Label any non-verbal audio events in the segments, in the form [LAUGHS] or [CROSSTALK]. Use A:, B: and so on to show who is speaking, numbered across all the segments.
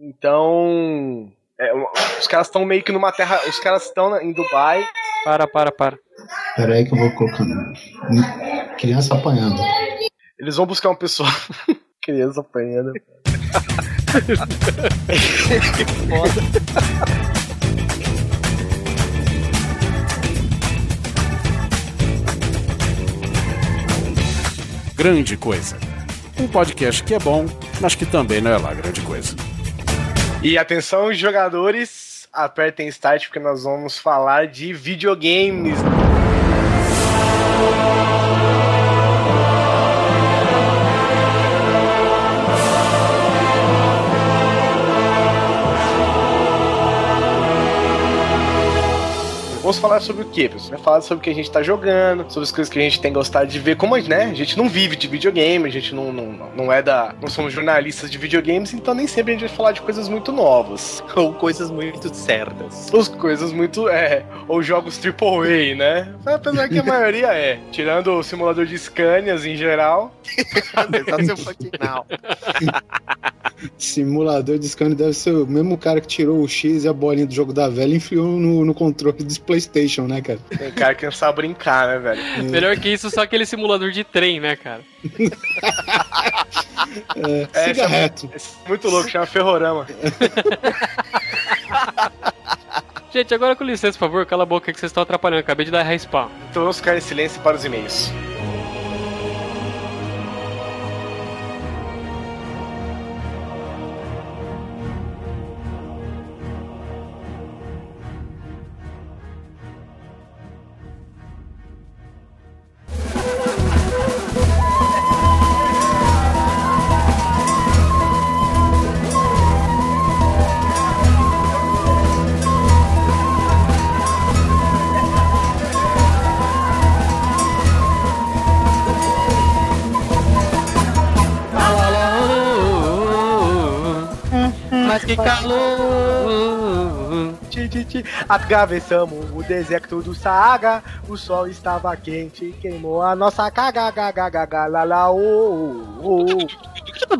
A: Então. é, os caras estão meio que numa terra. Os caras estão em Dubai.
B: Para, para, para.
C: Pera aí que eu vou colocando. Criança apanhando.
A: Eles vão buscar uma pessoa. [LAUGHS] Criança apanhando. que foda.
D: Grande Coisa. Um podcast que é bom, mas que também não é lá grande coisa.
A: E atenção, jogadores, apertem Start porque nós vamos falar de videogames. Vamos falar sobre o quê, pessoal? Vai falar sobre o que a gente tá jogando, sobre as coisas que a gente tem gostado de ver, como né? A gente não vive de videogame, a gente não, não, não é da. não somos jornalistas de videogames, então nem sempre a gente vai falar de coisas muito novas. [LAUGHS]
B: Ou coisas muito certas.
A: Ou coisas muito. É. Ou jogos AAA, né? Apesar que a maioria é. Tirando o simulador de Scanias em geral. [LAUGHS]
C: Simulador de scan deve ser o mesmo cara que tirou o X e a bolinha do jogo da velha e enfiou no, no controle do PlayStation, né, cara?
A: Tem cara que não sabe brincar, né, velho?
B: É. Melhor que isso, só aquele simulador de trem, né, cara?
C: é,
A: É,
C: siga
A: chama-
C: reto.
A: é muito louco, chama Ferrorama. [LAUGHS]
B: Gente, agora com licença, por favor, cala a boca que vocês estão atrapalhando. Acabei de dar respawn.
A: Então vamos ficar em silêncio para os e-mails.
B: Que calor!
A: Atravessamos o deserto do Saara, o sol estava quente, queimou a nossa oh, oh, oh.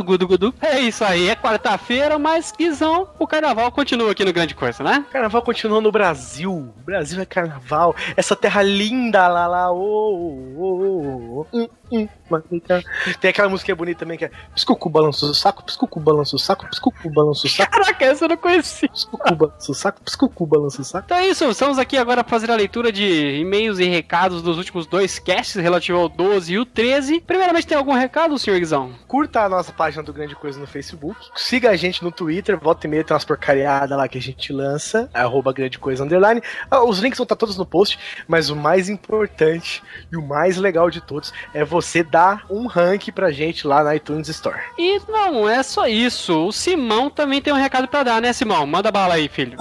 B: Gudu, gudu. É isso aí, é quarta-feira, mas guizão, o carnaval continua aqui no Grande Coisa, né?
A: Carnaval continua no Brasil. O Brasil é carnaval. Essa terra linda lá lá. Hum, bonita. Tem aquela música bonita também que é Piscucu balança o saco, piscucu balança o saco, piscucu balança o saco,
B: Caraca, essa eu não conheci.
A: piscucu balança o saco, piscucu balança o saco.
B: Então é isso, estamos aqui agora para fazer a leitura de e-mails e recados dos últimos dois casts relativo ao 12 e o 13. Primeiramente, tem algum recado, senhor Guizão?
A: Curta a nossa página do Grande Coisa no Facebook. Siga a gente no Twitter. Volta e meia tem umas porcariadas lá que a gente lança. Arroba Grande Coisa Underline. Ah, os links vão estar todos no post. Mas o mais importante e o mais legal de todos é você dar um rank pra gente lá na iTunes Store.
B: E não é só isso, o Simão também tem um recado para dar, né, Simão? Manda bala aí, filho.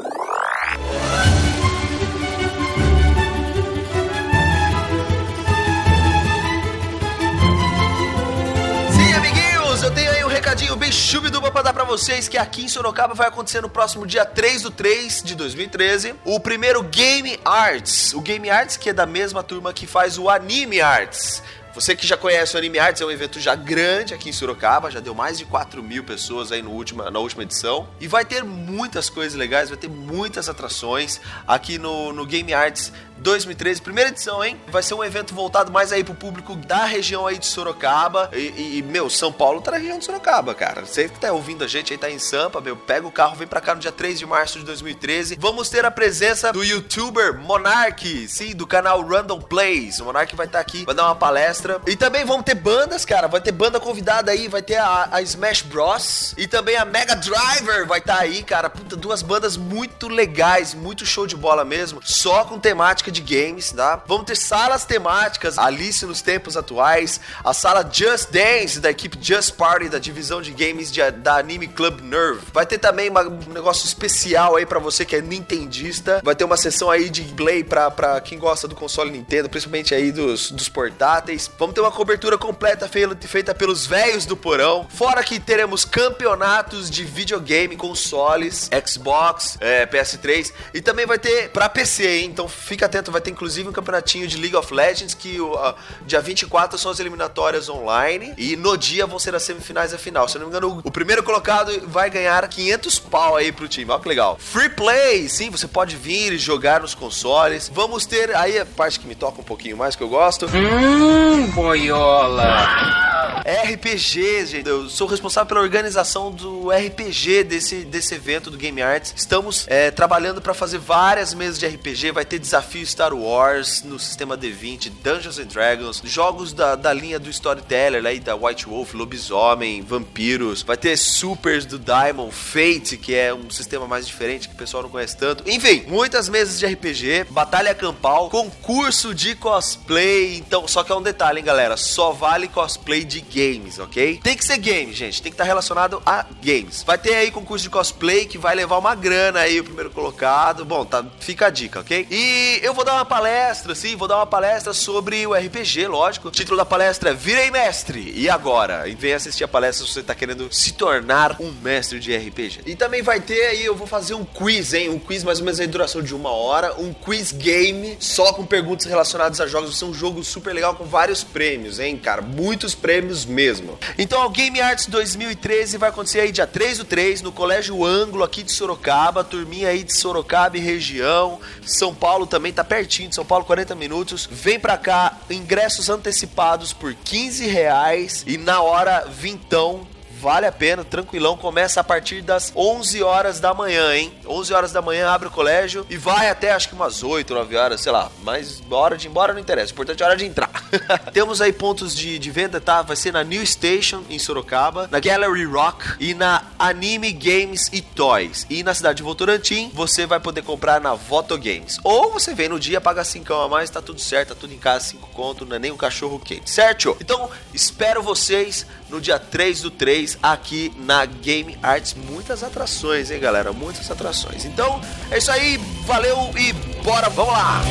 E: Sim, amiguinhos, eu tenho aí um recadinho bem chubiduba pra dar pra vocês que aqui em Sorocaba vai acontecer no próximo dia 3 do 3 de 2013 o primeiro Game Arts. O Game Arts que é da mesma turma que faz o Anime Arts. Você que já conhece o Anime Arts, é um evento já grande aqui em Sorocaba, já deu mais de 4 mil pessoas aí no última, na última edição. E vai ter muitas coisas legais, vai ter muitas atrações aqui no, no Game Arts 2013, primeira edição, hein? Vai ser um evento voltado mais aí pro público da região aí de Sorocaba. E, e- meu, São Paulo tá na região de Sorocaba, cara. Você que tá ouvindo a gente aí, tá em Sampa, meu, pega o carro, vem pra cá no dia 3 de março de 2013. Vamos ter a presença do youtuber Monark, sim, do canal Random Plays. O Monark vai estar aqui, vai dar uma palestra. E também vamos ter bandas, cara. Vai ter banda convidada aí, vai ter a, a Smash Bros. E também a Mega Driver vai estar aí, cara. Puta, duas bandas muito legais, muito show de bola mesmo. Só com temática de games, tá? Vamos ter salas temáticas, Alice nos tempos atuais, a sala Just Dance da equipe Just Party da divisão de games de- da Anime Club Nerve. Vai ter também uma- um negócio especial aí pra você que é nintendista. Vai ter uma sessão aí de play pra, quem gosta do console Nintendo, principalmente aí dos, dos portáteis. Vamos ter uma cobertura completa feita, pelos velhos do porão. Fora que teremos campeonatos de videogame, consoles, Xbox, é, PS3 e também vai ter pra PC, hein? Então fica atento atento, vai ter inclusive um campeonatinho de League of Legends que o uh, dia 24 são as eliminatórias online e no dia vão ser as semifinais e a final. Se eu não me engano, o, primeiro colocado vai ganhar 500 pau aí pro time. Olha que legal. Free play, sim, você pode vir e jogar nos consoles. Vamos ter aí a parte que me toca um pouquinho mais que eu gosto.
B: Hum, boiola.
E: RPG, gente. Eu sou responsável pela organização do RPG desse, desse evento do Game Arts. Estamos é, trabalhando para fazer várias mesas de RPG. Vai ter desafio Star Wars no sistema D20, Dungeons and Dragons, jogos da, da linha do Storyteller, aí da White Wolf, Lobisomem, Vampiros. Vai ter Supers do Diamond, Fate, que é um sistema mais diferente que o pessoal não conhece tanto. Enfim, muitas mesas de RPG, batalha campal, concurso de cosplay. Então, só que é um detalhe, hein, galera? Só vale cosplay de games, ok? Tem que ser game, gente. Tem que estar relacionado a games. Vai ter aí concurso de cosplay que vai levar uma grana aí o primeiro colocado. Bom, tá, fica a dica, ok? E eu vou dar uma palestra, sim, vou dar uma palestra sobre o RPG, lógico. O título da palestra é Virei Mestre. E agora? E vem assistir a palestra se você tá querendo se tornar um mestre de RPG. E também vai ter aí, eu vou fazer um quiz, hein? Um quiz mais ou menos aí duração de uma hora. Um quiz game só com perguntas relacionadas a jogos. Vai ser um jogo super legal com vários prêmios, hein, cara? Muitos prêmios mesmo. Então, o Game Arts 2013 vai acontecer aí dia 3 do 3 no Colégio Ângulo aqui de Sorocaba, turminha aí de Sorocaba e região. São Paulo também tá pertinho de São Paulo, 40 minutos. Vem pra cá, ingressos antecipados por 15 reais e na hora vintão vale a pena, tranquilão. Começa a partir das 11 horas da manhã, hein? 11 horas da manhã abre o colégio e vai até acho que umas 8, 9 horas, sei lá. Mas hora de ir embora não interessa, o importante é a hora de entrar. [LAUGHS] Temos aí pontos de, de venda, tá? Vai ser na New Station, em Sorocaba, na Gallery Rock e na Anime Games e Toys. E na cidade de Votorantim, você vai poder comprar na Voto Games. Ou você vem no dia, paga 5 a mais, tá tudo certo, tá tudo em casa, 5 conto, não é nem um cachorro quente, certo? Então, espero vocês no dia 3 do 3 aqui na Game Arts. Muitas atrações, hein, galera? Muitas atrações. Então, é isso aí. Valeu e bora, vamos lá!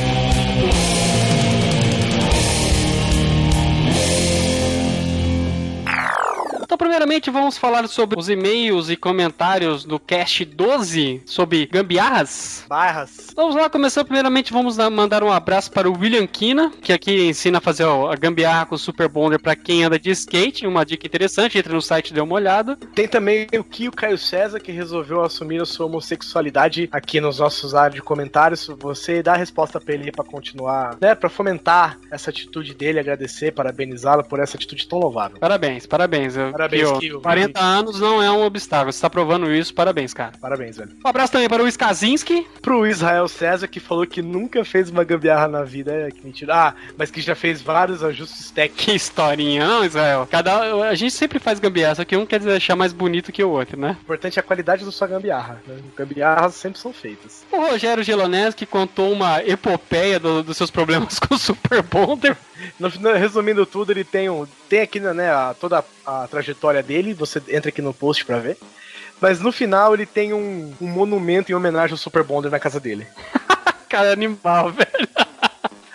B: Então, primeiramente, vamos falar sobre os e-mails e comentários do Cast 12 sobre gambiarras.
A: Barras.
B: Vamos lá, começando primeiramente, vamos dar- mandar um abraço para o William Kina, que aqui ensina a fazer a gambiarra com o Super Bonder para quem anda de skate. Uma dica interessante, entre no site e dê uma olhada.
A: Tem também o Kio Caio César, que resolveu assumir a sua homossexualidade aqui nos nossos áreas de comentários. Você dá a resposta pra ele pra continuar, né? Pra fomentar essa atitude dele, agradecer, parabenizá-lo por essa atitude tão louvável.
B: Parabéns, parabéns. Eu-
A: Parabéns.
B: Kio. 40 anos não é um obstáculo, você tá provando isso, parabéns, cara.
A: Parabéns, velho.
B: Um abraço também para o Skazinski.
A: Pro Israel César, que falou que nunca fez uma gambiarra na vida. É, que mentira. Ah, mas que já fez vários ajustes técnicos.
B: Que historinha, não, Israel? Cada, a gente sempre faz gambiarra, só que um quer deixar mais bonito que o outro, né?
A: O importante é a qualidade da sua gambiarra. Né? Gambiarras sempre são feitas.
B: O Rogério Geloneski contou uma epopeia do- dos seus problemas [LAUGHS] com o Super Bonder.
A: No, final, resumindo tudo, ele tem um. Tem aqui né, a- toda a, a trajetória dele, você entra aqui no post pra ver. Mas no final ele tem um, um monumento em homenagem ao Super Bonder na casa dele. [LAUGHS]
B: Cara, animal, [LAUGHS] velho.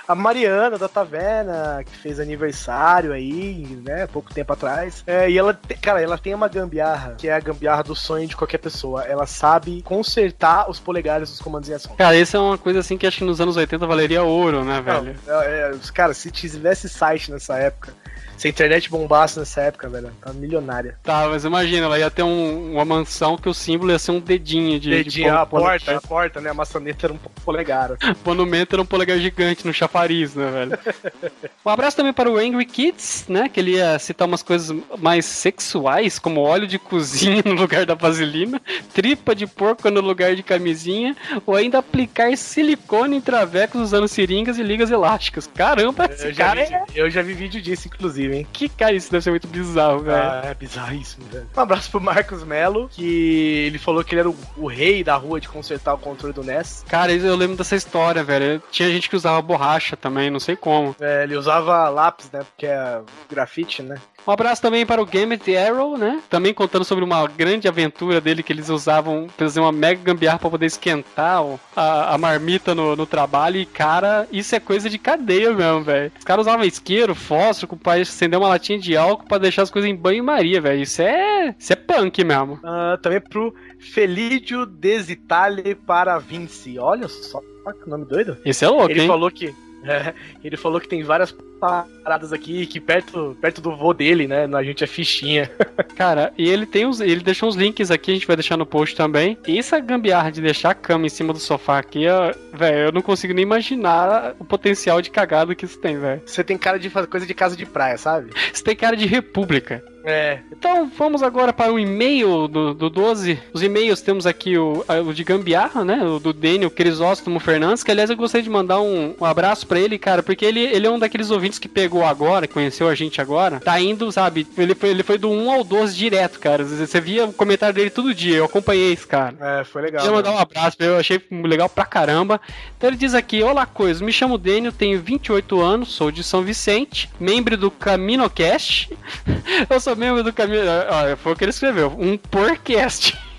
A: A Mariana da Taverna, que fez aniversário aí, né, pouco tempo atrás. É, e ela, te- cara, ela tem uma gambiarra, que é a gambiarra do sonho de qualquer pessoa. Ela sabe consertar os polegares dos comandos em ação.
B: Cara, isso é uma coisa assim que acho que nos anos 80 valeria ouro, né,
A: Não,
B: velho?
A: é, é, os- cara, se tivesse site nessa época, se a internet bombasse nessa época, velho, tá milionária.
B: Tá, mas imagina, ela ia ter um- uma mansão que o símbolo ia ser um dedinho de.
A: Dedinho,
B: de
A: a
B: pole-
A: porta, a porta, né? A maçaneta era um polegar.
B: O [LAUGHS] monumento era um polegar gigante no chafariz, né, velho? [LAUGHS] um abraço também para o Angry Kids, né? Que ele ia citar umas coisas mais sexuais, como óleo de cozinha [LAUGHS] no lugar da vaselina, tripa de porco no lugar de camisinha, ou ainda aplicar silicone em travecos usando seringas e ligas elásticas. Caramba,
A: Eu
B: cara
A: vi,
B: é.
A: eu já vi vídeo disso, inclusive, hein?
B: Que cara, isso deve ser muito bizarro, velho.
A: Ah, é bizarríssimo, velho. Um abraço pro Marcos Melo, que ele falou que ele era o, o rei da rua de consertar o controle do NES.
B: Cara, eu lembro dessa história, velho. Tinha gente que usava borracha também, não sei como.
A: É, ele usava lápis, né? Porque é grafite, né?
B: Um abraço também para o Game the Arrow, né? Também contando sobre uma grande aventura dele que eles usavam pra fazer uma mega gambiarra pra poder esquentar a, a marmita no, no trabalho. E, cara, isso é coisa de cadeia mesmo, velho. Os caras usavam isqueiro, fósforo, com pai acender uma latinha de álcool pra deixar as coisas em banho-maria, velho. Isso é. Isso é punk mesmo.
A: Ah, também pro Felídio Desitale para Vinci. Olha só que nome doido.
B: Esse é louco,
A: Ele
B: hein?
A: falou que. É, ele falou que tem várias paradas aqui que perto, perto do vô dele, né? A gente é fichinha. [LAUGHS]
B: Cara, e ele tem os. Ele deixou uns links aqui, a gente vai deixar no post também. E essa gambiarra de deixar a cama em cima do sofá aqui, velho, eu não consigo nem imaginar o potencial de cagada que isso tem, velho.
A: Você tem cara de fazer coisa de casa de praia, sabe?
B: Isso tem cara de república.
A: É.
B: Então vamos agora para o e-mail do, do 12. Os e-mails temos aqui o, o de Gambiarra, né? O do Daniel Crisóstomo Fernandes, que aliás eu gostaria de mandar um, um abraço para ele, cara, porque ele, ele é um daqueles ouvintes que pegou agora, conheceu a gente agora, tá indo, sabe? Ele foi, ele foi do 1 ao 12 direto, cara. Você via o comentário dele todo dia, eu acompanhei esse cara.
A: É, foi legal.
B: Queria mandar
A: né?
B: um abraço pra ele, eu achei legal pra caramba. Então ele diz aqui: Olá, coisa, me chamo Daniel, tenho 28 anos, sou de São Vicente, membro do CaminoCast. [LAUGHS] eu sou membro do Camino. Olha, foi o que ele escreveu: um podcast. [LAUGHS]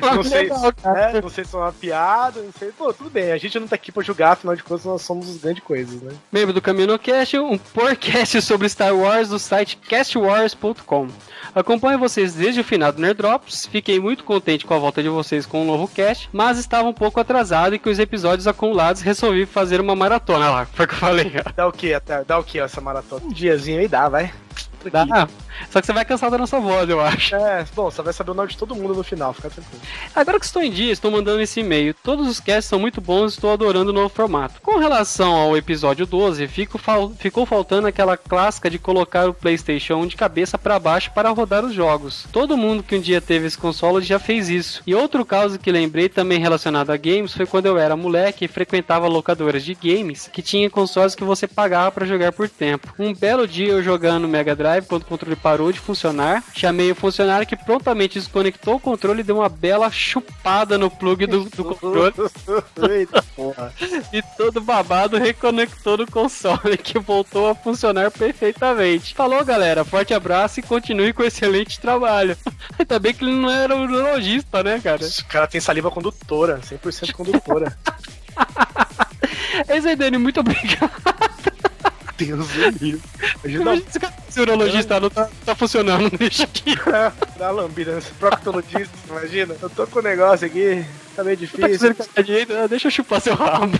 A: Não sei, é, não sei se é uma piada, não sei. Pô, tudo bem, a gente não tá aqui pra julgar, afinal de contas nós somos os grandes coisas, né?
B: Membro do CaminoCast, um podcast sobre Star Wars do site castwars.com. Acompanho vocês desde o final do Nerd Drops, fiquei muito contente com a volta de vocês com o novo cast, mas estava um pouco atrasado e com os episódios acumulados resolvi fazer uma maratona lá, foi o que eu falei. ó.
A: Dá o que até? Dá o que essa maratona? Um diazinho aí dá, vai.
B: Dá. Só que você vai cansar da nossa voz, eu acho.
A: É, bom, você vai saber o nome de todo mundo no final, fica tranquilo.
B: Agora que estou em dia, estou mandando esse e-mail. Todos os casts são muito bons e estou adorando o novo formato. Com relação ao episódio 12, fico fal- ficou faltando aquela clássica de colocar o PlayStation 1 de cabeça para baixo para rodar os jogos. Todo mundo que um dia teve esse console já fez isso. E outro caso que lembrei também relacionado a games foi quando eu era moleque e frequentava locadoras de games que tinha consoles que você pagava para jogar por tempo. Um belo dia eu jogando Mega Drive quando o controle parou de funcionar, chamei o funcionário que prontamente desconectou o controle e deu uma bela chupada no plug do, do controle [LAUGHS]
A: Eita porra.
B: e todo babado reconectou no console que voltou a funcionar perfeitamente. Falou galera, forte abraço e continue com excelente trabalho. [LAUGHS] Ainda bem que ele não era urologista, né, cara?
A: O cara tem saliva condutora, 100% condutora. [LAUGHS]
B: É isso aí, Dani, muito obrigado.
A: Deus do livre. Imagina
B: Imagina se esse urologista não tá, tá funcionando, deixa aqui. [LAUGHS]
A: dar lambida nesse proctologista, imagina. Eu tô com um negócio aqui, tá meio
B: Tá
A: difícil.
B: cagar direito? Ah, Deixa eu chupar seu rabo.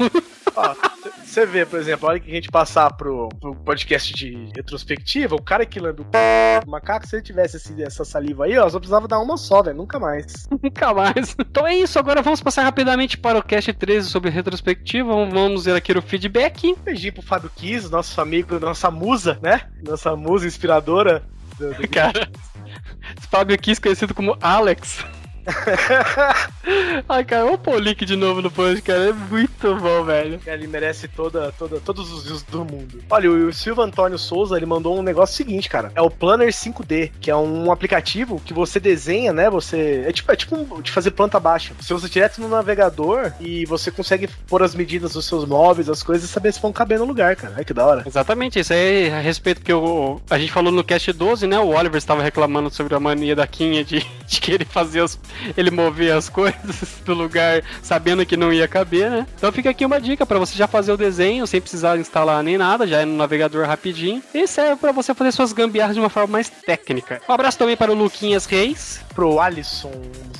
A: Você vê, por exemplo, a hora que a gente passar pro, pro podcast de retrospectiva, o cara que lambe o macaco, se ele tivesse esse- essa saliva aí, ó, só precisava dar uma só, velho, nunca mais.
B: Nunca mais. Então é isso, agora vamos passar rapidamente para o cast 13 sobre retrospectiva. Vamos ver aqui o feedback.
A: Um beijinho pro Fábio Kiss, nosso amigo, nossa musa, né? Nossa musa inspiradora. do- do- [LAUGHS]
B: Cara, Fábio Kiss, conhecido como Alex. [LAUGHS] Ai, cara, vamos pôr o link de novo no post, cara. É muito bom, velho.
A: Ele merece toda, toda, todos os views do mundo. Olha, o Silvio Antônio Souza, ele mandou um negócio seguinte, cara. É o Planner 5D, que é um aplicativo que você desenha, né? Você. É tipo, é tipo um, de fazer planta baixa. Você usa direto no navegador e você consegue pôr as medidas dos seus móveis, as coisas, e saber se vão caber no lugar, cara. Ai, que da hora.
B: Exatamente, isso aí a respeito que eu, a gente falou no cast 12, né? O Oliver estava reclamando sobre a mania da Kinha de, [LAUGHS] de querer fazer as, [LAUGHS] ele mover as coisas [LAUGHS] do lugar sabendo que não ia caber, né? Então fica aqui uma dica para você já fazer o desenho sem precisar instalar nem nada, já é no navegador rapidinho. E serve para você fazer suas gambiarras de uma forma mais técnica. Um abraço também para o Luquinhas Reis.
A: Pro Alisson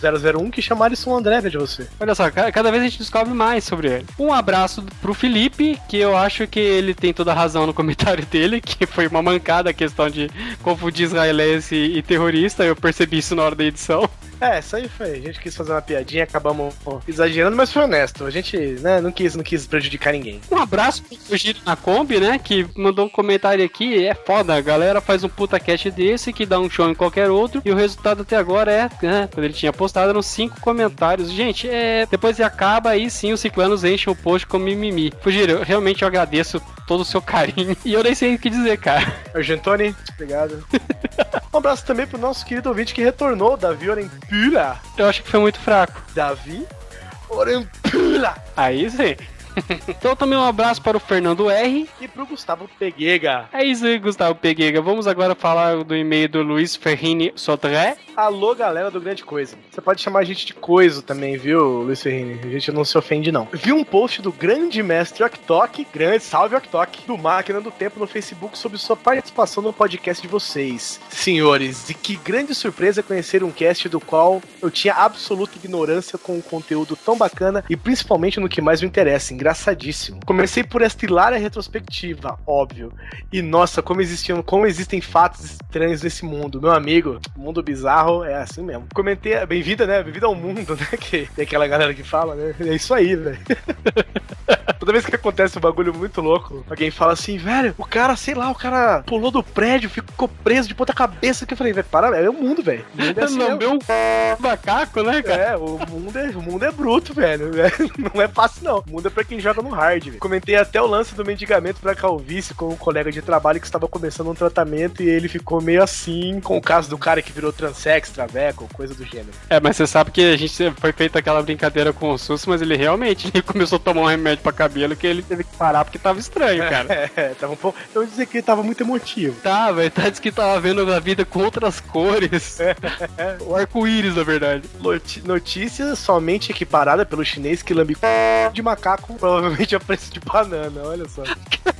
A: 001, que chama Alisson André, né, de você.
B: Olha só, ca- cada vez a gente descobre mais sobre ele. Um abraço pro Felipe, que eu acho que ele tem toda a razão no [LAUGHS] comentário dele, que foi uma mancada a questão de confundir israelense e terrorista. Eu percebi isso na hora da edição.
A: É, isso aí foi. A gente quis fazer uma piadinha, acabamos exagerando, mas foi honesto. A gente, né, não quis, não quis prejudicar ninguém.
B: Um abraço pro Giro na Kombi, né? Que mandou um comentário aqui. É foda, a galera faz um puta cast desse que dá um show em qualquer outro. E o resultado até agora é, né, quando ele tinha postado, eram cinco comentários. Gente, é. Depois acaba aí sim os ciclanos enchem o post com mimimi. Fugiro, realmente eu agradeço todo o seu carinho. [LAUGHS] E eu nem sei o que dizer, cara.
A: Argentoni, obrigado. [LAUGHS] um abraço também pro nosso querido ouvinte que retornou, Davi Orempura.
B: Eu acho que foi muito fraco.
A: Davi Orempura.
B: Aí sim. Então também um abraço para o Fernando R.
A: E pro Gustavo Peguega.
B: É isso aí, Gustavo Peguega. Vamos agora falar do e-mail do Luiz Ferrini Sotré.
A: Alô, galera do Grande Coisa. Você pode chamar a gente de Coiso também, viu, Luiz Ferrini? A gente não se ofende, não. Vi um post do grande mestre Oktok, grande salve Oktok, do Máquina do Tempo no Facebook sobre sua participação no podcast de vocês. Senhores, e que grande surpresa conhecer um cast do qual eu tinha absoluta ignorância com um conteúdo tão bacana e principalmente no que mais me interessa, engraçadíssimo. Comecei por esta hilária retrospectiva, óbvio. E nossa, como existiam, como existem fatos estranhos nesse mundo. Meu amigo, mundo bizarro é assim mesmo. Comentei, bem-vinda, né? Bem-vinda ao mundo, né? [LAUGHS] Que tem aquela galera que fala, né? É isso aí, velho. [LAUGHS] Toda vez que acontece um bagulho muito louco, alguém fala assim, velho, o cara, sei lá, o cara pulou do prédio, ficou preso de ponta cabeça. Que eu falei, velho, para, é o mundo, velho. É [LAUGHS] assim
B: Não,
A: mesmo.
B: meu macaco, né, cara?
A: É, o mundo é, o mundo é bruto, velho. Não é fácil, não. O mundo é pra quem joga no hard. Comentei até o lance do mendigamento pra calvície com um colega de trabalho que estava começando um tratamento e ele ficou meio assim com o caso do cara que virou transex, traveco, coisa do gênero.
B: É, mas você sabe que a gente foi feita aquela brincadeira com o SUS, mas ele realmente [LAUGHS] ele começou a tomar um remédio pra cabelo que ele teve que parar porque tava estranho, [LAUGHS] cara.
A: É, tava um pouco. Eu dizer que ele tava muito emotivo.
B: Tá, velho, tá disse que tava vendo a vida com outras cores. o arco-íris, na verdade.
A: Notícia somente equiparada pelo chinês que lambe de macaco, provavelmente a preço de banana, olha só. [LAUGHS]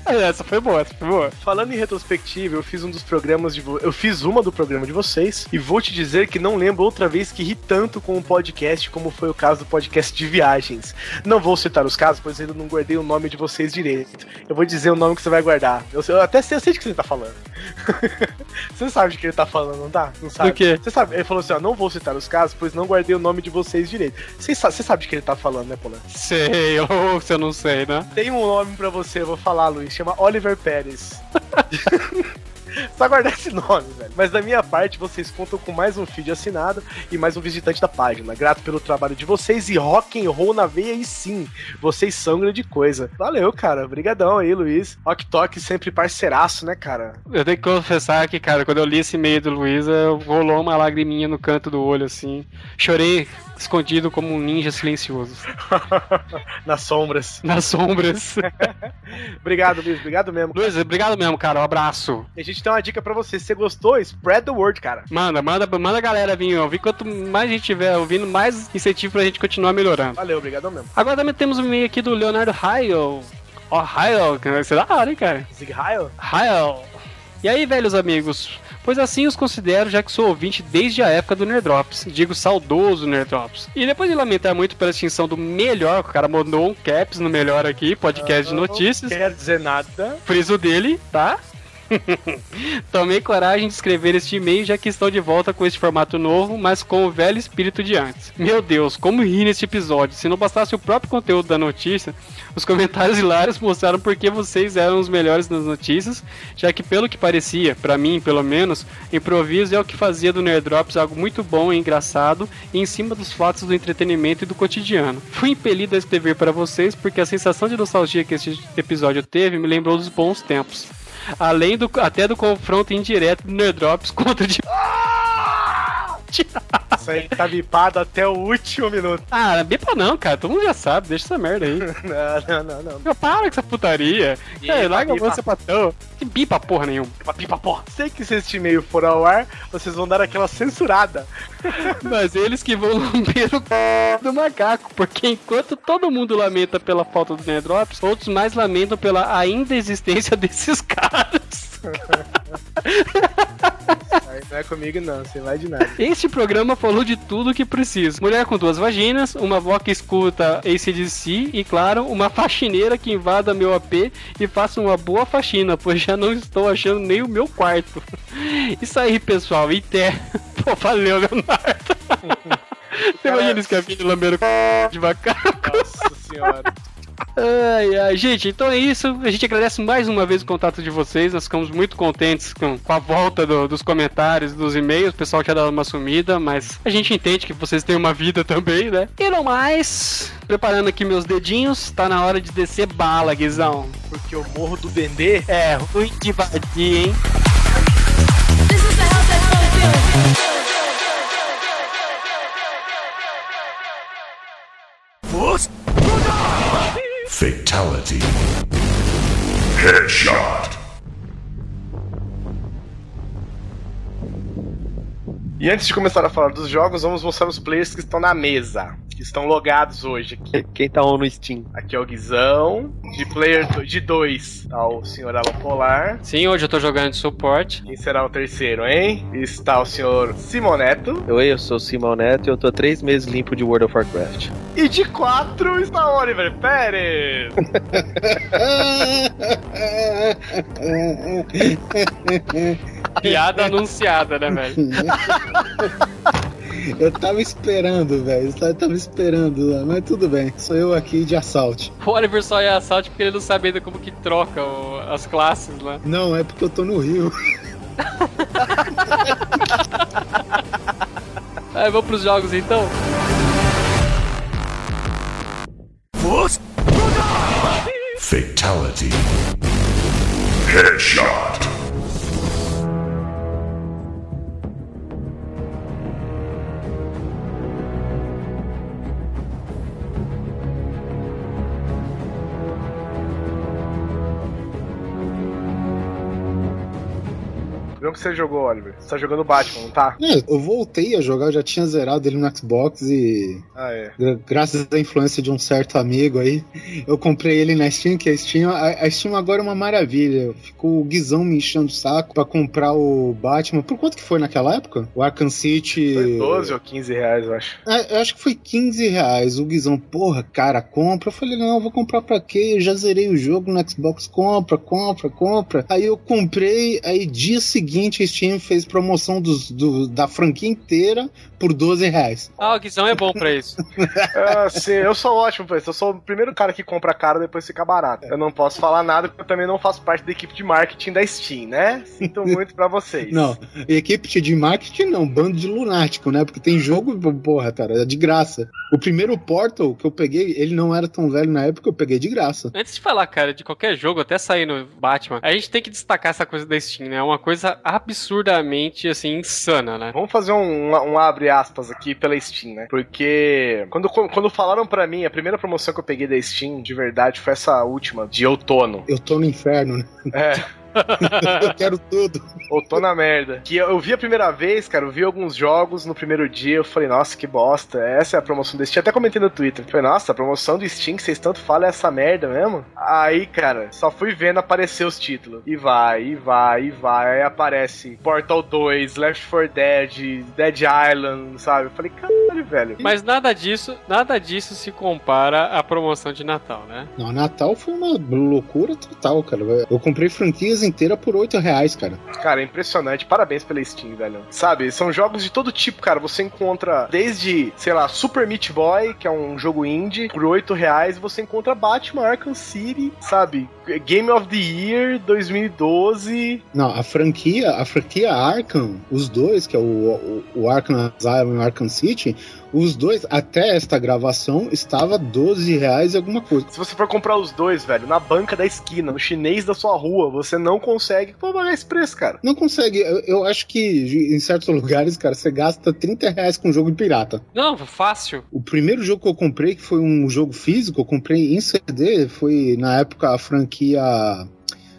B: Essa foi boa, essa foi boa.
A: Falando em retrospectiva, eu fiz um dos programas de vo... eu fiz uma do programa de vocês e vou te dizer que não lembro outra vez que ri tanto com um podcast como foi o caso do podcast de viagens. Não vou citar os casos, pois eu não guardei o nome de vocês direito. Eu vou dizer o nome que você vai guardar. Eu, eu até sei, eu sei de que você tá falando. [LAUGHS] você sabe de que ele tá falando, não tá? Não sabe?
B: Do quê?
A: Você sabe? Ele falou assim, ó, não vou citar os casos, pois não guardei o nome de vocês direito. Você sa- você sabe de que ele tá falando, né, Polan?
B: Sei, [LAUGHS] ou se eu não sei, né?
A: Tem um nome pra você, eu vou falar, Luiz. Chama Oliver Pérez. [LAUGHS] Só guardar esse nome, velho. Mas da minha parte, vocês contam com mais um feed assinado e mais um visitante da página. Grato pelo trabalho de vocês e rock and roll na veia e sim, vocês são grande coisa. Valeu, cara. Obrigadão aí, Luiz. Ok Tok sempre parceiraço, né, cara?
B: Eu tenho que confessar que, cara, quando eu li esse e-mail do Luiza, rolou uma lagriminha no canto do olho, assim. Chorei escondido como um ninja silencioso. [LAUGHS]
A: Nas sombras.
B: Nas sombras. [LAUGHS]
A: Obrigado, Luiz. Obrigado mesmo.
B: Luiz, obrigado mesmo, cara. Um abraço.
A: E a gente tem uma dica pra você. Se você gostou, spread the word, cara.
B: Manda, manda, manda a galera vir ouvir. Quanto mais a gente tiver ouvindo, mais incentivo pra gente continuar melhorando.
A: Valeu, obrigadão mesmo.
B: Agora também temos um e-mail aqui do Leonardo Raio. Ó, Raio, que vai ser da hora, hein, cara?
A: Zig Heil?
B: Raio. E aí, velhos amigos? Pois assim os considero, já que sou ouvinte desde a época do Nerdrops. Digo saudoso Nerdrops. E depois de lamentar muito pela extinção do melhor, o cara mandou um caps no melhor aqui, podcast de notícias.
A: Não quer dizer nada.
B: friso dele, tá? [LAUGHS] Tomei coragem de escrever este e-mail já que estou de volta com este formato novo, mas com o velho espírito de antes. Meu Deus, como ri neste episódio. Se não bastasse o próprio conteúdo da notícia, os comentários hilários mostraram por que vocês eram os melhores nas notícias, já que pelo que parecia, pra mim pelo menos, improviso é o que fazia do Nerdrops algo muito bom e engraçado e em cima dos fatos do entretenimento e do cotidiano. Fui impelido a escrever para vocês porque a sensação de nostalgia que este episódio teve me lembrou dos bons tempos. Além do até do confronto indireto do Nerdrops contra de
A: Isso aí tá bipado até o último minuto.
B: Ah, bipa não, cara. Todo mundo já sabe. Deixa essa merda aí. [LAUGHS]
A: Não, não, não, não.
B: Meu, para com essa putaria.
A: Bipa,
B: É, larga
A: bipa.
B: você tão. Que bipa porra nenhuma.
A: Pipa, pipa, porra. Sei que se este e-mail for ao ar, vocês vão dar aquela censurada. [LAUGHS]
B: Mas eles que vão lamber o c... do macaco. Porque enquanto todo mundo lamenta pela falta do Nerdrops, outros mais lamentam pela ainda existência desses [LAUGHS] caras.
A: Aí não é comigo, não. Você vai de nada.
B: Este programa falou de tudo o que precisa. Mulher com duas vaginas, uma avó que escuta ACDC e, claro, uma faxineira que invada meu AP e faça uma boa faxina, pois já não estou achando nem o meu quarto. Isso aí, pessoal. E até. [LAUGHS] Pô, valeu, Leonardo. [LAUGHS] Você imagina esse capítulo lambendo c... de macaco?
A: Nossa senhora.
B: Ai, ai, gente, então é isso. A gente agradece mais uma vez o contato de vocês. Nós ficamos muito contentes com, com a volta do- dos comentários, dos e-mails. O pessoal tinha dado uma sumida, mas a gente entende que vocês têm uma vida [LAUGHS] também, né? E não mais, preparando aqui meus dedinhos, tá na hora de descer bala, Guizão.
A: Porque eu morro do Dendê.
B: É, ruim de vadia, hein?
F: This is the house that
G: Fatality. Headshot.
A: E antes de começar a falar dos jogos, vamos mostrar os players que estão na mesa, que estão logados hoje aqui.
H: Quem tá on no Steam?
A: Aqui é o Guizão, de player do- de dois, tá o senhor Alan Polar.
B: Sim, hoje eu tô jogando de suporte.
A: Quem será o terceiro, hein? Está o senhor Simoneto.
H: Oi, eu sou o Simão Neto e eu tô três meses limpo de World of Warcraft.
A: E de quatro está o Oliver Pérez. [LAUGHS] [LAUGHS]
B: Piada anunciada, né, velho? [LAUGHS]
C: Eu tava esperando, velho. Eu tava esperando, mas tudo bem. Sou eu aqui de assalto.
B: O Oliver só é assalto porque ele não sabe ainda como que troca o- as classes lá.
C: Não, é porque eu tô no Rio. [LAUGHS]
B: Aí, vamos pros jogos então?
G: Fatality. Headshot.
A: Você jogou, Oliver. Você tá jogando Batman, não tá?
C: É, eu voltei a jogar, eu já tinha zerado ele no Xbox e
A: Ah, é.
C: gra- graças à influência de um certo amigo aí, eu comprei ele na Steam, que a Steam, a, a Steam agora é uma maravilha. Ficou o Guizão me enchendo o saco pra comprar o Batman. Por quanto que foi naquela época? O Arkham City.
A: Foi 12 ou 15 reais, eu acho.
C: É, eu acho que foi 15 reais. O Guizão, porra, cara, compra. Eu falei, não, eu vou comprar pra quê? Eu já zerei o jogo no Xbox, compra, compra, compra. Aí eu comprei, aí dia seguinte a Steam fez promoção dos, do- da franquia inteira por 12 reais.
B: Ah, o Guizão é bom pra isso. [LAUGHS]
A: Ah, sim, eu sou ótimo pra isso. Eu sou o primeiro cara que compra caro depois fica barato. Eu não posso falar nada porque eu também não faço parte da equipe de marketing da Steam, né? Sinto [LAUGHS] muito pra vocês.
C: Não, equipe de marketing não, bando de lunático, né? Porque tem jogo, porra, cara, é de graça. O primeiro Portal que eu peguei, ele não era tão velho na época, eu peguei de graça.
B: Antes de falar, cara, de qualquer jogo, até sair no Batman, a gente tem que destacar essa coisa da Steam, né? É uma coisa absurdamente, assim, insana, né?
A: Vamos fazer um, um abre aspas aqui pela Steam, né? Porque quando, quando falaram pra mim, a primeira promoção que eu peguei da Steam, de verdade, foi essa última, de outono.
C: Eu tô no inferno, né?
A: É. [LAUGHS]
C: Eu quero tudo.
A: Ou tô na merda. Que eu, eu vi a primeira vez, cara, eu vi alguns jogos no primeiro dia, eu falei, nossa, que bosta, essa é a promoção do Steam. Até comentei no Twitter. Falei, nossa, a promoção do Steam que vocês tanto falam é essa merda mesmo? Aí, cara, só fui vendo aparecer os títulos. E vai, e vai, e vai. Aí aparece Portal 2, Left 4 Dead, Dead Island, sabe? Eu falei, caralho, velho.
B: Mas nada disso, nada disso se compara à promoção de Natal, né?
C: Não, Natal foi uma loucura total, cara. Eu comprei franquias inteiras por 8 reais, cara.
A: Cara, é impressionante. Parabéns pela Steam, velho. Sabe, são jogos de todo tipo, cara. Você encontra desde, sei lá, Super Meat Boy, que é um jogo indie, por 8 reais. Você encontra Batman Arkham City, sabe? Game of the Year 2012.
C: Não, a franquia, a franquia Arkham, os dois, que é o, o, o Arkham Asylum e o Arkham City, os dois, até esta gravação, estava 12 reais e alguma coisa.
A: Se você for comprar os dois, velho, na banca da esquina, no chinês da sua rua, você não consegue pagar esse preço, cara.
C: Não consegue. Eu, eu acho que em certos lugares, cara, você gasta 30 reais com jogo de pirata.
B: Não, fácil.
C: O primeiro jogo que eu comprei, que foi um jogo físico, eu comprei em CD, foi na época a franquia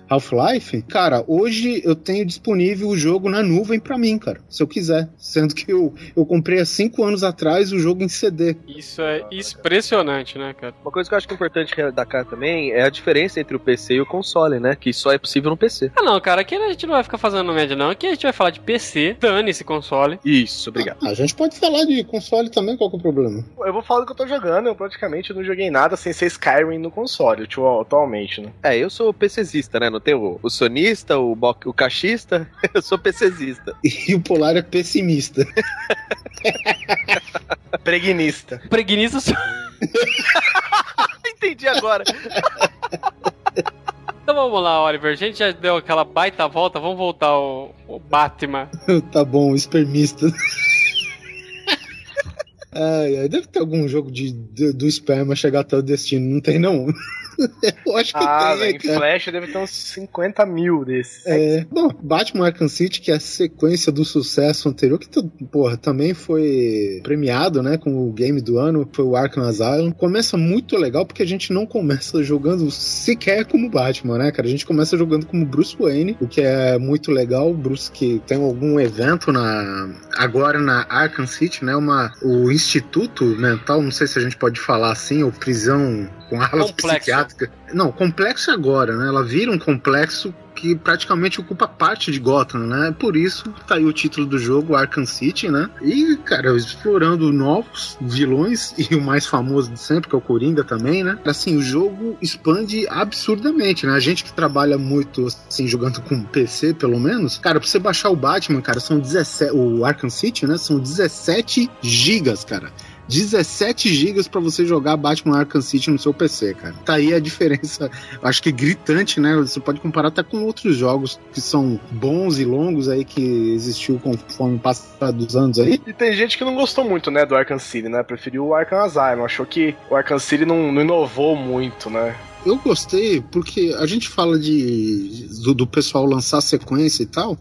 C: Half-Life. Cara, hoje eu tenho disponível o jogo na nuvem pra mim, cara, se eu quiser. Sendo que eu, eu comprei há 5 anos atrás o jogo em CD.
B: Isso é impressionante, né, cara?
H: Uma coisa que eu acho que é importante destacar também é a diferença entre o PC e o console, né? Que só é possível no PC.
B: Ah, não, cara, aqui a gente não vai ficar fazendo média, não. Aqui a gente vai falar de PC, dane esse console.
H: Isso, obrigado.
C: Ah, a gente pode falar de console também, qual que é o problema?
A: Eu vou falar do que eu tô jogando. Eu praticamente não joguei nada sem ser Skyrim no console, atu- atualmente, né?
H: É, eu sou PCzista, né? Não tem o, o sonista, o, bo- o caixista, [LAUGHS] eu sou PCzista.
C: E o Polar é pessimista.
A: Preguinista.
B: Preguiça só. [LAUGHS]
H: Entendi agora.
B: Então vamos lá, Oliver. A gente já deu aquela baita volta, vamos voltar ao, ao Batman. [LAUGHS]
C: tá bom, espermista. Ai, ai, deve ter algum jogo de, de- do esperma chegar até o destino, não tem não? [LAUGHS] Eu acho que
A: Ah,
C: tem,
A: velho, em
C: cara.
A: Flash deve ter uns 50 mil desses.
C: É, bom, Batman Arkham City, que é a sequência do sucesso anterior, que, porra, também foi premiado, né, com o game do ano, foi o Arkham Asylum. Começa muito legal, porque a gente não começa jogando sequer como Batman, né, cara? A gente começa jogando como Bruce Wayne, o que é muito legal. O Bruce que tem algum evento na agora na Arkham City, né, uma, o Instituto Mental, não sei se a gente pode falar assim, ou prisão com alas psiquiátricas. Não, complexo agora, né? Ela vira um complexo que praticamente ocupa parte de Gotham, né? Por isso tá aí o título do jogo, Arkham City, né? E, cara, explorando novos vilões [LAUGHS] e o mais famoso de sempre, que é o Coringa também, né? Assim, o jogo expande absurdamente, né? A gente que trabalha muito, assim, jogando com PC, pelo menos, cara, pra você baixar o Batman, cara, são 17, o Arkham City, né? São 17 gigas, cara. 17 gigas pra você jogar Batman Arkham City no seu PC, cara. Tá aí a diferença, acho que gritante, né? Você pode comparar até com outros jogos que são bons e longos aí que existiu conforme o passar dos anos aí.
A: E tem gente que não gostou muito, né, do Arkham City, né? Preferiu o Arkham Asylum. Achou que o Arkham City não, não inovou muito, né?
C: Eu gostei porque a gente fala de do, do pessoal lançar sequência e tal,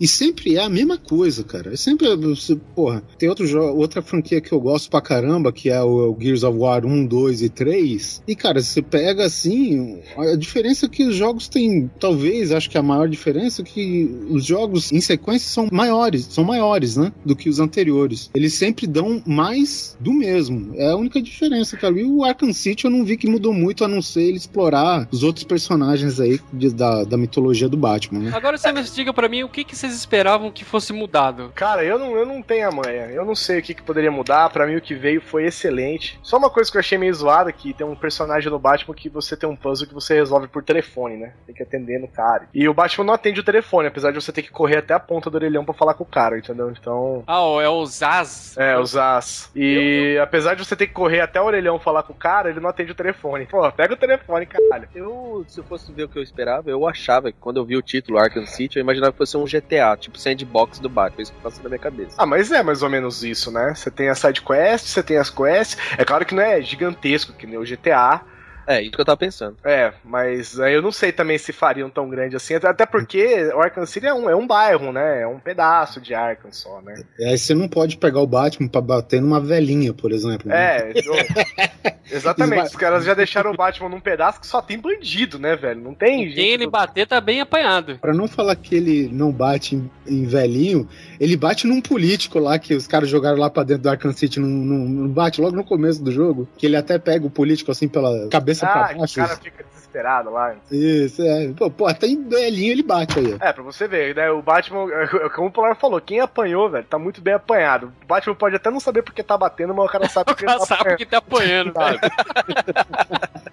C: e sempre é a mesma coisa, cara. É sempre, você- porra, tem outro outra franquia que eu gosto pra caramba, que é o, Gears of War 1, 2 e 3. E, cara, você pega assim, a diferença é que os jogos têm, talvez, acho que a maior diferença é que os jogos em sequência são maiores, são maiores, né, do que os anteriores. Eles sempre dão mais do mesmo. É a única diferença, cara. E o Arkham City eu não vi que mudou muito, a não ser ele explorar os outros personagens aí de- da, da mitologia do Batman, né?
B: Agora você me diga pra mim o que, que vocês esperavam que fosse mudado.
A: Cara, eu não, eu não tenho a manha. Eu não sei o que, que poderia mudar. Pra mim, o que veio foi excelente. Só uma coisa que eu achei meio zoada: que tem um personagem no Batman que você tem um puzzle que você resolve por telefone, né? Tem que atender no cara. E o Batman não atende o telefone, apesar de você ter que correr até a ponta do orelhão pra falar com o cara, entendeu? Então.
B: Ah, ó, é o Zaz.
A: É, os as. E apesar de você ter que correr até o orelhão falar com o cara, ele não atende o telefone. Pô, pega o telefone, caralho.
H: Eu, se eu fosse ver o que eu esperava, eu achava que quando eu vi o título Arkham City, eu imaginava que fosse um GTA, tipo sandbox do Batman. Isso que passou na minha cabeça.
A: Ah, mas é mais ou menos isso, né? Você tem as side quests, você tem as quests. É claro que não é gigantesco que nem o GTA.
H: É, isso que eu tava pensando.
A: É, mas aí eu não sei também se fariam tão grande assim. até- porque o Arkham City é um, é um bairro, né? É um pedaço de Arkham só, né?
C: E aí você não pode pegar o Batman pra bater numa velhinha, por exemplo. né?
A: É, [LAUGHS] exatamente. Os caras já deixaram o [LAUGHS] Batman num pedaço que só tem bandido, né, velho? Não tem.
B: Quem ele
A: do-
B: bater tá bem apanhado.
C: Pra não falar que ele não bate em, em velhinho, ele bate num político lá que os caras jogaram lá pra dentro do Arkham City, não, não, não bate logo no começo do jogo, que ele até pega o político assim pela cabeça
A: Ah,
C: pra
A: que o
C: baixo.
A: cara fica desesperado lá.
C: Isso, é. Pô, pô, até em velhinho ele bate aí. ó.
A: É, pra você ver, né? O Batman, [LAUGHS] como o Polar falou, quem apanhou, velho, tá muito bem apanhado. O Batman pode até não saber porque tá batendo, mas o cara sabe [LAUGHS]
B: O
A: porque
B: cara
A: tá
B: sabe
A: apanhando.
B: que tá apanhando, velho. [LAUGHS]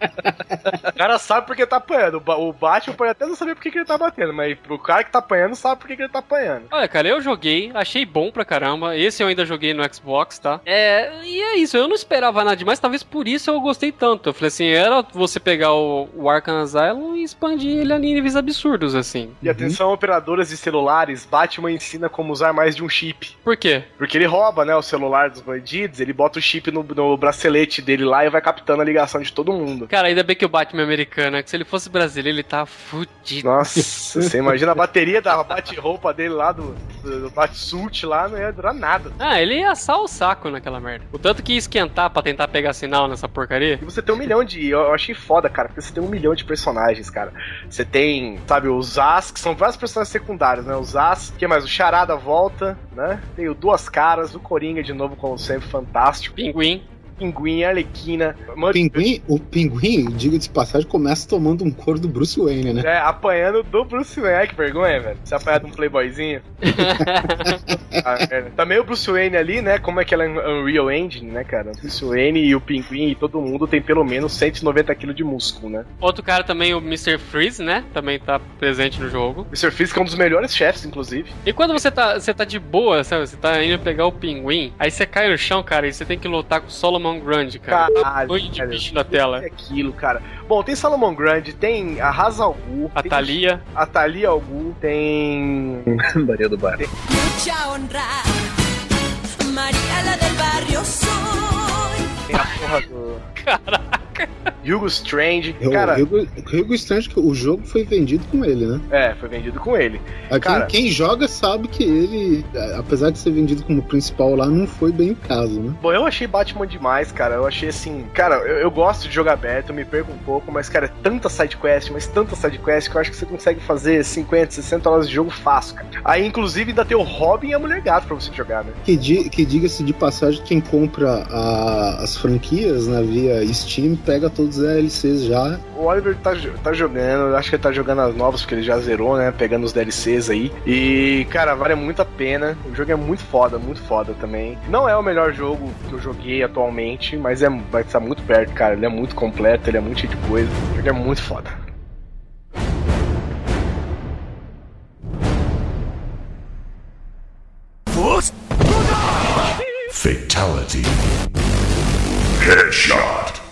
A: O cara sabe porque tá apanhando. O Ba- O Batman pode até não saber porque que ele tá batendo, mas o cara que tá apanhando sabe porque que ele tá apanhando.
B: Olha, cara, eu joguei, achei bom pra caramba. Esse eu ainda joguei no Xbox, tá? É, e é isso, eu não esperava nada demais, talvez por isso eu gostei tanto. Eu falei assim, era você pegar o, o Arkham Asylum e expandir ele a níveis absurdos, assim.
A: E atenção, operadoras de celulares, Batman ensina como usar mais de um chip.
B: Por quê?
A: Porque ele rouba, né, o celular dos bandidos, ele bota o chip no, no bracelete dele lá e vai captando a ligação de todo mundo.
B: Cara, ainda bem que o Batman é americano, né? Que se ele fosse brasileiro, ele tá fudido.
A: Nossa, você [LAUGHS] imagina a bateria da bate-roupa dele lá, do, do, do bate-suit lá, não ia durar nada.
B: Ah, ele ia assar o saco naquela merda. O tanto que ia esquentar pra tentar pegar sinal nessa porcaria.
A: E você tem um milhão de. Eu eu achei foda, cara, porque você tem um milhão de personagens, cara. Você tem, sabe, os As, que são vários personagens secundários, né? Os As, que mais? O Charada volta, né? Tem o Duas Caras, o Coringa de novo, como sempre, fantástico.
B: Pinguim.
A: Pinguim, Arlequina, Mud-
C: Pinguim, o pinguim, diga de passagem, começa tomando um couro do Bruce Wayne, né?
A: É, apanhando do Bruce Wayne. Ai, que vergonha, velho. Você apanhar de um playboyzinho. [LAUGHS] Ah. Também o Bruce Wayne ali, né? Como é que ela é Unreal Engine, né, cara? O Bruce Wayne e o Pinguim e todo mundo tem pelo menos 190 kg de músculo, né?
B: Outro cara também, o Mr. Freeze, né? Também tá presente no jogo.
A: Mr. Físico é um dos melhores chefes, inclusive.
B: E quando você tá, você tá de boa, sabe? Você tá indo pegar o pinguim, aí você cai no chão, cara, e você tem que lutar com o Solomon Grande, cara.
A: Caralho,
B: de
A: velho.
B: bicho na tela.
A: É aquilo, cara. Bom, tem Salomon Grande, tem a Raza al Ghul,
B: A
A: tem
B: Thalia.
A: a Thalia al Ghul, tem... [LAUGHS]
H: Maria do Bar.
F: Mucha honra, María la del barrio soy.
A: tem a porra do...
B: Caraca.
A: Hugo Strange. Cara,
C: Hugo, Hugo Strange, que o jogo foi vendido com ele, né?
A: é, foi vendido com ele.
C: Ah,
A: Cara-
C: quem, quem joga sabe que ele, apesar de ser vendido como principal lá, não foi bem o caso, né?
A: Bom, eu achei Batman demais, cara. Eu achei assim. Cara, eu, eu gosto de jogar aberto, eu me perco um pouco, mas, cara, é tanta sidequest, mas tanta sidequest que eu acho que você consegue fazer 50, 60 horas de jogo fácil, cara. Aí, inclusive, ainda tem o Robin e a Mulher Gato pra você jogar, né?
C: Que, di- que diga-se de passagem, quem compra a- as franquias né, via Steam pega todos os DLCs já.
A: O Oliver tá, tá jogando, acho que ele tá jogando as novas, porque ele já zerou, né? Pegando os DLCs aí. E, cara, vale muito a pena. O jogo é muito foda, muito foda também. Não é o melhor jogo que eu joguei atualmente, mas é, vai estar muito perto, cara. Ele é muito completo, ele é muito cheio de coisa. O jogo é muito foda.
G: Fatality. Headshot.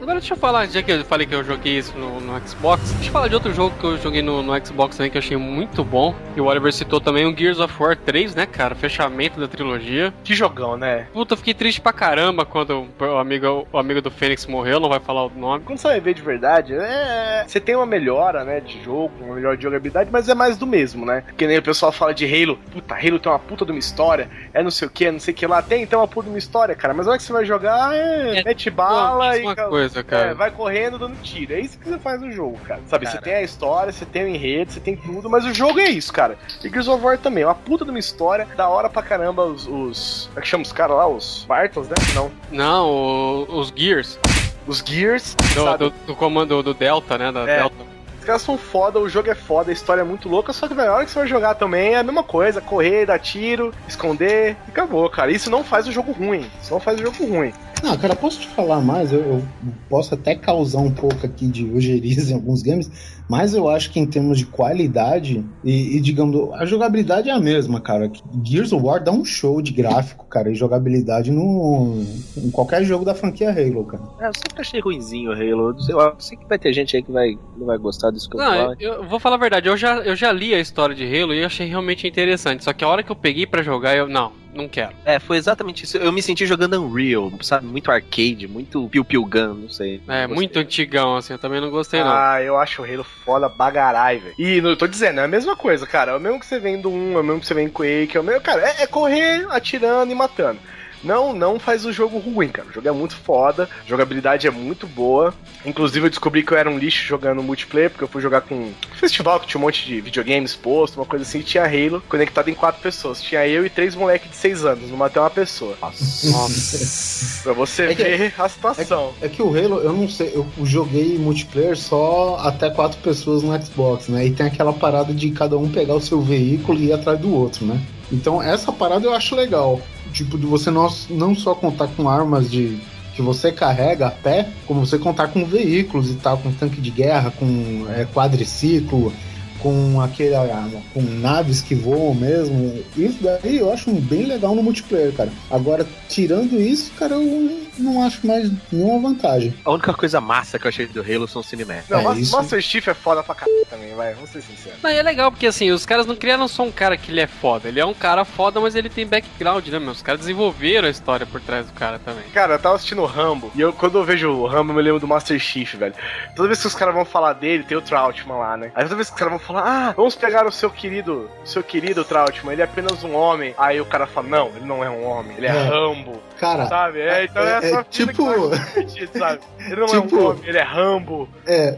B: Agora deixa eu falar, já que eu falei que eu joguei isso no, no Xbox, deixa eu falar de outro jogo que eu joguei no, no Xbox também que eu achei muito bom. E o Oliver citou também o Gears of War 3, né, cara? Fechamento da trilogia.
A: Que jogão, né?
B: Puta, eu fiquei triste pra caramba quando o amigo, o amigo do Fênix morreu, não vai falar o nome.
A: Quando você vai ver de verdade, é. Você tem uma melhora, né, de jogo, uma melhora de jogabilidade, mas é mais do mesmo, né? Que nem o pessoal fala de Halo, puta, Halo tem uma puta de uma história, é não sei o que, não sei o que lá, tem então uma puta de uma história, cara, mas na hora que você vai jogar, é,
B: É,
A: mete bala e. ca-
B: coisa, cara.
A: É, vai correndo dando tiro. É isso que você faz no jogo, cara. Sabe, você
H: Cara.
A: tem a história, você tem o enredo, você tem tudo, mas o jogo é isso, cara. E Gears of War também, é uma puta de uma história, da hora pra caramba os. os como é que chama os caras lá? Os Spartans, né? Não.
B: Não, o- os Gears.
A: Os Gears.
B: Do, do, do comando do Delta, né? Da
A: É.
B: Delta.
A: Os caras são foda, o jogo é foda, a história é muito louca, só que na hora que você vai jogar também é a mesma coisa, correr, dar tiro, esconder, e acabou, cara. Isso não faz o jogo ruim. Isso não faz o jogo ruim.
C: Não, cara, posso te falar mais? Eu, eu posso até causar um pouco aqui de ojeriza em alguns games, mas eu acho que em termos de qualidade e, e, digamos, a jogabilidade é a mesma, cara. Gears of War dá um show de gráfico, cara, e jogabilidade no, em qualquer jogo da franquia Halo, cara.
H: É, eu sempre achei ruimzinho o Halo. Eu sei, eu que vai ter gente aí que vai, não vai gostar disso que eu
B: Não,
H: falo.
B: eu, eu vou falar a verdade, eu já, eu já li a história de Halo e eu achei realmente interessante. Só que a hora que eu peguei pra jogar, eu. Não, não quero.
H: É, foi exatamente isso. Eu me senti jogando Unreal, sabe? Muito arcade, muito piu-piu gun, não sei.
B: É,
H: Não
B: muito
H: gostei.
B: antigão, assim, eu também não gostei, não.
A: Ah, eu acho o Halo foda bagarai, velho. E não, tô dizendo, é a mesma coisa, cara. É o mesmo que você vem do 1, é o mesmo que você vem Quake, é o mesmo. Cara, é, é correr, atirando e matando. Não, não faz o jogo ruim, cara. O jogo é muito foda, a jogabilidade é muito boa. Inclusive, eu descobri que eu era um lixo jogando multiplayer, porque eu fui jogar com um festival que tinha um monte de videogames exposto, uma coisa assim, e tinha Halo conectado em quatro pessoas. Tinha eu e três moleques de seis anos, não matei uma pessoa.
B: Nossa.
A: Pra você
C: É que-
A: ver a situação.
C: É que o Halo, eu não sei, eu joguei multiplayer só até quatro pessoas no Xbox, né? E tem aquela parada de cada um pegar o seu veículo e ir atrás do outro, né? Então essa parada eu acho legal. Tipo, de você não, não só contar com armas de que você carrega a pé, como você contar com veículos e tal, com tanque de guerra, com é, quadriciclo, com aquele ah, com naves que voam mesmo. Isso daí eu acho bem legal no multiplayer, cara. Agora, tirando isso, cara, eu não acho mais nenhuma vantagem.
H: A única coisa massa que eu achei do Halo são cinemáticos.
A: Não,
C: É,
A: Mas- Master Chief é foda pra caralho também, vai, vamos ser sinceros.
B: Não, e é legal porque assim, os caras não criaram só um cara que ele é foda. Ele é um cara foda, mas ele tem background, né, meu? Os caras desenvolveram a história por trás do cara também.
A: Cara, eu tava assistindo o Rambo, e eu, quando eu vejo o Rambo, eu me lembro do Master Chief, velho. Toda vez que os caras vão falar dele, tem o Trautmann lá, né? Aí toda vez que os caras vão falar, ah, vamos pegar o seu querido, o seu querido Trautmann, ele é apenas um homem. Aí o cara fala, não, ele não é um homem, ele é,
C: É.
A: Rambo,
C: Cara,
A: sabe? É, então é,
C: é- é tipo-
A: divertido, sabe? Ele não é
C: Tipo-
A: um homem, ele é Rambo.
C: é.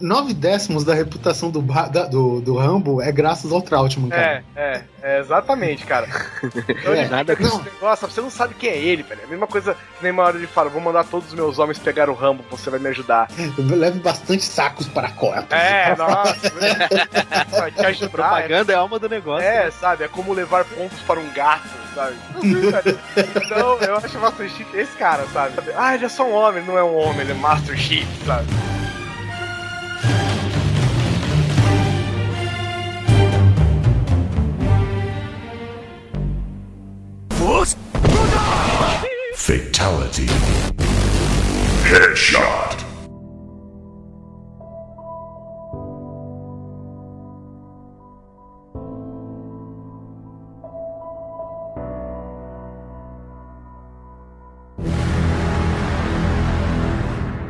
C: Nove décimos da reputação do, da- do, do Rambo é graças ao Trautmann, cara.
A: É, é, é, exatamente, cara. [LAUGHS] Então
C: É,
A: ele
H: nada
A: com
C: não.
A: negócio, você não sabe quem é ele, velho. É a mesma coisa que nem uma hora ele fala, vou mandar todos os meus homens pegar o Rambo, você vai me ajudar. [LAUGHS]
C: Leve bastante sacos para a copa.
A: É, nossa. [LAUGHS] vai te ajudar.
H: Propaganda é a alma do negócio.
A: É, sabe? É como levar pontos para um gato, sabe? Não sei, velho. Então, eu acho o Master Chief esse cara, sabe? Ah, ele é só um homem, não é um homem, ele é Master Chief, sabe?
G: Fatality. Headshot.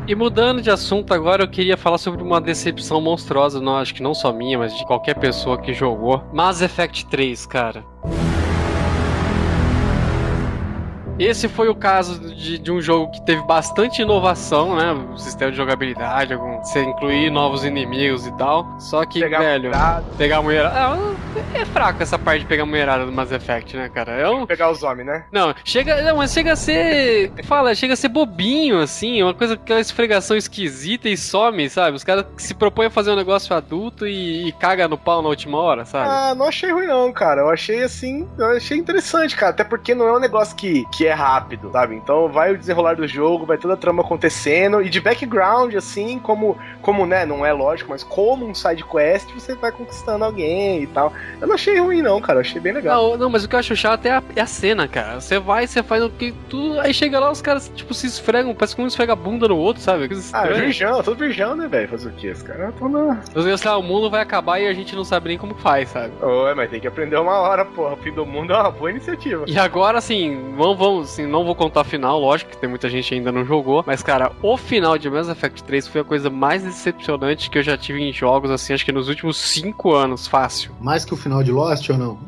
B: E mudando de assunto agora, eu queria falar sobre uma decepção monstruosa, não, acho que não só minha, mas de qualquer pessoa que jogou. Mass Effect 3, cara. Esse foi o caso de, de um jogo que teve bastante inovação, né? O sistema de jogabilidade, algum, você incluir novos inimigos e tal. Só que,
A: Pegar
B: velho,
A: mulherada,
B: pegar a mulherada. Ah, é fraco essa parte de pegar a mulherada do Mass Effect, né, cara? É um,
A: pegar os homens, né?
B: não, chega. Não, mas chega a ser. Fala, chega a ser bobinho, assim. Uma coisa, aquela esfregação esquisita e some, sabe? Os caras se propõem a fazer um negócio adulto e, e caga no pau na última hora, sabe?
A: Ah, não achei ruim não, cara. Eu achei assim, eu achei interessante, cara. Até porque não é um negócio que, que é rápido, sabe? Então vai o desenrolar do jogo, vai toda a trama acontecendo e de background, assim, como, como né, não é lógico, mas como um side quest, você vai conquistando alguém e tal. Eu não achei ruim não, cara. Eu achei bem legal.
B: Não, não, mas o que eu acho chato é a, é a cena, cara. Você vai, você faz o que tudo, aí chega lá, os caras, tipo, se esfregam, parece que um esfrega a bunda no outro, sabe?
A: Ah, virgão, todo virgão, né, velho? Fazer o quê? Os caras estão na.
B: Sei lá, o mundo vai acabar e a gente não sabe nem como faz, sabe?
A: Oi, mas tem que aprender uma hora, porra. O fim do mundo é uma boa iniciativa.
B: E agora, assim, vamos, vamos, assim, não vou contar o final, lógico que tem muita gente ainda não jogou, mas, cara, o final de Mass Effect 3 foi a coisa mais decepcionante que eu já tive em jogos, assim, acho que nos últimos 5 anos, fácil.
C: Mais que o final de Lost ou não?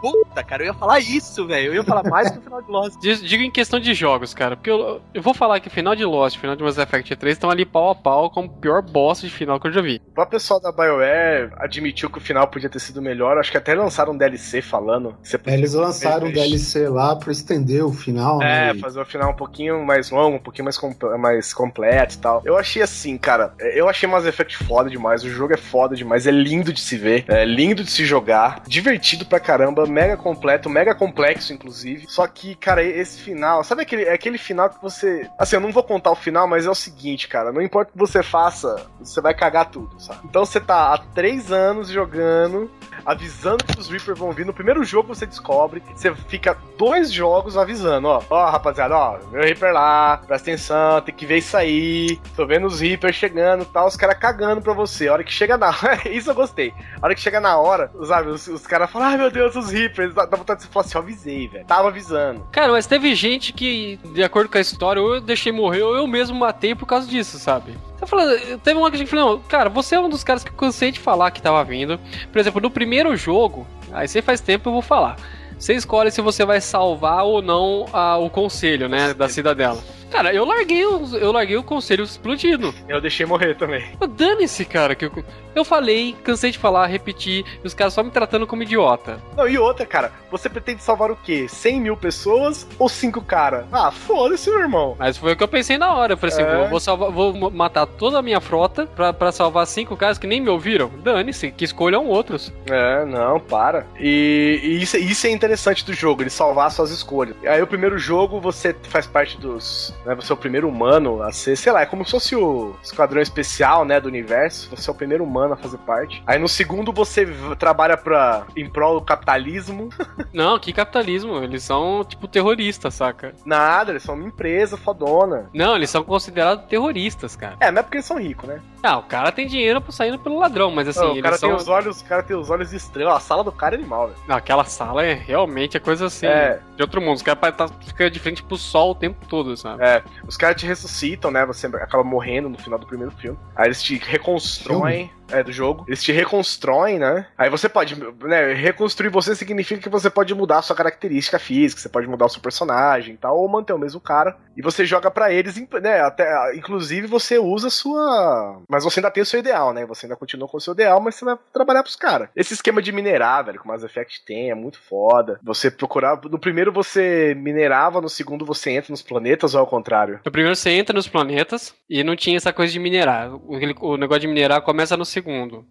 H: Puta, cara, eu ia falar isso, velho. Eu ia falar mais que o final de Lost. [LAUGHS]
B: Digo em questão de jogos, cara, porque eu, eu vou falar que o final de Lost e o final de Mass Effect 3 estão ali pau a pau como o pior boss de final que eu já vi.
A: O próprio pessoal da BioWare admitiu que o final podia ter sido melhor. Acho que até lançaram um DLC falando.
C: É, eles lançaram um DLC lá pra estender o final,
A: É,
C: né?
A: fazer o final um pouquinho mais longo, um pouquinho mais, comp- mais completo e tal. Eu achei assim, cara, eu achei Mass Effect foda demais, o jogo é foda demais, é lindo de se ver, é lindo de se jogar, divertido pra caramba, mega completo, mega complexo, inclusive. Só que, cara, esse final, sabe aquele, é aquele final que você. Assim, eu não vou contar o final, mas é o seguinte, cara, não importa o que você faça, você vai cagar tudo, sabe? Então você tá há três anos jogando, avisando que os Reaper vão vir. No primeiro jogo você descobre, você fica dois jogos avisando, ó. Ó, rapaziada, ó, meu Reaper lá, presta atenção, tem que ver isso aí. Tô vendo os Reaper chegando e tal, os caras cagando pra você. A hora que chega na [LAUGHS] isso eu gostei. A hora que chega na hora, sabe, os, os caras falam, ai meu Deus, os Reapers. Dá dá vontade de você falar assim, eu avisei, velho. Tava avisando.
B: Cara, mas teve gente que, de acordo com a história, ou eu deixei morrer ou eu mesmo matei por causa disso, sabe? Você falou, teve uma que a gente falou, não, cara, você é um dos caras que eu cansei de falar que tava vindo. Por exemplo, no primeiro jogo, aí você faz tempo eu vou falar. Você escolhe se você vai salvar ou não a- o conselho, né, da cidadela. Cara, eu larguei, o- eu larguei o conselho explodindo.
A: Eu deixei morrer também.
B: Dane-se, cara, que eu, eu falei, cansei de falar, repetir, e os caras só me tratando como idiota.
A: Não, e outra, cara, você pretende salvar o quê? 100 mil pessoas ou 5 caras? Ah, foda-se, meu irmão.
B: Mas foi o que eu pensei na hora. Eu falei assim:
A: É.
B: vou, salvar, vou ma- matar toda a minha frota pra, pra salvar cinco caras que nem me ouviram. Dane-se, que escolham outros.
A: É, não, para. E, e isso, isso é interessante do jogo, ele salvar suas escolhas. Aí o primeiro jogo você faz parte dos. Né, você é o primeiro humano a ser, sei lá, é como se fosse o esquadrão especial, né, do universo. Você é o primeiro humano a fazer parte. Aí no segundo você trabalha pra, em prol do capitalismo. [LAUGHS]
B: Não, que capitalismo. Eles são, tipo, terroristas, saca?
A: Nada, eles são uma empresa fodona.
B: Não, eles são considerados terroristas, cara.
A: É, mas é porque eles são ricos, né?
B: Ah, o cara tem dinheiro saindo pelo ladrão, mas assim,
A: Não, o
B: eles
A: cara
B: são.
A: tem os olhos, o cara tem os olhos estranhos. A sala do cara é animal, velho.
B: Não, aquela sala é realmente a coisa assim.
A: É.
B: De outro mundo. Os caras tá, fica de frente pro sol o tempo todo, sabe?
A: É, os caras te ressuscitam, né? Você acaba morrendo no final do primeiro filme. Aí eles te reconstroem. É, do jogo. Eles te reconstroem, né? Aí você pode, né? Reconstruir você significa que você pode mudar a sua característica física, você pode mudar o seu personagem e tal, ou manter o mesmo cara. E você joga pra eles, né? Até, inclusive você usa a sua. Mas você ainda tem o seu ideal, né? Você ainda continua com o seu ideal, mas você vai trabalhar pros caras. Esse esquema de minerar, velho, que o Mass Effect tem, é muito foda. Você procurar. No primeiro você minerava, no segundo você entra nos planetas, ou ao contrário?
B: No primeiro você entra nos planetas e não tinha essa coisa de minerar. O, o negócio de minerar começa no segundo.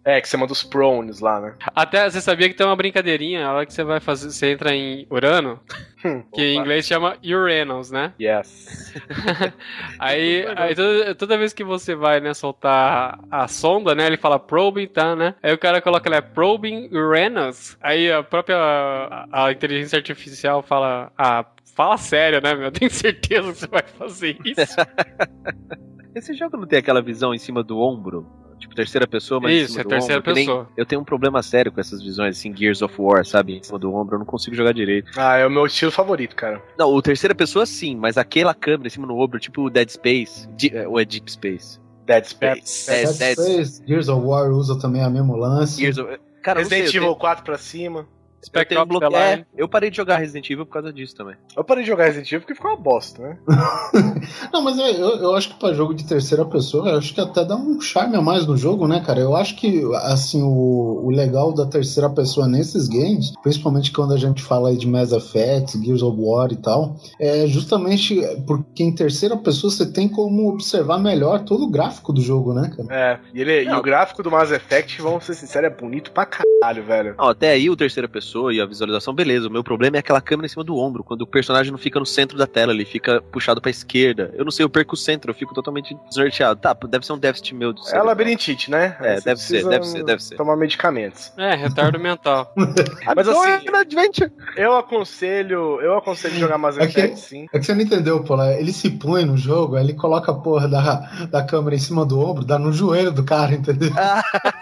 A: É, que você manda os prones lá, né?
B: Até você sabia que tem uma brincadeirinha, a hora que você vai fazer, você entra em Urano, que em inglês chama Uranus, né?
A: Yes. [LAUGHS]
B: Aí, aí toda, toda vez que você vai, né, soltar a sonda, né, ele fala probing, tá, né? Aí o cara coloca lá, probing Uranus. Aí a própria a, a inteligência artificial fala, ah, fala sério, né, meu? Eu [LAUGHS] tenho certeza que você vai fazer isso. [LAUGHS]
H: Esse jogo não tem aquela visão em cima do ombro Tipo, terceira pessoa, mas em
B: Isso,
H: cima
B: é
H: do
B: terceira
H: ombro,
B: pessoa.
H: Eu tenho um problema sério com essas visões, assim, Gears of War, sabe? Em cima do ombro, eu não consigo jogar direito.
A: Ah, é o meu estilo favorito, cara.
H: Não, o terceira pessoa sim, mas aquela câmera em cima do ombro, tipo o Dead Space, é, ou é Deep Space?
A: Dead Space.
H: É,
C: Dead
H: Dead
C: Space, Gears of War usa também a mesmo lance.
H: Gears of... Cara,
A: Resident
H: eu
A: Evil
H: tenho,
A: 4 pra cima.
H: Eu
B: Spec
H: tenho um
B: Ops
H: bloque... É, eu parei de jogar Resident Evil por causa disso também.
A: Eu parei de jogar Resident Evil porque ficou uma bosta, né? [LAUGHS]
C: Não, mas é, eu, eu acho que pra jogo de terceira pessoa, eu acho que até dá um charme a mais no jogo, né, cara? Eu acho que, assim, o, o legal da terceira pessoa nesses games, principalmente quando a gente fala aí de Mass Effect, Gears of War e tal, é justamente porque em terceira pessoa você tem como observar melhor todo o gráfico do jogo, né, cara?
A: É, e, ele, e o gráfico do Mass Effect, vamos ser sinceros, é bonito pra caralho, velho.
H: Não, até aí o terceira pessoa e a visualização, beleza. O meu problema é aquela câmera em cima do ombro, quando o personagem não fica no centro da tela, ele fica puxado pra esquerda. Eu não sei, eu perco o centro, eu fico totalmente desnorteado. Tá, deve ser um déficit meu do
A: É labirintite, né?
H: É,
A: você
H: deve ser, deve ser, deve ser.
A: Tomar medicamentos.
B: É, retardo mental. [LAUGHS]
A: Mas assim,
H: Então, Adventure.
A: eu aconselho, eu aconselho jogar Mass
C: É que-
A: Effect, sim.
C: É que você não entendeu, pô. né? Ele se põe no jogo, aí ele coloca a porra da, da câmera em cima do ombro, dá no joelho do cara, entendeu? [LAUGHS]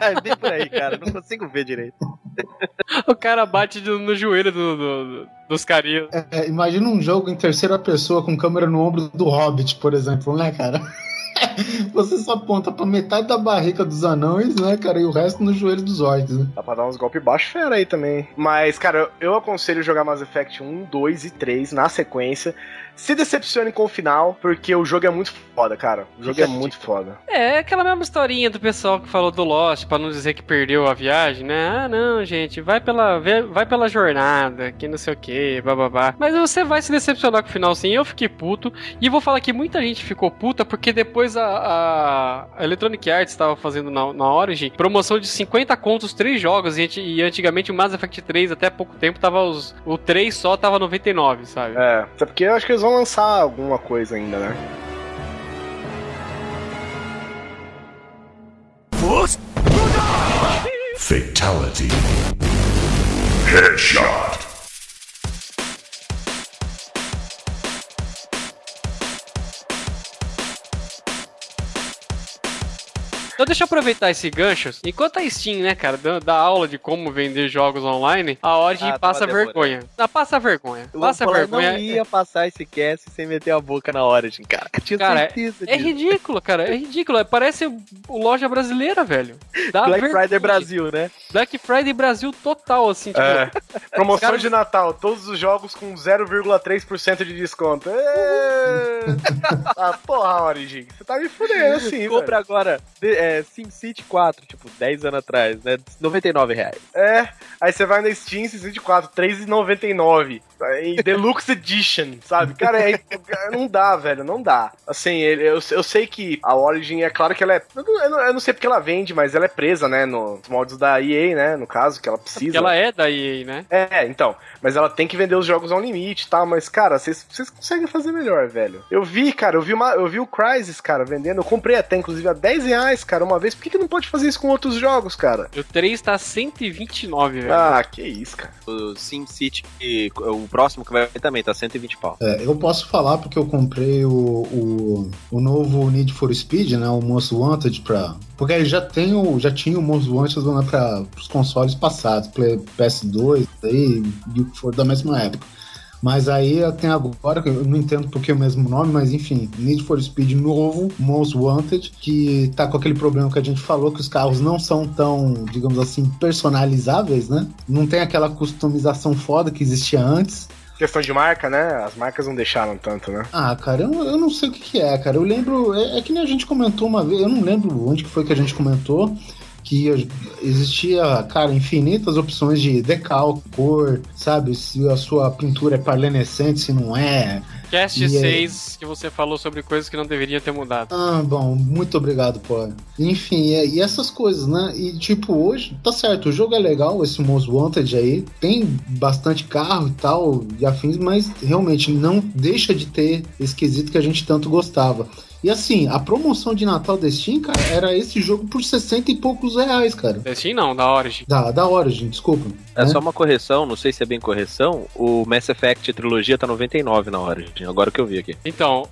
H: É bem por aí, cara. Não consigo ver direito. [LAUGHS]
B: O cara bate no, no joelho do- do- dos carinhos.
C: É, imagina um jogo em terceira pessoa com câmera no ombro do Hobbit, por exemplo, né, cara? [LAUGHS] Você só aponta pra metade da barriga dos anões, né, cara? E o resto no joelho dos orcs, né?
A: Dá pra dar uns golpes baixos fera aí também. Mas, cara, eu, eu aconselho jogar Mass Effect 1, 2 e 3 na sequência. Se decepcione com o final, porque o jogo é muito foda, cara. O jogo é muito foda. [LAUGHS]
B: É aquela mesma historinha do pessoal que falou do Lost, pra não dizer que perdeu a viagem, né? Ah, não, gente, vai pela, vai pela jornada, que não sei o que, bababá. Mas você vai se decepcionar com o final sim. Eu fiquei puto. E vou falar que muita gente ficou puta porque depois a, a- Electronic Arts estava fazendo na, na Origin promoção de 50 contos, 3 jogos. E, e antigamente o Mass Effect 3, até pouco tempo, tava os, o 3 só tava 99, sabe?
A: É, até porque eu acho que eles vão lançar alguma coisa ainda, né?
G: Fatality. Headshot.
B: Então deixa eu aproveitar esse gancho. Enquanto a Steam, né, cara, dá, dá aula de como vender jogos online, a Origin
H: Ah,
B: passa
H: tava demorando.
B: vergonha. Não, passa vergonha.
H: Eu
B: Passa
H: falar,
B: vergonha.
H: não ia passar esse cast sem meter a boca na Origin, cara. Eu [LAUGHS] tinha
B: Cara,
H: certeza
B: É
H: disso.
B: ridículo, cara. É ridículo. Parece o loja brasileira, velho. Dá
H: Black
B: vergonha.
H: Friday Brasil, né?
B: Black Friday Brasil total, assim. Tipo,
A: É. [LAUGHS] Promoção
B: Cara-
A: de Natal, todos os jogos com 0,3% de desconto. Ê! [LAUGHS] ah, porra, Origin, você tá me fudendo assim,
H: Compra agora de- é, SimCity 4, tipo, 10 anos atrás, né? 99 reais.
A: É, aí você vai na Steam 64, 3,99. Em Deluxe Edition, sabe? Cara, é- não dá, velho, não dá. Assim, eu, eu sei que a Origin, é claro que ela é. Eu não, eu não- sei porque ela vende, mas ela é presa, né? Nos moldes da EA, né? No caso, que ela precisa.
B: que ela é da EA, né?
A: É, então. Mas ela tem que vender os jogos ao limite e tal. Mas, cara, vocês vocês conseguem fazer melhor, velho. Eu vi, cara, eu vi, uma, eu vi o Crysis, cara, vendendo. Eu comprei até, inclusive, a 10 reais, cara, uma vez. Por que, que não pode fazer isso com outros jogos, cara?
B: O 3 tá 129, velho.
A: Ah, que isso, cara.
H: O SimCity, o próximo que vai também, tá 120 pau.
C: É, eu posso falar porque eu comprei o, o, o novo Need for Speed, né? O Most Wanted pra. Porque ele já tem o, já tinha o Most Wanted lá para os consoles passados, Play- PS2 aí, e o que for da mesma época. Mas aí tem agora, eu não entendo porque é o mesmo nome, mas enfim, Need for Speed novo, Most Wanted, que tá com aquele problema que a gente falou, que os carros não são tão, digamos assim, personalizáveis, né? Não tem aquela customização foda que existia antes.
A: Questão de marca, né? As marcas não deixaram tanto, né?
C: Ah, cara, eu, eu não sei o que, que é, cara. Eu lembro. É, é que nem a gente comentou uma vez, eu não lembro onde que foi que a gente comentou. Que existia, cara, infinitas opções de decalque, cor, sabe? Se a sua pintura é parlenescente, se não é.
B: Cast
C: E aí?
B: 6, que você falou sobre coisas que não deveriam ter mudado.
C: Ah, bom, muito obrigado, pô. Enfim, é- e essas coisas, né? E tipo, hoje, tá certo, o jogo é legal, esse Most Wanted aí, tem bastante carro e tal, e afins, mas realmente não deixa de ter esse quesito que a gente tanto gostava. E assim, a promoção de Natal da Steam, cara, era esse jogo por 60 e poucos reais, cara.
B: Assim não, da Origin.
C: Da, da Origin, desculpa.
H: É
C: né?
H: só uma correção, não sei se é bem correção. O Mass Effect trilogia tá 99 na Origin, agora que eu vi aqui.
B: Então,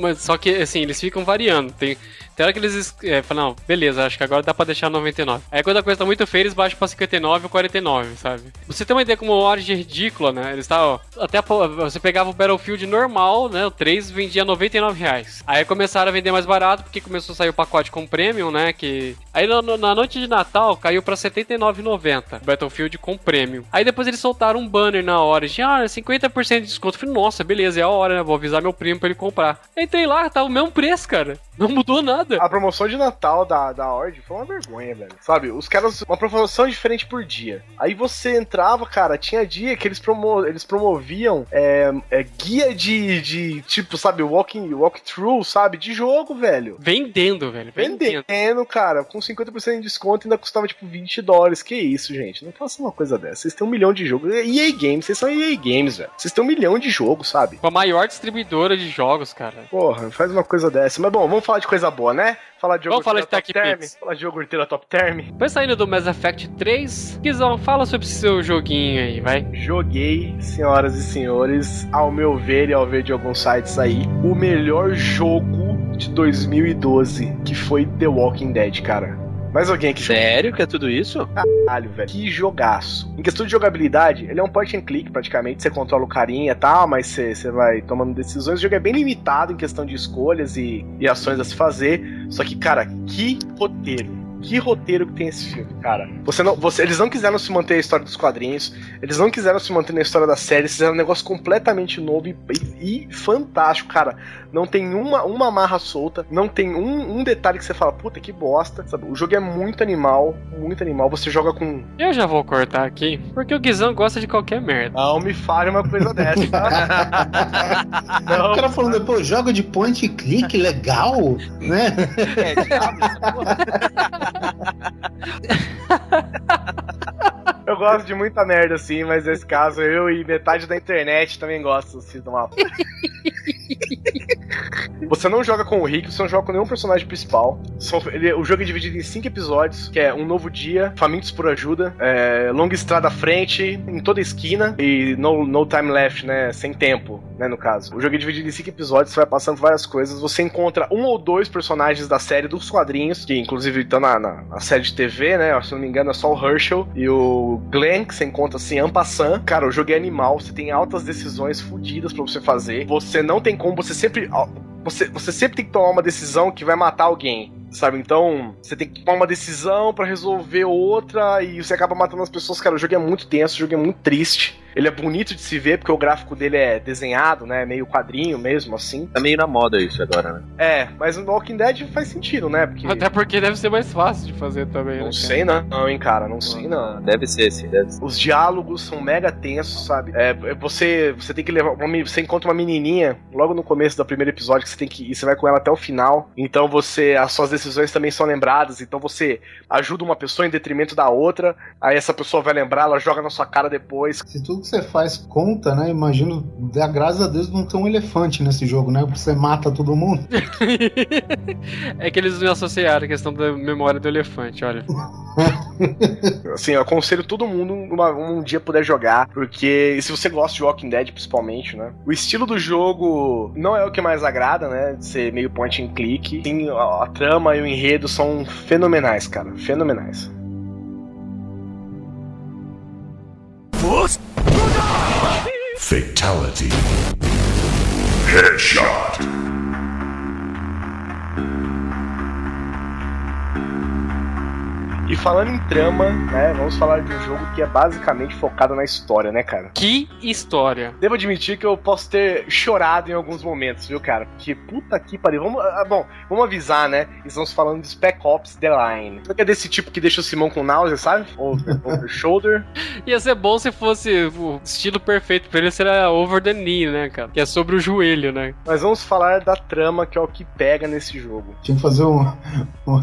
B: mas só que assim, eles ficam variando. Tem, tem hora que eles es- é, falam, não, beleza, acho que agora dá pra deixar 99. Aí quando a coisa tá muito feia, eles baixam pra 59 ou 49, sabe? Você tem uma ideia como o Origin é ridícula, né? Eles ó, até pô, você pegava o Battlefield normal, né? O 3 vendia 99 reais. Aí começaram a vender mais barato, porque começou a sair o pacote com Premium, né? Que. Aí na, na noite de Natal caiu pra 79,90 Battlefield com Premium. Aí depois eles soltaram um banner na Origin, ah, 50% de desconto. Eu falei, nossa, beleza, é a hora, né? Vou avisar meu primo pra ele comprar. Entrei lá, tá o mesmo preço, cara. Não mudou nada.
A: A promoção de Natal da, da Ord foi uma vergonha, velho. Sabe, os caras, uma promoção diferente por dia. Aí você entrava, cara, tinha dia que eles, promo, eles promoviam é, é, guia de, de, tipo, sabe, walking, walkthrough, sabe, de jogo, velho.
B: Vendendo, velho. Vendendo.
A: Vendendo, cara, com 50% de desconto ainda custava tipo 20 dólares. Que isso, gente? Não faça uma coisa dessa. Vocês têm um milhão de jogos. EA Games, vocês são EA Games, velho. Vocês têm um milhão de jogos, sabe?
B: Com a maior distribuidora de jogos, cara.
A: Porra, faz uma coisa dessa. Mas bom, vamos falar de coisa boa, né? Falar de
B: Vamos falar de
A: top term.
B: Pix.
A: Falar de iogurteira top term.
B: Depois saindo do Mass Effect 3, Guizão, fala sobre seu joguinho aí, vai.
A: Joguei, senhoras e senhores, ao meu ver e ao ver de alguns sites aí, o melhor jogo de 2012, que foi The Walking Dead, cara. Mais alguém que?
H: Sério que é tudo isso?
A: Caralho, velho. Que jogaço. Em questão de jogabilidade, ele é um point and click praticamente. Você controla o carinha e tal, mas você, você vai tomando decisões. O jogo é bem limitado em questão de escolhas e, e ações a se fazer. Só que, cara, que roteiro. Que roteiro que tem esse filme, cara. Você não, você, eles não quiseram se manter a história dos quadrinhos, eles não quiseram se manter na história da série, eles fizeram um negócio completamente novo e, e- e fantástico, cara. Não tem uma, uma amarra solta, não tem um, um detalhe que você fala, puta que bosta, sabe? O jogo é muito animal, muito animal. Você joga com.
B: Eu já vou cortar aqui, porque o Guizão gosta de qualquer merda.
A: Não me fale uma coisa dessa, tá? [LAUGHS]
C: o cara falando, pô, joga de point and click, legal, né?
A: Eu gosto de muita merda, assim, mas nesse caso eu e metade da internet também gosto assim, de uma. [LAUGHS] Você não joga com o Rick, você não joga com nenhum personagem principal. São- ele- o jogo é dividido em cinco episódios, que é um novo dia, famintos por ajuda, é, longa estrada à frente, em toda esquina, e no, no time left, né? Sem tempo, né? No caso. O jogo é dividido em cinco episódios, você vai passando várias coisas. Você encontra um ou dois personagens da série dos quadrinhos, que inclusive estão na, na, na série de TV, né? Se não me engano, é só o Herschel e o Glenn, que você encontra assim, Ampassan. Cara, o jogo é animal, você tem altas decisões fodidas pra você fazer. Você não tem como, você sempre. Você, você sempre tem que tomar uma decisão que vai matar alguém. Sabe, então você tem que tomar uma decisão pra resolver outra e você acaba matando as pessoas. Cara, o jogo é muito tenso, o jogo é muito triste. Ele é bonito de se ver porque o gráfico dele é desenhado, né? Meio quadrinho mesmo, assim.
H: Tá meio na moda isso agora, né?
A: É, mas no Walking Dead faz sentido, né? Porque.
B: Até porque deve ser mais fácil de fazer também, né?
A: Não
B: cara?
A: sei não, não, hein, cara. Não sei não.
H: Deve ser, sim, deve ser.
A: Os diálogos são mega tensos, sabe? É, é, você, você tem que levar. Uma, você encontra uma menininha logo no começo do primeiro episódio que você tem que ir, você vai com ela até o final. Então você. As suas decisões também são lembradas. Então você ajuda uma pessoa em detrimento da outra. Aí essa pessoa vai lembrar, ela joga na sua cara depois.
C: Se tudo que você faz conta, né? Imagino, dá graças a Deus não tem um elefante nesse jogo, né? Você mata todo mundo. [LAUGHS]
B: é que eles me associaram a questão da memória do elefante, olha. [LAUGHS]
A: Assim, eu aconselho todo mundo uma- um dia puder jogar, porque se você gosta de Walking Dead, principalmente, né? O estilo do jogo não é o que mais agrada, né? De ser meio point and click. Sim, a, a trama e o enredo são fenomenais, cara. Fenomenais.
G: Fatality. Headshot.
A: E falando em trama, né? Vamos falar de um jogo que é basicamente focado na história, né, cara?
B: Que história.
A: Devo admitir que eu posso ter chorado em alguns momentos, viu, cara? Porque puta que pariu. Vamos, ah, bom, vamos avisar, né? Estamos falando de Spec Ops The Line. É desse tipo que deixa o Simão com náusea, sabe? Over, [LAUGHS] over shoulder.
B: Ia ser bom se fosse o estilo perfeito pra ele seria over the knee, né, cara? Que é sobre o joelho, né?
A: Mas vamos falar da trama, que é o que pega nesse jogo.
C: Tinha que fazer um, [LAUGHS]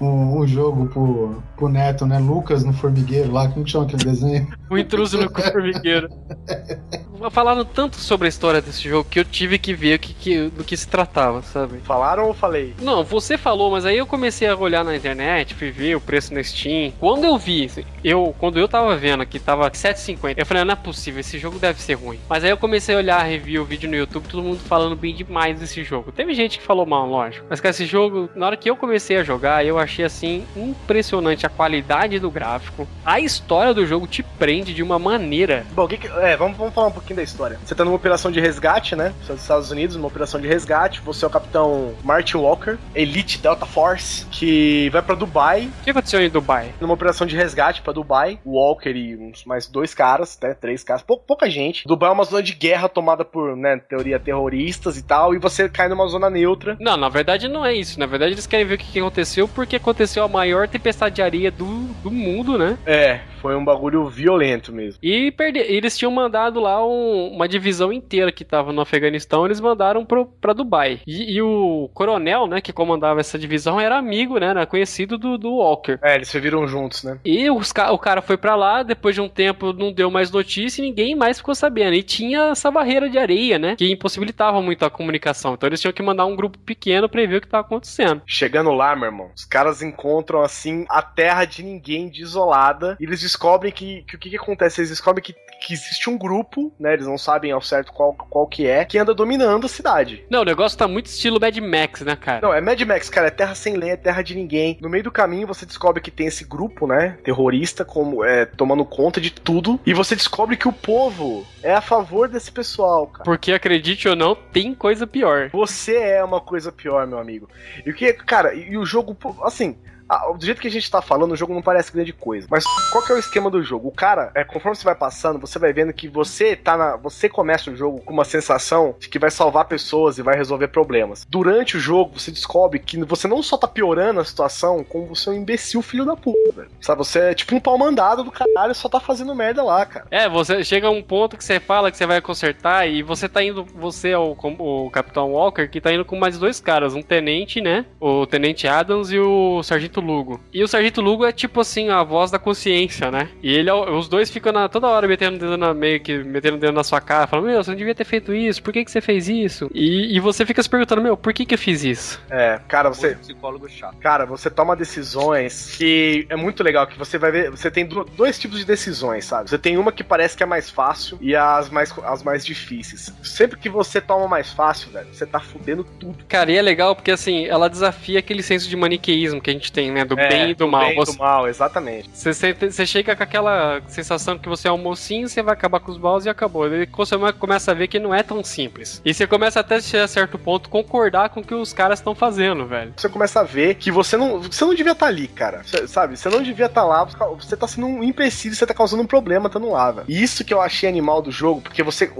C: um, um- jogo pro, pro Neto, né? Lucas no formigueiro lá, como que chama aquele desenho?
B: O intruso no [LAUGHS] formigueiro. [LAUGHS] falaram tanto sobre a história desse jogo que eu tive que ver que, que- do que se tratava, sabe?
A: Falaram ou falei?
B: Não, você falou, mas aí eu comecei a olhar na internet, fui ver o preço na Steam. Quando eu vi, eu, quando eu tava vendo que tava 7,50, eu falei, "Ah, não é possível, esse jogo deve ser ruim. Mas aí eu comecei a olhar, review, vídeo no YouTube, todo mundo falando bem demais desse jogo. Teve gente que falou mal, lógico. Mas cara, esse jogo, na hora que eu comecei a jogar, eu achei assim impressionante a qualidade do gráfico. A história do jogo te prende de uma maneira.
A: Bom, que que- é, vamos, vamos falar um pouquinho da história. Você tá numa operação de resgate, né? Você é dos Estados Unidos, numa operação de resgate. Você é o capitão Martin Walker, Elite Delta Force, que vai pra Dubai,
B: O que aconteceu em Dubai?
A: numa operação de resgate pra Dubai. Walker e uns mais dois caras, né? Três caras, pou- pouca gente. Dubai é uma zona de guerra tomada por, né, teoria terroristas e tal, e você cai numa zona neutra.
B: Não, na verdade não é isso. Na verdade eles querem ver o que que aconteceu, porque aconteceu a maior tempestade de areia do, do mundo, né?
A: É, foi um bagulho violento mesmo.
B: E perde... eles tinham mandado lá um- uma divisão inteira que tava no Afeganistão, eles mandaram pro, pra Dubai. E, e o coronel, né, que comandava essa divisão, era amigo, né, era conhecido do, do Walker.
A: É, eles serviram juntos, né?
B: E os ca- o cara foi pra lá, depois de um tempo não deu mais notícia e ninguém mais ficou sabendo. E tinha essa barreira de areia, né, que impossibilitava muito a comunicação. Então eles tinham que mandar um grupo pequeno pra ver o que tava acontecendo.
A: Chegando lá, meu irmão, os caras encontram assim a terra de ninguém desolada. E eles descobrem que, que o que, que acontece? Eles descobrem que, que existe um grupo, né? Eles não sabem ao certo qual, qual que é, que anda dominando a cidade.
B: Não, o negócio tá muito estilo Mad Max, né, cara?
A: Não, é Mad Max, cara, é terra sem lei, é terra de ninguém. No meio do caminho você descobre que tem esse grupo, né, terrorista, como é, tomando conta de tudo. E você descobre que o povo é a favor desse pessoal, cara.
B: Porque acredite ou não, tem coisa pior.
A: Você é uma coisa pior, meu amigo. E o que, cara, e, o jogo, assim. Ah, do jeito que a gente tá falando, o jogo não parece grande coisa. Mas qual que é o esquema do jogo? O cara, é, conforme você vai passando, você vai vendo que você tá na. Você começa o jogo com uma sensação de que vai salvar pessoas e vai resolver problemas. Durante o jogo, você descobre que você não só tá piorando a situação, como você é um imbecil filho da puta, velho. Sabe? Você é tipo um pau mandado do caralho, só tá fazendo merda lá, cara.
B: É, você chega a um ponto que você fala que você vai consertar e você tá indo, você é o, o Capitão Walker, que tá indo com mais dois caras, um tenente, né? O Tenente Adams e o Sargento Lugo. E o Sargento Lugo é tipo assim, a voz da consciência, né? E ele, é os dois ficam na- toda hora metendo o dedo na meio que metendo o dedo na sua cara, falando, meu, você não devia ter feito isso, por que, que você fez isso? E, e você fica se perguntando, meu, por que, que eu fiz isso?
A: É, cara, você.
H: Psicólogo chato.
A: Cara, você toma decisões que é muito legal, que você vai ver, você tem do- dois tipos de decisões, sabe? Você tem uma que parece que é mais fácil e as mais, as mais difíceis. Sempre que você toma mais fácil, velho, você tá fudendo tudo.
B: Cara, e é legal porque assim, ela desafia aquele senso de maniqueísmo que a gente tem, né? Do
A: É,
B: bem e do mal.
A: bem e
B: Você-
A: do mal, exatamente.
B: Você, você, chega com aquela sensação que você é um mocinho, você vai acabar com os baús e acabou. Daí você começa a ver que não é tão simples. E você começa até a certo ponto concordar com o que os caras estão fazendo, velho.
A: Você começa a ver que você não, você não devia estar ali, cara. Você- sabe? Você não devia estar lá, você tá sendo um empecilho, você tá causando um problema estando lá, velho. E isso que eu achei animal do jogo, porque você,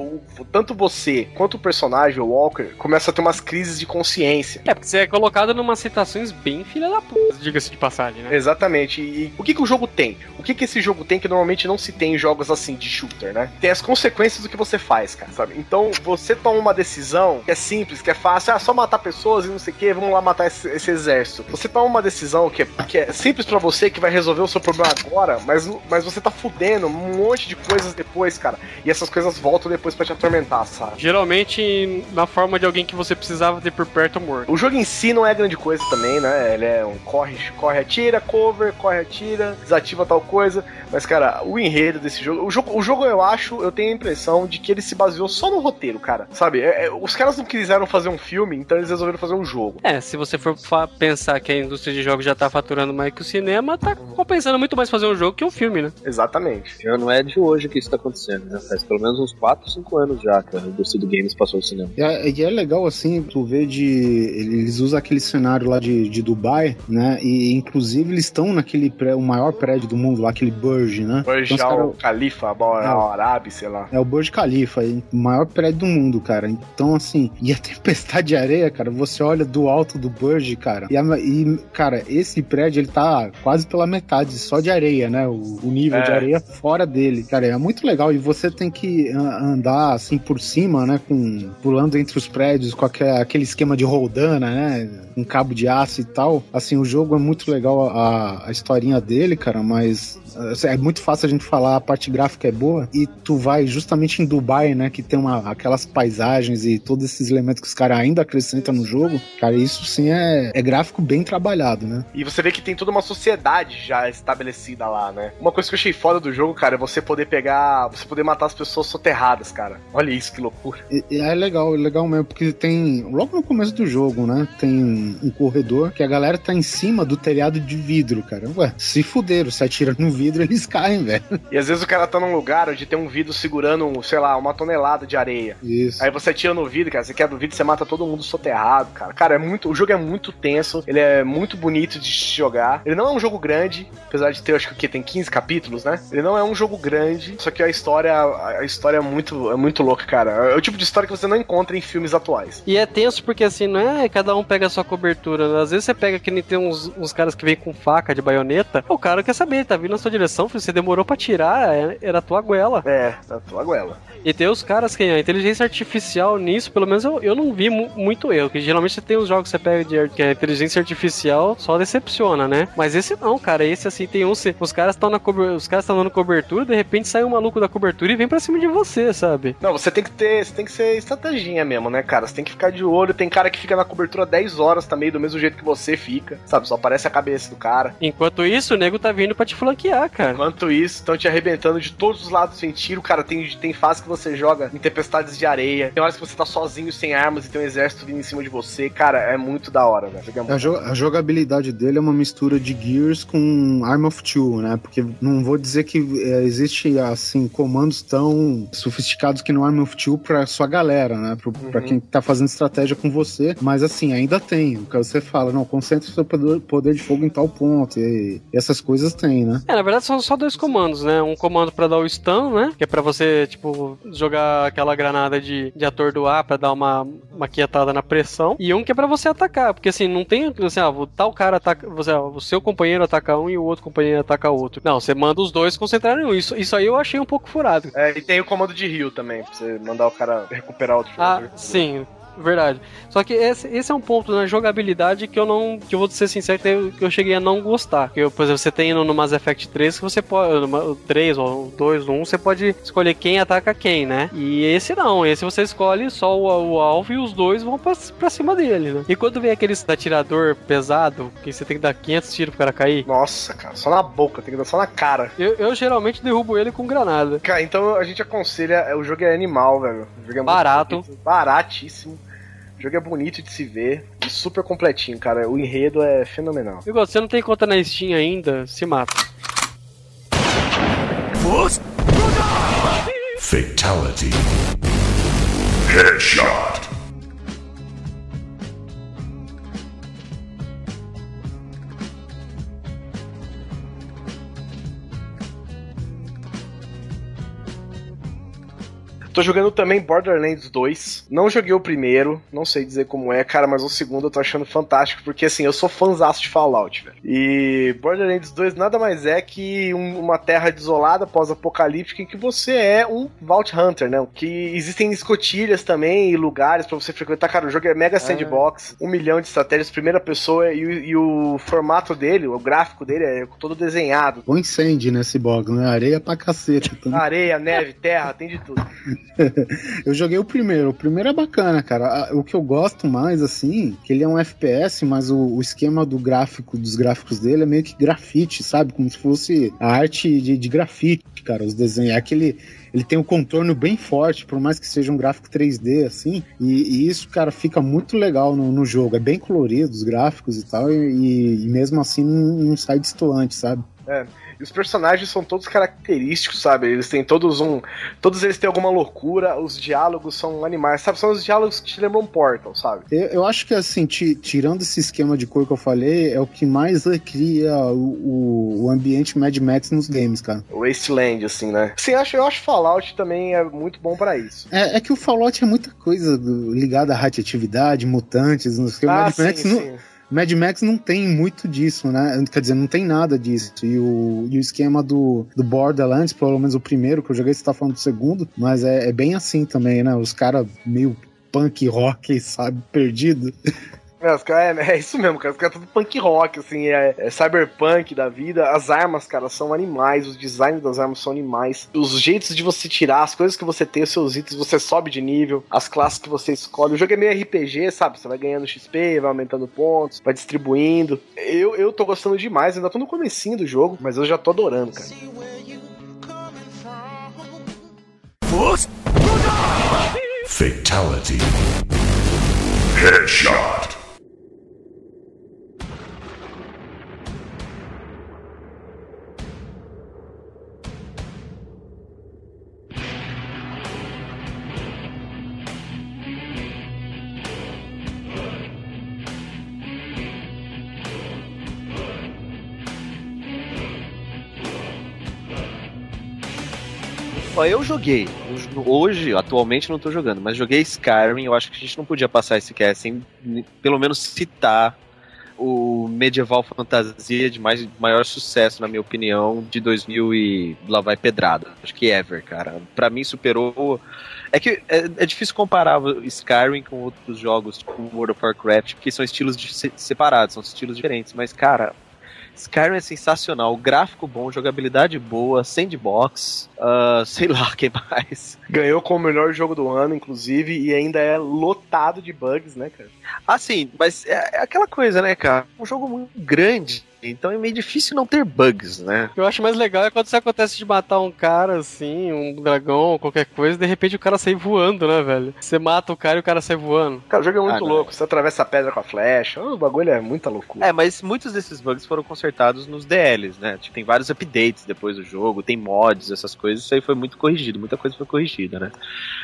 A: tanto você quanto o personagem, o Walker, começa a ter umas crises de consciência.
B: É, porque você é colocado numa situações bem filha da puta, diga-se de passagem, né?
A: Exatamente. E o que, que o jogo tem? O que, que esse jogo tem que normalmente não se tem em jogos assim de shooter, né? Tem as consequências do que você faz, cara, sabe? Então você toma uma decisão que é simples, que é fácil, ah, só matar pessoas e não sei o que, vamos lá matar esse, esse exército. Você toma uma decisão que é, que é simples pra você, que vai resolver o seu problema agora, mas, mas você tá fudendo um monte de coisas depois, cara. E essas coisas voltam depois pra te atormentar, sabe?
B: Geralmente na forma de alguém que você precisava ter por perto morto.
A: O jogo em si não é grande coisa também, né? Ele é um corre, corre, atira, cover, corre, atira, desativa tal coisa. Mas, cara, o enredo desse jogo. O jogo, o jogo eu acho, eu tenho a impressão de que ele se baseou só no roteiro, cara. Sabe? É- é- os caras não quiseram fazer um filme, então eles resolveram fazer um jogo.
B: É, se você for pensar que a indústria de jogos já tá faturando mais que o cinema, tá compensando muito mais fazer um jogo que um filme, né?
A: Exatamente.
H: Já não é de hoje que isso tá acontecendo, né? Faz pelo menos uns 4, 5 anos já que a indústria do games passou o cinema.
C: E é, e é legal assim, tu vê de. Eles usam aquele cenário lá de, de Dubai, né? E inclusive eles estão naquele pré, o maior prédio do mundo lá, aquele Burj, né?
A: Burj
C: Então,
A: Al
C: cara-
A: Khalifa, Al Arabi, sei lá.
C: É o Burj Khalifa, é o maior prédio do mundo, cara. Então, assim, [LAUGHS] e a tempestade de areia, cara, você olha do alto do Burj, cara. E, a- e, cara, esse prédio, ele tá quase pela metade só de areia, né? O, o nível
A: É.
C: de areia fora dele. Cara, é muito legal. E você tem que andar, assim, por cima, né? Com, pulando entre os prédios com aque- aquele esquema de roldana, né? Um cabo de aço e tal. Assim, o jogo jogo é muito legal a, a historinha dele, cara, mas é, muito fácil a gente falar a parte gráfica é boa e tu vai justamente em Dubai, né, que tem uma, aquelas paisagens e todos esses elementos que os caras ainda acrescentam no jogo, cara, isso sim é, é gráfico bem trabalhado, né?
A: E você vê que tem toda uma sociedade já estabelecida lá, né? Uma coisa que eu achei foda do jogo, cara, é você poder pegar. Você poder matar as pessoas soterradas, cara. Olha isso, que loucura.
C: E- é legal, é legal mesmo, porque tem. Logo no começo do jogo, né? Tem um, um corredor que a galera tá em cima do telhado de vidro, cara. Ué, se fuderam, se atira no vidro, [LAUGHS] eles caem, velho.
A: E às vezes o cara tá num lugar onde tem um vidro segurando, sei lá, uma tonelada de areia.
C: Isso.
A: Aí você atira no vidro, cara, você quebra o vidro, você mata todo mundo soterrado, cara. Cara, é muito. O jogo é muito tenso, ele é muito bonito de se jogar. Ele não é um jogo grande, apesar de ter, acho que o quê? Tem 15 capítulos, né? Ele não é um jogo grande, só que a história, a história é muito, é muito louca, cara. É o tipo de história que você não encontra em filmes atuais.
B: E é tenso porque assim, não é cada um pega a sua cobertura. né? Às vezes você pega que nem tem uns, uns caras que vêm com faca de baioneta. O cara quer saber, tá vindo na sua direção, filho, você demorou pra tirar, é- era a tua goela.
A: É, da tua goela.
B: E tem os caras que a inteligência artificial nisso, pelo menos eu, eu não vi mu- muito erro. Que geralmente você tem os jogos que você pega de que a inteligência artificial só decepciona, né? Mas esse não, cara. Esse assim tem uns. Os caras estão na os caras estão dando cobertura, de repente sai um maluco da cobertura e vem pra cima de você, sabe?
A: Não, você tem que ter. Você tem que ser estratégia mesmo, né, cara? Você tem que ficar de olho. Tem cara que fica na cobertura 10 horas também, do mesmo jeito que você fica. Sabe? Só aparece a cabeça do cara.
B: Enquanto isso, o nego tá vindo pra te flanquear, cara.
A: Enquanto isso, estão te arrebentando de todos os lados sem tiro. Cara, tem, tem fase que você joga em tempestades de areia. Tem horas que você tá sozinho, sem armas, e tem um exército vindo em cima de você. Cara, é muito da hora, velho. É
C: A, jo- a jogabilidade dele é uma mistura de Gears com Arm of Two, né? Porque não vou dizer que é, existe assim comandos tão sofisticados que no Arm of Two pra sua galera, né? Pro, Pra quem tá fazendo estratégia com você, mas assim, ainda tem. O que você fala, não, concentre seu poder, poder de fogo em tal ponto. E, e essas coisas tem, né?
B: É, na verdade são só dois comandos, né? Um comando pra dar o stun, né? Que é pra você, tipo, jogar aquela granada de, de atordoar pra dar uma, uma quietada na pressão. E um que é pra você atacar. Porque assim, não tem assim, ah, o tal cara ataca. Você, ah, o seu companheiro ataca um e o outro companheiro ataca outro. Não, você manda os dois concentrarem em um. Isso, isso aí eu achei um pouco furado.
A: É, e tem o comando de heal também, pra você mandar o cara recuperar outro
B: Ah,
A: jogador.
B: sim. Verdade. Só que esse, esse é um ponto na jogabilidade que eu não. que eu vou ser sincero, que eu, que eu cheguei a não gostar. Eu, por exemplo, você tem no, no Mass Effect 3 que você pode. No Ma- 3 ou 2, no 1, você pode escolher quem ataca quem, né? E esse não. Esse você escolhe só o, o alvo e os dois vão pra, pra cima dele, né? E quando vem aqueles atirador pesado, que você tem que dar 500 tiros pro cara cair.
A: Nossa, cara, só na boca, tem que dar só na cara.
B: Eu, eu geralmente derrubo ele com granada.
A: Cara, então a gente aconselha. O jogo é animal, velho. O jogo é
B: Barato.
A: baratíssimo. O jogo é bonito de se ver e super completinho, cara. O enredo é fenomenal.
B: Igual, se você não tem conta na Steam ainda, se mata.
G: Fatality. Headshot.
A: Tô jogando também Borderlands 2. Não joguei o primeiro, não sei dizer como é, cara, mas o segundo eu tô achando fantástico, porque assim, eu sou fãzaço de Fallout, velho. E Borderlands 2 nada mais é que um- uma terra desolada, pós-apocalíptica, em que você é um Vault Hunter, né? Que existem escotilhas também e lugares pra você frequentar. Cara, o jogo é mega sandbox, um milhão de estratégias, primeira pessoa, e, o- e o formato dele, o gráfico dele é todo desenhado.
C: Põe incêndio nesse box, né? Areia pra cacete. [LAUGHS] Então,
A: Areia, neve, terra, tem de tudo. [LAUGHS] [LAUGHS]
C: eu joguei o primeiro. O primeiro é bacana, cara. O que eu gosto mais, assim, que ele é um FPS, mas o, o esquema do gráfico, dos gráficos dele é meio que grafite, sabe? Como se fosse a arte de, de grafite, cara. Os desenhos. É aquele. Ele tem um contorno bem forte, por mais que seja um gráfico 3D, assim. E, e isso, cara, fica muito legal no, no jogo. É bem colorido, os gráficos e tal. E, e mesmo assim não, não sai destoante, sabe?
A: E os personagens são todos característicos, sabe? Eles têm todos um. Todos eles têm alguma loucura, os diálogos são animais, sabe? São os diálogos que te lembram Portal, sabe?
C: Eu, eu acho que assim, ti- tirando esse esquema de cor que eu falei, é o que mais cria o, o- ambiente Mad Max nos games, cara.
A: O Wasteland, assim, né? Sim, eu acho, eu acho Fallout também é muito bom pra isso.
C: É, é que o Fallout é muita coisa do- ligada à radioatividade, mutantes, não sei o que.
A: Ah,
C: Mad,
A: sim,
C: Max não,
A: sim.
C: Mad Max não tem muito disso, né? Quer dizer, não tem nada disso. E o, e o esquema do, do Borderlands, pelo menos o primeiro que eu joguei, você tá falando do segundo, mas é, é bem assim também, né? Os caras meio punk rock, sabe, perdido. [LAUGHS]
A: É, os caras- é, é isso mesmo, cara. Os caras tudo punk rock, assim, é, é cyberpunk da vida. As armas, cara, são animais. Os designs das armas são animais. Os jeitos de você tirar, as coisas que você tem, os seus itens, você sobe de nível. As classes que você escolhe. O jogo é meio RPG, sabe? Você vai ganhando XP, vai aumentando pontos, vai distribuindo. Eu, eu tô gostando demais. Ainda tô no comecinho do jogo, mas eu já tô adorando, cara.
G: Fatality. Headshot.
H: Eu joguei. Hoje, atualmente, não tô jogando, mas joguei Skyrim. Eu acho que a gente não podia passar esse cast sem pelo menos citar o medieval fantasia de mais, maior sucesso, na minha opinião, de 2000 e lá vai pedrada. Acho que ever, cara. Pra mim superou. É que é, é difícil comparar Skyrim com outros jogos, tipo World of Warcraft, porque são estilos separados, são estilos diferentes. Mas, cara, Skyrim é sensacional, gráfico bom, jogabilidade boa, sandbox, ah, sei lá, [LAUGHS] quem mais.
A: Ganhou como o melhor jogo do ano, inclusive, e ainda é lotado de bugs, né, cara?
H: Assim, mas é, é aquela coisa, né, cara? Um jogo muito grande, então é meio difícil não ter bugs, né?
B: O que eu acho mais legal é quando isso acontece de matar um cara assim, um dragão, qualquer coisa, e de repente o cara sai voando, né, velho? Você mata o cara e o cara sai voando.
A: Cara, o jogo é muito
H: Ah,
A: louco. Você atravessa a pedra com a flecha. O bagulho é muita loucura.
H: É, mas muitos desses bugs foram consertados nos DLs, né? Tipo, tem vários updates depois do jogo, tem mods, essas coisas, isso aí foi muito corrigido, muita coisa foi corrigida, né?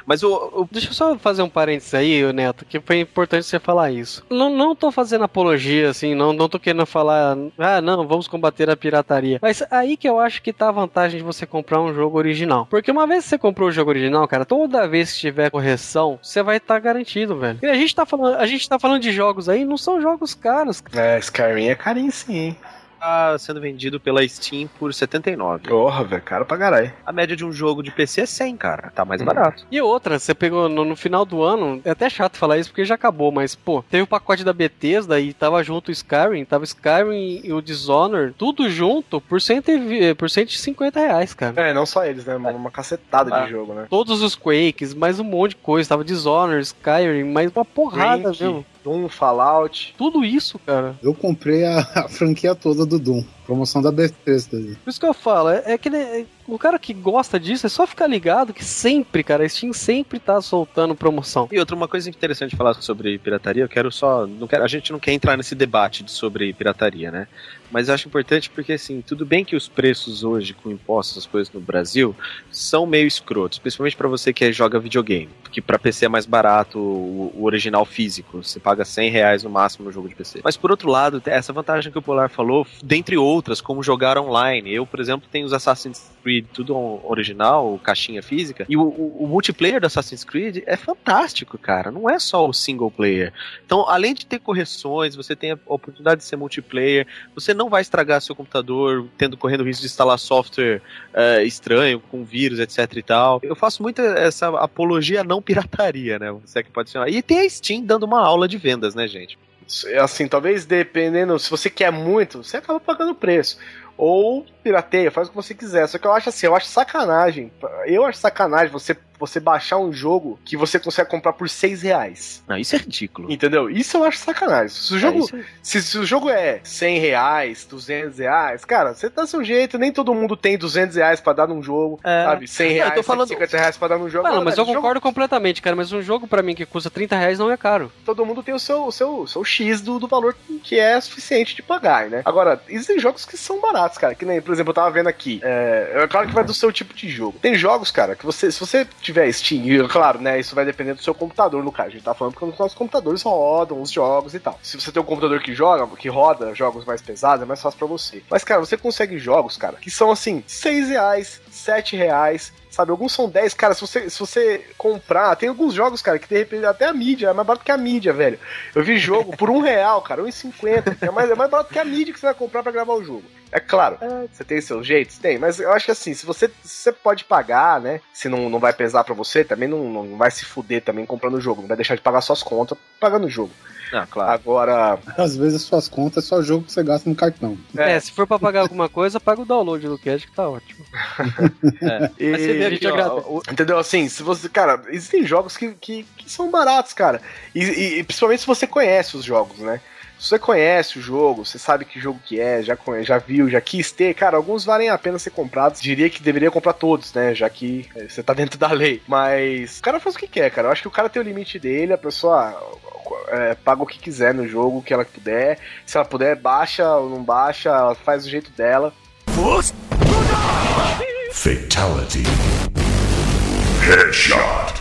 H: Mas o, o
B: Deixa eu só fazer um parênteses aí, Neto, que foi importante você falar isso. Não, não tô fazendo apologia, assim, não, não tô querendo falar, ah, não, vamos combater a pirataria. Mas aí que eu acho que tá a vantagem de você comprar um jogo original. Porque uma vez que você comprou o jogo original, cara, toda vez que tiver correção, você vai estar garantido, velho. E a gente tá falando, a gente tá falando de jogos aí, não são jogos caros.
A: É, Skyrim é carinho sim, hein?
H: Tá sendo vendido pela Steam por 79.
A: Porra, velho, caro pra caralho.
H: A média de um jogo de PC é 100, cara. Tá mais
A: Hum.
H: barato.
B: E outra, você pegou no, no final do ano, é até chato falar isso porque já acabou, mas pô, teve o pacote da Bethesda e tava junto o Skyrim, tava Skyrim e o Dishonored, tudo junto por, 120, por 150 reais, cara.
A: É, não só eles, né? Uma, uma cacetada
H: Ah.
A: de jogo, né?
B: Todos os Quakes, mais um monte de coisa, tava Dishonored, Skyrim, mais uma porrada
A: Brink,
B: mesmo.
A: Doom, Fallout.
B: Tudo isso, cara.
C: Eu comprei a, [LAUGHS] a franquia toda do Doom. Promoção da Bethesda.
B: Por isso que eu falo, é, é que né, o cara que gosta disso é só ficar ligado que sempre, cara, a Steam sempre tá soltando promoção.
H: E outra, uma coisa interessante de falar sobre pirataria, eu quero só. Não quero, a gente não quer entrar nesse debate de- sobre pirataria, né? Mas eu acho importante porque, assim, tudo bem que os preços hoje, com impostos, as coisas no Brasil, são meio escrotos, principalmente pra você que joga videogame. Porque pra PC é mais barato o, o original físico, você paga 100 reais no máximo no jogo de PC. Mas por outro lado, essa vantagem que o Polar falou, dentre outras, como jogar online. Eu, por exemplo, tenho os Assassin's Creed tudo original, caixinha física, e o, o- o multiplayer do Assassin's Creed é fantástico, cara. Não é só o single player. Então, além de ter correções, você tem a oportunidade de ser multiplayer, você não vai estragar seu computador tendo correndo risco de instalar software eh, estranho, com vírus, etc e tal. Eu faço muito essa apologia à não pirataria, né? Você é que pode chamar. E tem a Steam dando uma aula de vendas, né, gente?
A: Assim, talvez dependendo, se você quer muito, você acaba pagando o preço. Ou pirateia, faz o que você quiser. Só que eu acho assim, eu acho sacanagem. Eu acho sacanagem você, você baixar um jogo que você consegue comprar por 6 reais.
H: Não, isso é ridículo.
A: Entendeu? Isso eu acho sacanagem. Se o jogo,
H: É, isso é-
A: se, se o jogo é 100 reais, 200 reais, cara, você dá seu jeito. Nem todo mundo tem 200 reais pra dar num jogo,
H: É.
A: sabe? 100
H: Não, eu
A: reais,
H: tô falando-
A: 150 reais pra dar num jogo.
B: Mano,
A: Não,
B: mas eu
A: o jogo-
B: concordo completamente, cara. Mas um jogo pra mim que custa 30 reais não é caro.
A: todo mundo tem o seu, o seu, o seu X do, do valor que é suficiente de pagar, né? Agora, existem jogos que são baratos, cara. Que nem, por exemplo, eu tava vendo aqui. É, é claro que vai do seu tipo de jogo. Tem jogos, cara, que você, se você tiver Steam, claro, né? Isso vai depender do seu computador, no caso. A gente tá falando porque os nossos computadores rodam os jogos e tal. Se você tem um computador que joga, que roda jogos mais pesados, é mais fácil pra você. Mas, cara, você consegue jogos, cara, que são assim, 6 reais, 7 reais. Sabe, alguns são 10, cara, se você, se você comprar, tem alguns jogos, cara, que de repente até a mídia é mais barato que a mídia, velho. Eu vi jogo por um real, cara, 1,50. É mais, é mais barato que a mídia que você vai comprar pra gravar o jogo. É claro, você tem seus jeitos? Tem, mas eu acho que assim, se você, se você pode pagar, né? Se não, não vai pesar pra você, também não, não vai se fuder também comprando o jogo. Não vai deixar de pagar suas contas pagando o jogo.
H: Não, claro.
A: Agora,
C: Às vezes as suas contas é só jogo que você gasta no cartão.
B: É, se for pra pagar alguma coisa, paga o download do cash que tá ótimo. [LAUGHS]
A: e-
H: Mas você vê
B: a
H: aqui,
B: gente
H: ó,
A: Entendeu? Assim, se você. Cara, existem jogos que, que, que são baratos, cara. E, e- e principalmente se você conhece os jogos, né? Se você conhece o jogo, você sabe que jogo que é, já, já viu, já quis ter, cara, alguns valem a pena ser comprados. Diria que deveria comprar todos, né? Já que é, você tá dentro da lei. Mas o cara faz o que quer, cara. Eu acho que o cara tem o limite dele, a pessoa é, paga o que quiser no jogo, o que ela puder. Se ela puder, baixa ou não baixa, ela faz do jeito dela.
G: Fatality. Headshot.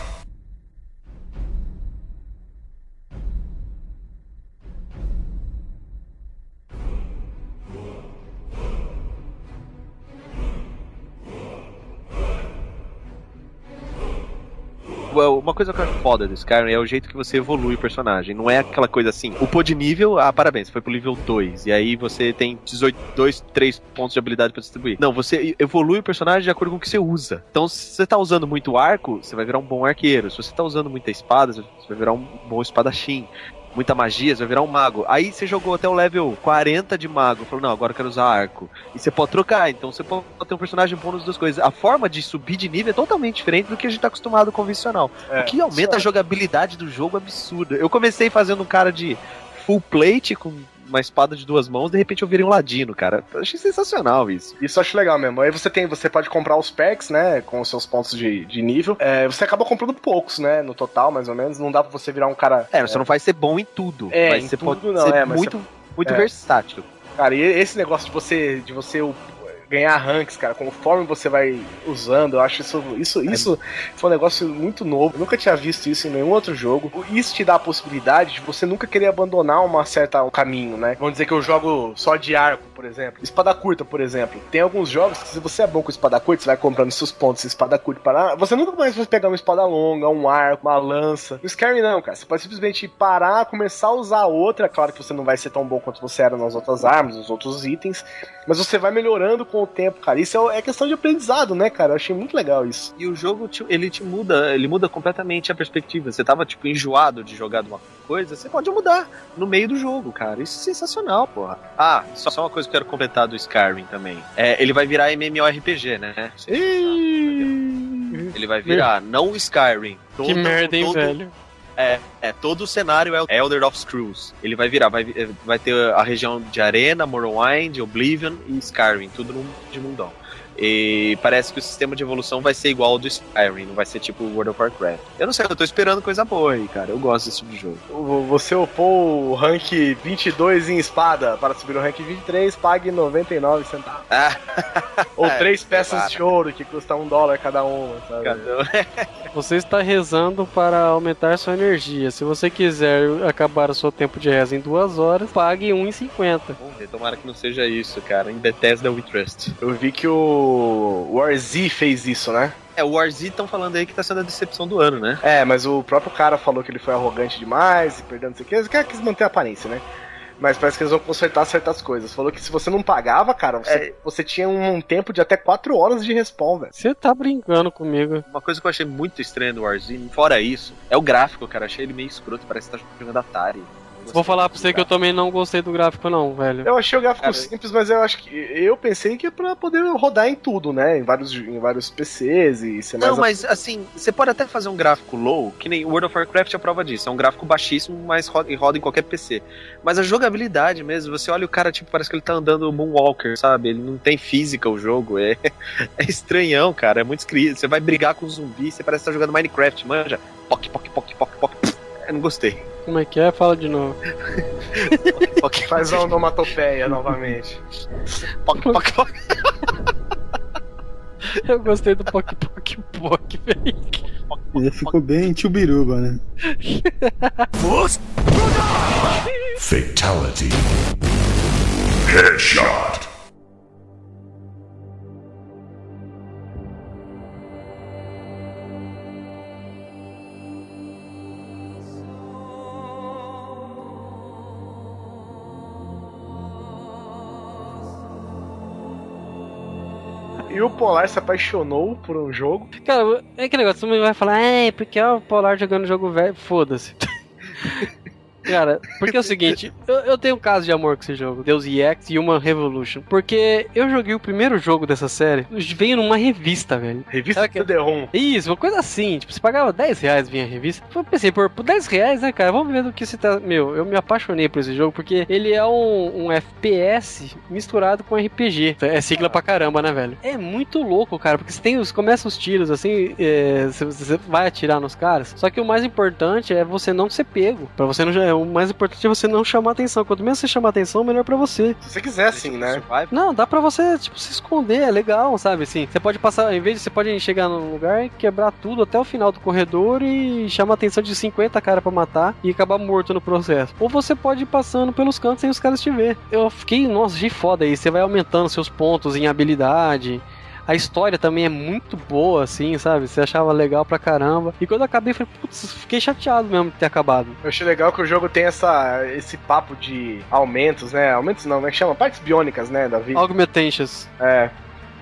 H: Uma coisa que eu acho foda do Skyrim é o jeito que você evolui o personagem. Não é aquela coisa assim, upou de nível, ah, parabéns, foi pro nível 2. E aí você tem 18, 2, 3 pontos de habilidade pra distribuir. Não, você evolui o personagem de acordo com o que você usa. Então, se você tá usando muito arco, você vai virar um bom arqueiro. Se você tá usando muita espada, você vai virar um bom espadachim. Muita magia, você vai virar um mago. Aí você jogou até o level 40 de mago. Falou, não, agora eu quero usar arco. E você pode trocar, então você pode ter um personagem bom nas duas coisas. A forma de subir de nível é totalmente diferente do que a gente tá acostumado convencional. o que aumenta a jogabilidade do jogo absurda. Eu comecei fazendo um cara de full plate com uma espada de duas mãos, de repente eu virei um ladino, cara. Eu achei sensacional isso.
A: Isso eu acho legal mesmo. Aí você tem, você pode comprar os packs, né? Com os seus pontos de, de nível. É, você acaba comprando poucos, né? No total, mais ou menos. Não dá pra você virar um cara.
H: É, você não vai ser bom em tudo,
A: É,
H: mas
A: em
H: você
A: tudo
H: pode
A: não,
H: ser
A: é,
H: muito, muito
A: é.
H: versátil.
A: Cara, e esse negócio de você, de você ganhar ranks, cara, conforme você vai usando, eu acho isso, isso, isso foi um negócio muito novo. Eu nunca tinha visto isso em nenhum outro jogo. Isso te dá a possibilidade de você nunca querer abandonar uma certa um caminho, né? Vamos dizer que eu jogo só de arco, por exemplo. Espada curta, por exemplo. Tem alguns jogos que se você é bom com espada curta, você vai comprando seus pontos de espada curta para você nunca mais vai pegar uma espada longa, um arco, uma lança. No Skyrim não, cara. Você pode simplesmente parar, começar a usar outra. Claro que você não vai ser tão bom quanto você era nas outras armas, nos outros itens, mas você vai melhorando com o tempo, cara. Isso é, é questão de aprendizado, né, cara? Eu achei muito legal isso.
H: E o jogo, te- ele te muda, ele muda completamente a perspectiva. Você tava, tipo, enjoado de jogar de uma coisa, você pode mudar no meio do jogo, cara. Isso é sensacional, porra. Ah, só, só uma coisa que eu quero completar do Skyrim também. É, ele vai virar MMORPG, né? Ele vai virar, não o Skyrim.
B: que
H: todo-
B: merda, hein,
H: todo-
B: velho?
H: É, é, todo o cenário é Elder of Scrolls. Ele vai virar, vai, vai ter a região de Arena, Morrowind, Oblivion e Skyrim, tudo num de mundão. E parece que o sistema de evolução vai ser igual ao do Skyrim, não vai ser tipo World of Warcraft. Eu não sei, eu tô esperando coisa boa aí, cara. Eu gosto desse tipo de jogo.
A: Você upou o rank 22 em espada. Para subir o rank 23, pague 99 centavos.
H: Ah, [LAUGHS]
A: Ou
H: É,
A: três peças
H: claro.
A: de ouro que custa um dólar cada uma, sabe? [LAUGHS]
B: Você está rezando para aumentar sua energia. Se você quiser acabar o seu tempo de reza em duas horas, pague 1,50.
H: Vamos ver, tomara que não seja isso, cara. Em Bethesda We Trust.
A: Eu vi que o Warzy fez isso, né?
H: É, o Warzy estão falando aí que tá sendo a decepção do ano, né?
A: É, mas o próprio cara falou que ele foi arrogante demais e perdendo não sei o que. Quis manter a aparência, né? Mas parece que eles vão consertar certas coisas. Falou que se você não pagava, cara, você,
H: É.
A: você tinha um tempo de até 4 horas de respawn, velho.
B: Você tá brincando comigo.
H: Uma coisa que eu achei muito estranha do Warzy, fora isso, é o gráfico, cara. Achei ele meio escroto, parece que tá jogando Atari.
B: Vou falar pra você que eu também não gostei do gráfico, não, velho.
A: Eu achei o gráfico
H: Cara,
A: simples, mas eu acho que. Eu pensei que é pra poder rodar em tudo, né? Em vários, em vários PCs e ser mais.
H: Não, mas assim, você pode até fazer um gráfico low, que nem World of Warcraft é a prova disso. É um gráfico baixíssimo, mas roda, roda em qualquer PC. Mas a jogabilidade mesmo, você olha o cara, tipo, parece que ele tá andando Moonwalker, sabe? Ele não tem física o jogo. É, [LAUGHS] é estranhão, cara. É muito escrito. Você vai brigar com um zumbi, você parece que tá jogando Minecraft, manja? Poc, poc, poc, poc, poc. Eu não gostei.
B: Como é que é? Fala de novo. [LAUGHS]
H: Poc,
A: Faz a onomatopeia novamente.
H: poc, poc, poc. [LAUGHS]
B: Eu gostei do Poc Poc Poc, velho.
C: Ele ficou bem tchubiruba, né?
G: Fatality. Headshot.
A: O Polar se apaixonou por um jogo.
B: Cara, é que negócio, você vai falar, é, porque é o Polar jogando jogo velho. Foda-se. [LAUGHS] Cara, porque é o seguinte, eu, eu tenho um caso de amor com esse jogo, Deus EX e Human Revolution. Porque eu joguei o primeiro jogo dessa série, veio numa revista, velho.
A: Revista
B: que-
A: The-ROM.
B: Isso, uma coisa assim, tipo, você pagava 10 reais vinha a revista. Eu pensei, por, por 10 reais, né, cara, vamos ver do que se tá. Meu, eu me apaixonei por esse jogo, porque ele é um, um FPS misturado com RPG. É sigla pra caramba, né, velho? É muito louco, cara, porque você tem os. Começa os tiros assim, é, você, você vai atirar nos caras. Só que o mais importante é você não ser pego. Pra você não. O mais importante é você não chamar atenção. Quanto menos você chamar atenção, melhor pra você.
A: Se você quiser, assim, né?
H: Survival.
B: Não, dá pra você, tipo, se esconder, é legal, sabe? Assim, você pode passar, em vez de você pode chegar num lugar e quebrar tudo até o final do corredor e chamar a atenção de 50 caras pra matar e acabar morto no processo. Ou você pode ir passando pelos cantos sem os caras te ver. Eu fiquei, nossa, achei foda aí. Você vai aumentando seus pontos em habilidade. A história também é muito boa, assim, sabe? Você achava legal pra caramba. E quando eu acabei, eu falei, putz, fiquei chateado mesmo de ter acabado.
A: Eu achei legal que o jogo tem essa, esse papo de aumentos, né? Aumentos não, como é que chama? Partes biônicas, né, da vida.
B: Augmentations.
A: É.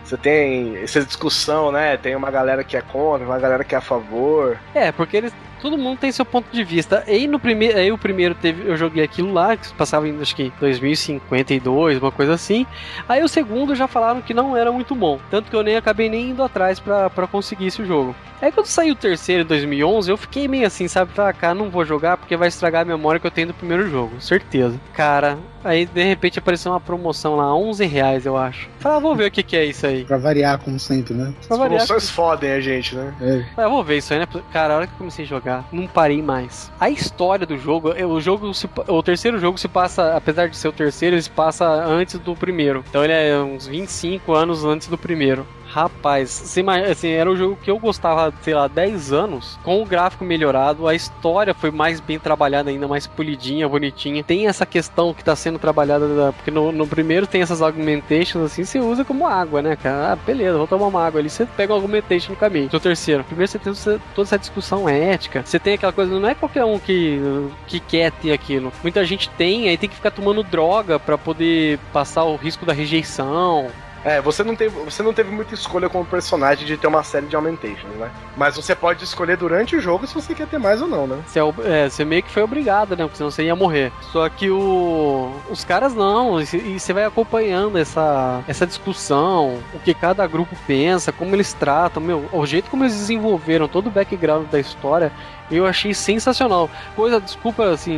A: Você tem essa discussão, né? Tem uma galera que é contra, uma galera que é a favor.
B: É, porque eles. Todo mundo tem seu ponto de vista. E no primeiro, aí o primeiro teve, eu joguei aquilo lá, que passava em acho que 2052, uma coisa assim. Aí o segundo já falaram que não era muito bom, tanto que eu nem acabei nem indo atrás pra pra conseguir esse jogo. Aí quando saiu o terceiro em 2011, eu fiquei meio assim, sabe, pra cá não vou jogar porque vai estragar a memória que eu tenho do primeiro jogo, certeza. Cara, aí de repente apareceu uma promoção lá, 11 reais eu acho. Falei, ah, vou ver o que que é isso aí.
C: Pra variar, como sempre, né?
B: Pra
A: As
B: variar,
A: promoções fodem a gente, né?
C: É.
B: Ah, eu vou ver isso aí, né? Cara, a hora que eu comecei a jogar, não parei mais. A história do jogo, é, o jogo, se o terceiro jogo se passa, apesar de ser o terceiro, ele se passa antes do primeiro. Então ele é uns 25 anos antes do primeiro. Rapaz, assim, era um jogo que eu gostava, sei lá, 10 anos, com o gráfico melhorado, a história foi mais bem trabalhada ainda, mais polidinha, bonitinha. Tem essa questão que tá sendo trabalhada, da- porque no, no primeiro tem essas augmentations, assim, você usa como água, né, cara? Ah, beleza, vou tomar uma água ali, você pega o augmentation no caminho. No terceiro, primeiro você tem toda essa discussão ética, você tem aquela coisa, não é qualquer um que, que quer ter aquilo. Muita gente tem, aí tem que ficar tomando droga pra poder passar o risco da rejeição.
A: É, você não, teve, você não teve muita escolha como personagem de ter uma série de augmentations, né? Mas você pode escolher durante o jogo se você quer ter mais ou não, né?
B: Você, é é, você meio que foi obrigado, né? Porque senão você ia morrer. Só que o, os caras não. E e você vai acompanhando essa, essa discussão, o que cada grupo pensa, como eles tratam. Meu, o jeito como eles desenvolveram todo o background da história, eu achei sensacional. Coisa, desculpa, assim,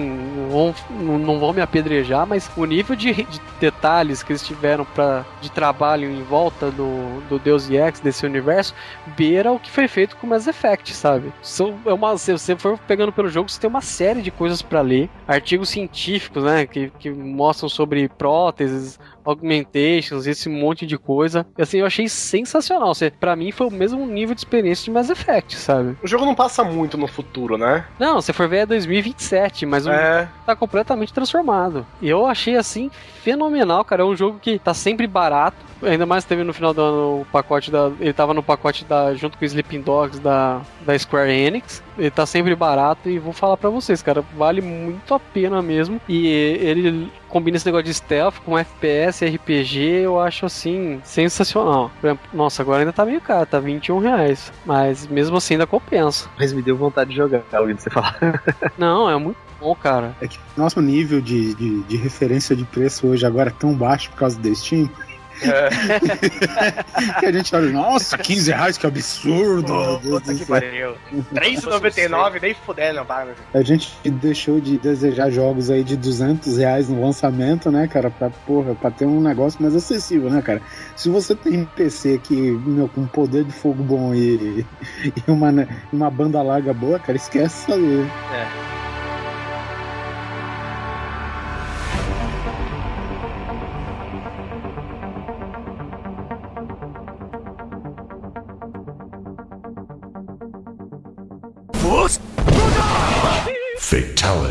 B: não não- vão me apedrejar, mas o nível de, de detalhes que eles tiveram pra, de trabalho em volta do, do Deus EX, desse universo, beira o que foi feito com Mass Effect, sabe? São, é uma, se você for pegando pelo jogo, você tem uma série de coisas pra ler, artigos científicos, né, que, que mostram sobre próteses, augmentations, esse monte de coisa. E, assim, eu achei sensacional. Você, pra mim, foi o mesmo nível de experiência de Mass Effect, sabe?
A: O jogo não passa muito no futuro, né?
B: Não, se for ver é 2027, mas o
A: É.
B: tá completamente transformado. E eu achei assim fenomenal, cara. É um jogo que tá sempre barato. Ainda mais teve no final do ano o pacote da. Ele tava no pacote da. junto com o Sleeping Dogs da, da Square Enix. Ele tá sempre barato e vou falar pra vocês, cara. Vale muito a pena mesmo. E ele combina esse negócio de stealth com FPS, RPG, eu acho assim, sensacional. Por exemplo, nossa, agora ainda tá meio caro, tá 21 reais. Mas mesmo assim ainda compensa.
H: Mas me deu vontade de jogar, [LAUGHS] ouvindo você falar.
B: Não, é muito bom, cara.
C: É que nosso nível de, de, de referência de preço hoje agora é tão baixo por causa do Steam
A: É.
C: que a gente olha, nossa, 15 reais, que absurdo!
A: Puta que pariu. 3,99 nem fudendo, não paga.
C: A gente deixou de desejar jogos aí de 200 reais no lançamento, né, cara? Pra, porra, pra ter um negócio mais acessível, né, cara? Se você tem um PC que, meu, com poder de fogo bom e, e uma, né, uma banda larga boa, cara, esquece isso aí.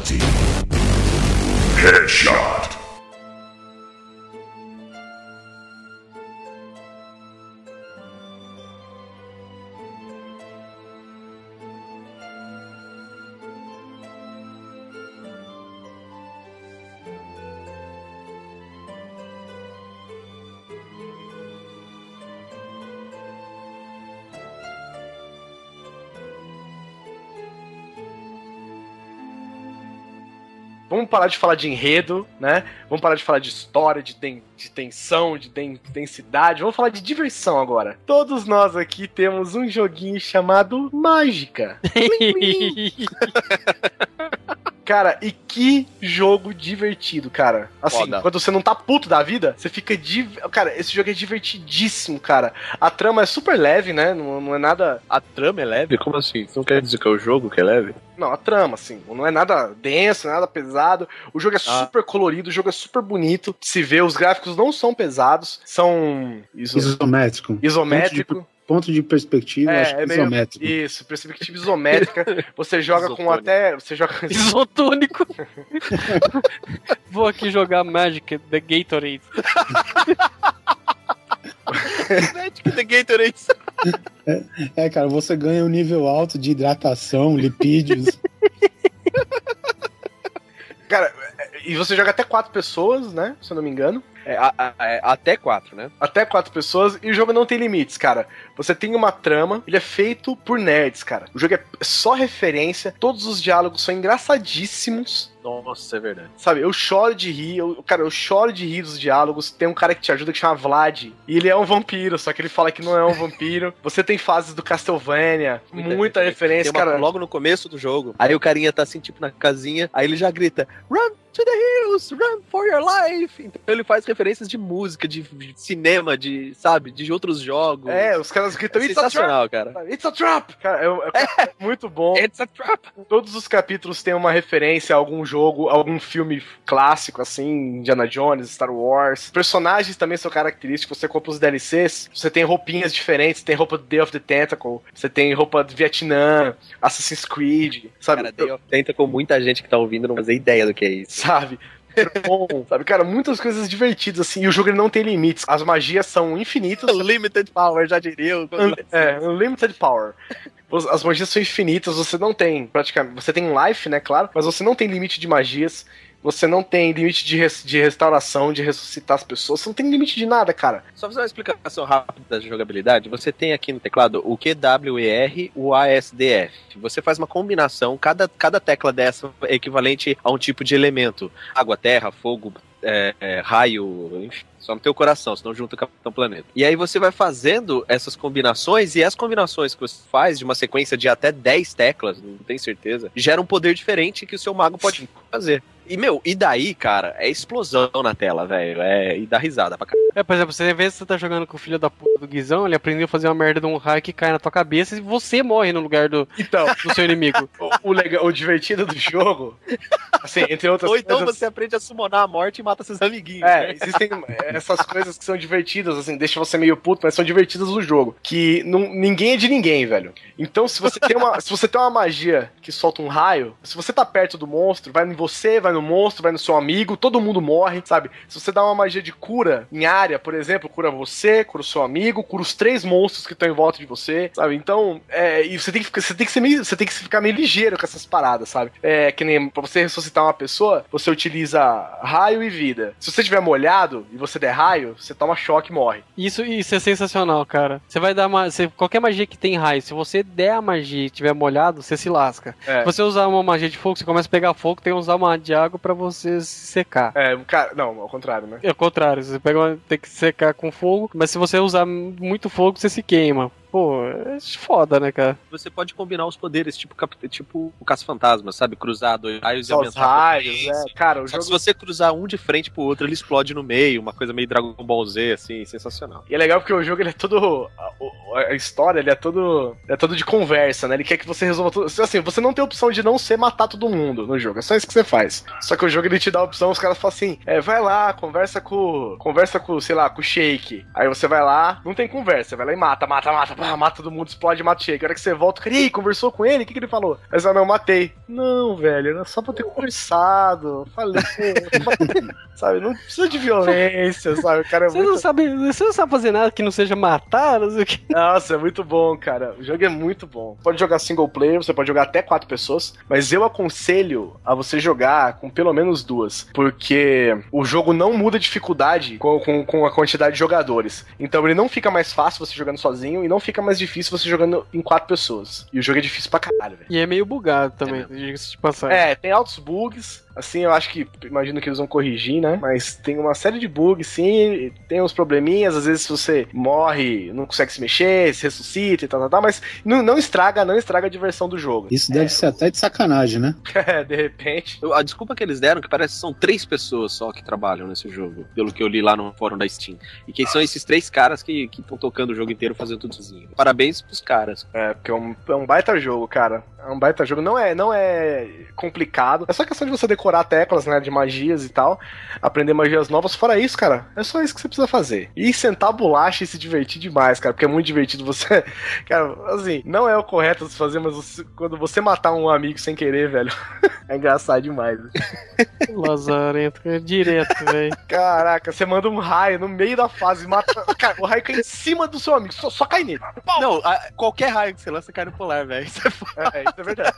G: Fatality. Headshot.
A: Vamos parar de falar de enredo, né? Vamos parar de falar de história, de, ten- de tensão, de den- densidade. Vamos falar de diversão agora. Todos nós aqui temos um joguinho chamado Mágica. [LAUGHS] [LAUGHS] Cara, e que jogo divertido, cara. Assim,
H: Foda.
A: quando você não tá puto da vida, você fica. Div... Cara, esse jogo é divertidíssimo, cara. A trama é super leve, né? Não, não é nada.
H: A trama é leve? Como assim? Você não quer dizer que é o jogo que é leve?
A: Não, a trama, assim. Não é nada denso, não é nada pesado. O jogo é
H: Ah.
A: super colorido, o jogo é super bonito. Se vê, os gráficos não são pesados, são iso...
C: Isométrico.
A: isométrico.
C: Ponto de perspectiva,
A: É,
C: acho que
A: é meio-
C: isométrico.
A: Isso, perspectiva isométrica. Você joga com até. Você joga.
B: Isotônico. [LAUGHS] Vou aqui jogar Magic, The Gatorade.
H: Magic the Gatorade.
C: É, cara, você ganha um nível alto de hidratação, lipídios.
A: Cara, e você joga até quatro pessoas, né? Se eu não me engano.
H: É, a- a- é, até quatro, né?
A: Até quatro pessoas e o jogo não tem limites, cara. Você tem uma trama, ele é feito por nerds, cara. O jogo é só referência, todos os diálogos são engraçadíssimos.
H: Nossa, é verdade.
A: Sabe, eu choro de rir, eu, cara, eu choro de rir dos diálogos. Tem um cara que te ajuda que chama Vlad, e ele é um vampiro, só que ele fala que não é um vampiro. [LAUGHS] Você tem fases do Castlevania, muita, referência,
H: Tem uma-
A: cara.
H: Logo no começo do jogo. Aí o carinha tá assim, tipo, na casinha. Aí ele já grita: Run to the hills, run for your life. Então ele faz referências de música, de, de cinema, de, sabe, de outros jogos.
A: É, os caras gritam,
H: é
A: It's a trap!
H: sensacional, cara.
A: It's a trap! Cara, é, é [LAUGHS] muito bom.
H: It's a trap.
A: Todos os capítulos têm uma referência a algum jogo, algum filme clássico, assim, Indiana Jones, Star Wars. Personagens também são característicos. Você compra os DLCs, você tem roupinhas diferentes. Tem roupa do Day of the Tentacle, você tem roupa do Vietnã, Assassin's Creed, sabe?
H: Cara, Day of Tentacle, muita gente que tá ouvindo não faz ideia do que é isso.
A: Sabe? [LAUGHS] Sabe, cara, muitas coisas divertidas, assim, e o jogo ele não tem limites. As magias são infinitas. [LAUGHS]
H: Unlimited Power, já diria. o-
A: Un- É, Unlimited Power. As magias são infinitas, você não tem, praticamente. Você tem life, né, claro, mas você não tem limite de magias. Você não tem limite de, res- de restauração, de ressuscitar as pessoas. Você não tem limite de nada, cara.
H: Só fazer uma explicação rápida da jogabilidade. Você tem aqui no teclado o QWER, o ASDF. Você faz uma combinação, cada, cada tecla dessa é equivalente a um tipo de elemento. Água, terra, fogo, é, é, raio, enfim. Só no teu coração, senão junta o Capitão Planeta. E aí você vai fazendo essas combinações, e as combinações que você faz de uma sequência de até 10 teclas, não tenho certeza, gera um poder diferente que o seu mago pode fazer. E, meu, e daí, cara, é explosão na tela, velho. É, e dá risada pra caralho.
B: É, por exemplo, você vê se você tá jogando com o filho da puta do Guizão, ele aprendeu a fazer uma merda de um raio que cai na tua cabeça e você morre no lugar do,
A: Então,
B: do seu inimigo. [LAUGHS]
A: o, o legal, o divertido do jogo, assim, entre outras
H: Ou então
A: coisas.
H: você aprende a summonar a morte e mata seus amiguinhos.
A: É,
H: né?
A: existem essas coisas que são divertidas, assim, deixam você meio puto, mas são divertidas no jogo. Que não, ninguém é de ninguém, velho. Então, se você tem uma, se você tem uma magia que solta um raio, se você tá perto do monstro, vai em você, vai no monstro, vai no seu amigo, todo mundo morre, sabe? Se você dá uma magia de cura em área, por exemplo, cura você, cura o seu amigo, cura os três monstros que estão em volta de você, sabe? Então, é, e você tem que ficar, você tem que ser meio, você tem que ficar meio ligeiro com essas paradas, sabe? É que nem pra você ressuscitar uma pessoa, você utiliza raio e vida. Se você tiver molhado e você der raio, você toma choque e morre.
B: Isso, isso é sensacional, cara. Você vai dar uma. Você, qualquer magia que tem raio, se você der a magia e tiver molhado, você se lasca.
A: É.
B: Se você usar uma magia de fogo, você começa a pegar fogo, tem que usar uma de água pra você se secar.
A: É, cara, não, ao contrário, né?
B: É o contrário, você pega tem que secar com fogo, mas se você usar muito fogo, você se queima. Pô, é foda, né, cara?
H: Você pode combinar os poderes, tipo, cap- tipo o caça-fantasma, sabe? Cruzar dois raios e
A: Só os
H: aumentar a
A: raios,
H: potência.
A: é. Cara, o
H: Só que
A: jogo.
H: se você cruzar um de frente pro outro, ele explode no meio, uma coisa meio Dragon Ball Z, assim, sensacional.
A: E é legal porque o jogo ele é todo. A, a história ele é todo. É todo de conversa, né? Ele quer que você resolva tudo. Assim, você não tem opção de não ser matar todo mundo no jogo. É só isso que você faz. Só que o jogo ele te dá a opção, os caras falam assim: é, vai lá, conversa com. Conversa com, sei lá, com o Shake. Aí você vai lá, não tem conversa, você vai lá e mata, mata, mata, pá, mata todo mundo, explode, mata Shake. A hora que você volta, cara, e aí, conversou com ele? O que, que ele falou? Aí você fala, não, matei. Não, velho, era só pra ter conversado. Falei, [LAUGHS] sabe? Não precisa de violência, sabe? O cara é
B: Você
A: muito
B: não sabe, você não sabe fazer nada que não seja matar, não sei o que.
A: nossa, é muito bom, cara. O jogo é muito bom. Pode jogar single player, você pode jogar até quatro pessoas, mas eu aconselho a você jogar com pelo menos duas, porque o jogo não muda dificuldade com, com, com a quantidade de jogadores. Então ele não fica mais fácil você jogando sozinho e não fica mais difícil você jogando em quatro pessoas. E o jogo é difícil pra caralho, velho.
B: E é meio bugado também, diga-se de passagem.
A: É, tem altos bugs. Assim, eu acho que, imagino que eles vão corrigir, né? Mas tem uma série de bugs, sim, tem uns probleminhas, às vezes você morre, não consegue se mexer, se ressuscita e tal, tal, tal, mas não, não estraga, não estraga a diversão do jogo.
C: Isso deve ser até de sacanagem, né? [LAUGHS]
A: É, de repente.
H: Eu- A desculpa que eles deram, que parece que são três pessoas só que trabalham nesse jogo, pelo que eu li lá no fórum da Steam. E quem são esses três caras que estão tocando o jogo inteiro fazendo tudo sozinho. Parabéns pros caras.
A: É, porque é um, é um baita jogo, cara. É um baita jogo. Não é, não é complicado. É só questão de você decorar teclas, né? De magias e tal. Aprender magias novas. Fora isso, cara, é só isso que você precisa fazer. E sentar a bolacha e se divertir demais, cara. Porque é muito divertido você. [LAUGHS] Cara, assim, não é o correto se fazer, mas você- quando você matar um amigo sem querer, velho. [LAUGHS] é engraçado demais. [LAUGHS]
B: Lazarento, é direto, velho.
A: Caraca, você manda um raio no meio da fase, mata. Cara, o raio cai em cima do seu amigo, só, só cai nele.
H: Não, a- qualquer raio que você lança cai no polar, velho. Isso é foda.
A: É, isso é verdade.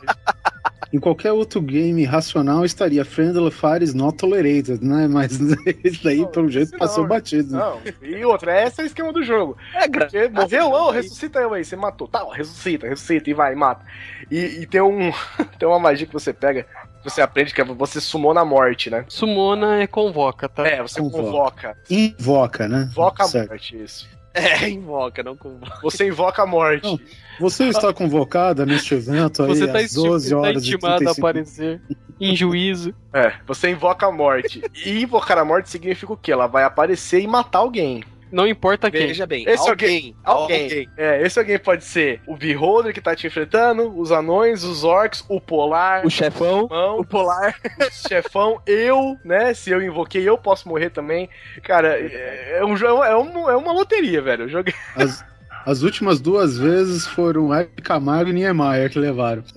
C: Em qualquer outro game racional estaria Friendly Fire is not tolerated, né? Mas [LAUGHS] esse daí,
A: Não,
C: pelo jeito,
A: isso
C: passou
A: não,
C: batido.
A: Não, e outra, esse é o esquema do jogo.
H: É gra-
A: Você morreu, ô, ressuscita eu aí, você matou. Tá, ressuscita, ressuscita e vai, mata. E, e tem um. [LAUGHS] tem uma magia que você pega, que você aprende, que é você sumou na morte, né?
B: Sumona é convoca, tá?
A: É, você
C: Convoca.
A: convoca.
C: Invoca, né?
A: Invoca a
C: Certo.
A: morte, isso. [LAUGHS]
H: É, invoca, não convoca.
A: Você invoca a morte.
C: Não. Você está convocada neste evento aí
B: Você tá,
C: às
B: inti-
C: 12
B: tá
C: horas e
B: intimado a
C: 35
B: aparecer em juízo.
A: É, você invoca a morte. E invocar a morte significa o quê? Ela vai aparecer e matar alguém.
B: Não importa quem.
H: Veja bem,
A: Esse
H: alguém,
A: Alguém. É, esse alguém pode ser o Beholder que tá te enfrentando, os anões, os orcs, o polar,
B: O chefão.
A: mão,
H: O polar.
A: o chefão, eu, né? Se eu invoquei, eu posso morrer também. Cara, é, é um jogo, é, um, é uma loteria, velho. Eu joguei.
C: As, as últimas duas vezes foram Hebe Camargo e Niemeyer que levaram. [LAUGHS]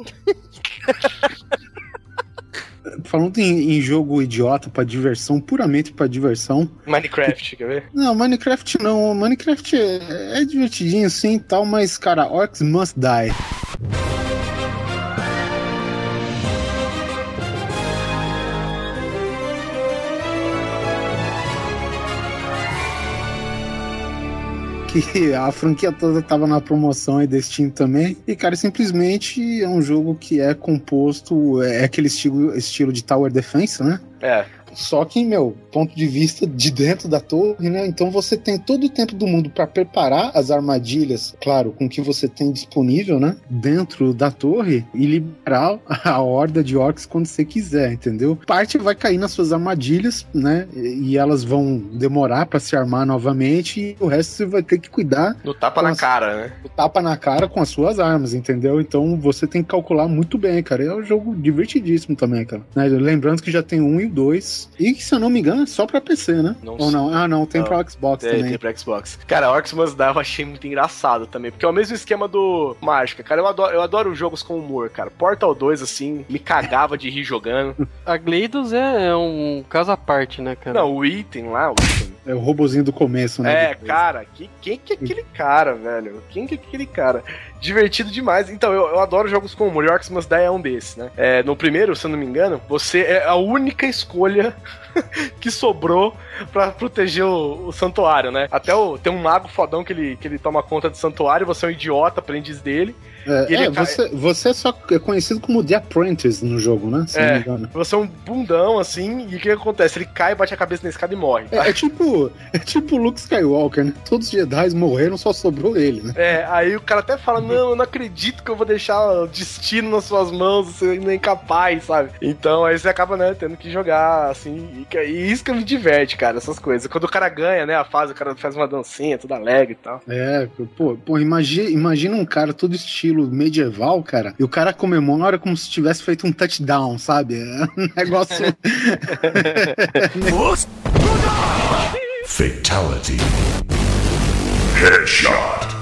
C: Falando em, em jogo idiota pra diversão, puramente pra diversão.
A: Minecraft, quer ver?
C: Não, Minecraft não. Minecraft é, é divertidinho sim e tal, mas, cara, Orcs Must Die. Que [LAUGHS] a franquia toda tava na promoção da Steam também. E, cara, simplesmente é um jogo que é composto, é aquele estilo, estilo de Tower Defense, né?
A: É.
C: Só que, meu, ponto de vista de dentro da torre, né? Então você tem todo o tempo do mundo para preparar as armadilhas, claro, com o que você tem disponível, né? Dentro da torre e liberar a horda de orcs quando você quiser, entendeu? Parte vai cair nas suas armadilhas, né? E elas vão demorar para se armar novamente e o resto você vai ter que cuidar
A: No tapa na
C: Nossa.
A: cara, né?
C: do tapa na cara com as suas armas, entendeu? Então você tem que calcular muito bem, cara. É um jogo divertidíssimo também, cara. Né? Lembrando que já tem um e o dois. E que, se eu não me engano, é só pra PC, né?
A: Não
C: Ou não? Ah, não, tem
A: Não.
C: pra Xbox
A: Tem,
C: também.
A: tem pra Xbox. Cara, Orcs Must Die eu achei muito engraçado também. Porque é o mesmo esquema do Mágica. Cara, eu adoro, eu adoro jogos com humor, cara. Portal 2, assim, me cagava de rir jogando.
B: A Gleidos é, é um caso à parte, né, cara?
A: Não, o item lá, o item.
C: É o robozinho do começo, né?
A: É, cara, que, quem que é aquele cara, velho? Quem que é aquele cara? Divertido demais. Então, eu, eu adoro jogos com humor. Orcs Must Die é um desses, né? É, no primeiro, se eu não me engano, você é a única escolha [LAUGHS] que sobrou pra proteger o, o santuário, né? Até o, tem um mago fodão que ele, que ele toma conta do santuário, você é um idiota, aprendiz dele.
C: É, é,
A: cai-
C: você, você é só é conhecido como The Apprentice no jogo, né? Se
A: É.
C: não me engano.
A: Você é um bundão, assim, e o que acontece? Ele cai, bate a cabeça na escada e morre.
C: É, é tipo é tipo Luke Skywalker, né? Todos os Jedi morreram, só sobrou ele, né?
A: É, aí o cara até fala: Não, eu não acredito que eu vou deixar o destino nas suas mãos, você ainda é incapaz, sabe? Então aí você acaba, né, tendo que jogar, assim. E, e isso que me diverte, cara, essas coisas. Quando o cara ganha, né, a fase, o cara faz uma dancinha, tudo alegre e tal.
C: É, pô, pô imagina, imagina um cara todo estilo medieval, cara, e o cara comemora como se tivesse feito um touchdown, sabe? É um [LAUGHS] negócio.
G: Fatality. Headshot.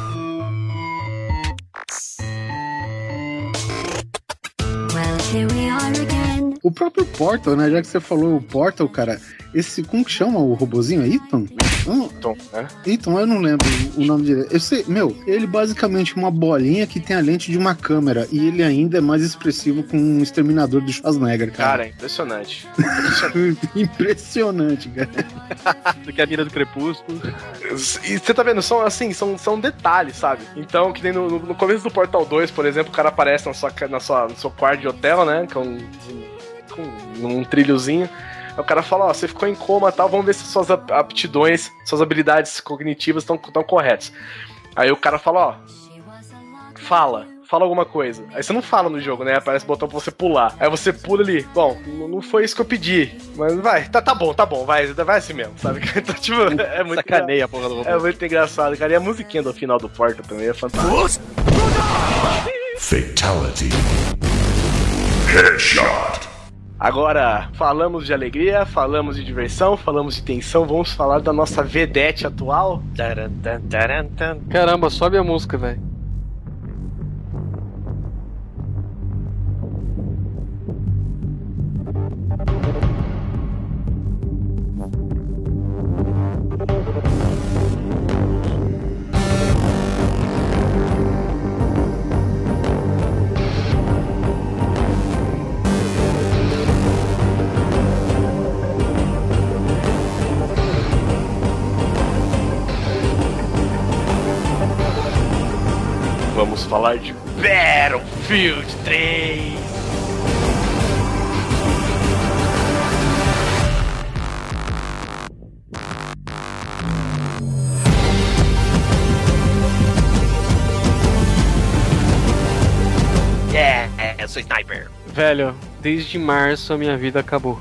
F: Well, here we are again.
C: O próprio Portal, né? Já que você falou o Portal, cara, esse. Como que chama o robozinho? É Ethan? Não,
A: Então, né?
C: Ethan, eu não lembro o nome direito. Eu sei, meu, ele basicamente é uma bolinha que tem a lente de uma câmera e ele ainda é mais expressivo com um exterminador do Schwarzenegger,
A: Cara,
C: cara.
A: é impressionante.
C: Impressionante, [LAUGHS] cara.
H: Do [LAUGHS] que a mira do crepúsculo.
A: E você tá vendo, são assim, são, são detalhes, sabe? Então, que nem no, no- começo do Portal 2, por exemplo, o cara aparece na sua, na sua, no seu quarto de hotel, né? Com com num trilhozinho. Aí o cara fala, ó, você ficou em coma e tal, vamos ver se suas ap- aptidões, suas habilidades cognitivas estão corretas. Aí o cara fala, ó, fala, fala alguma coisa. Aí você não fala no jogo, né? Aparece o botão pra você pular. Aí você pula ali, bom, não foi isso que eu pedi, mas vai, tá, tá bom, tá bom, vai, vai assim mesmo, sabe? [LAUGHS] Então, tipo, é muito
H: Sacaneia a porra do robô.
A: é muito engraçado, cara. E a musiquinha do final do Porta também é fantástica.
G: Fatality. Headshot.
A: Agora, falamos de alegria, falamos de diversão, falamos de tensão, vamos falar da nossa vedete atual.
B: Caramba, sobe a música, velho. Desde março a minha vida acabou.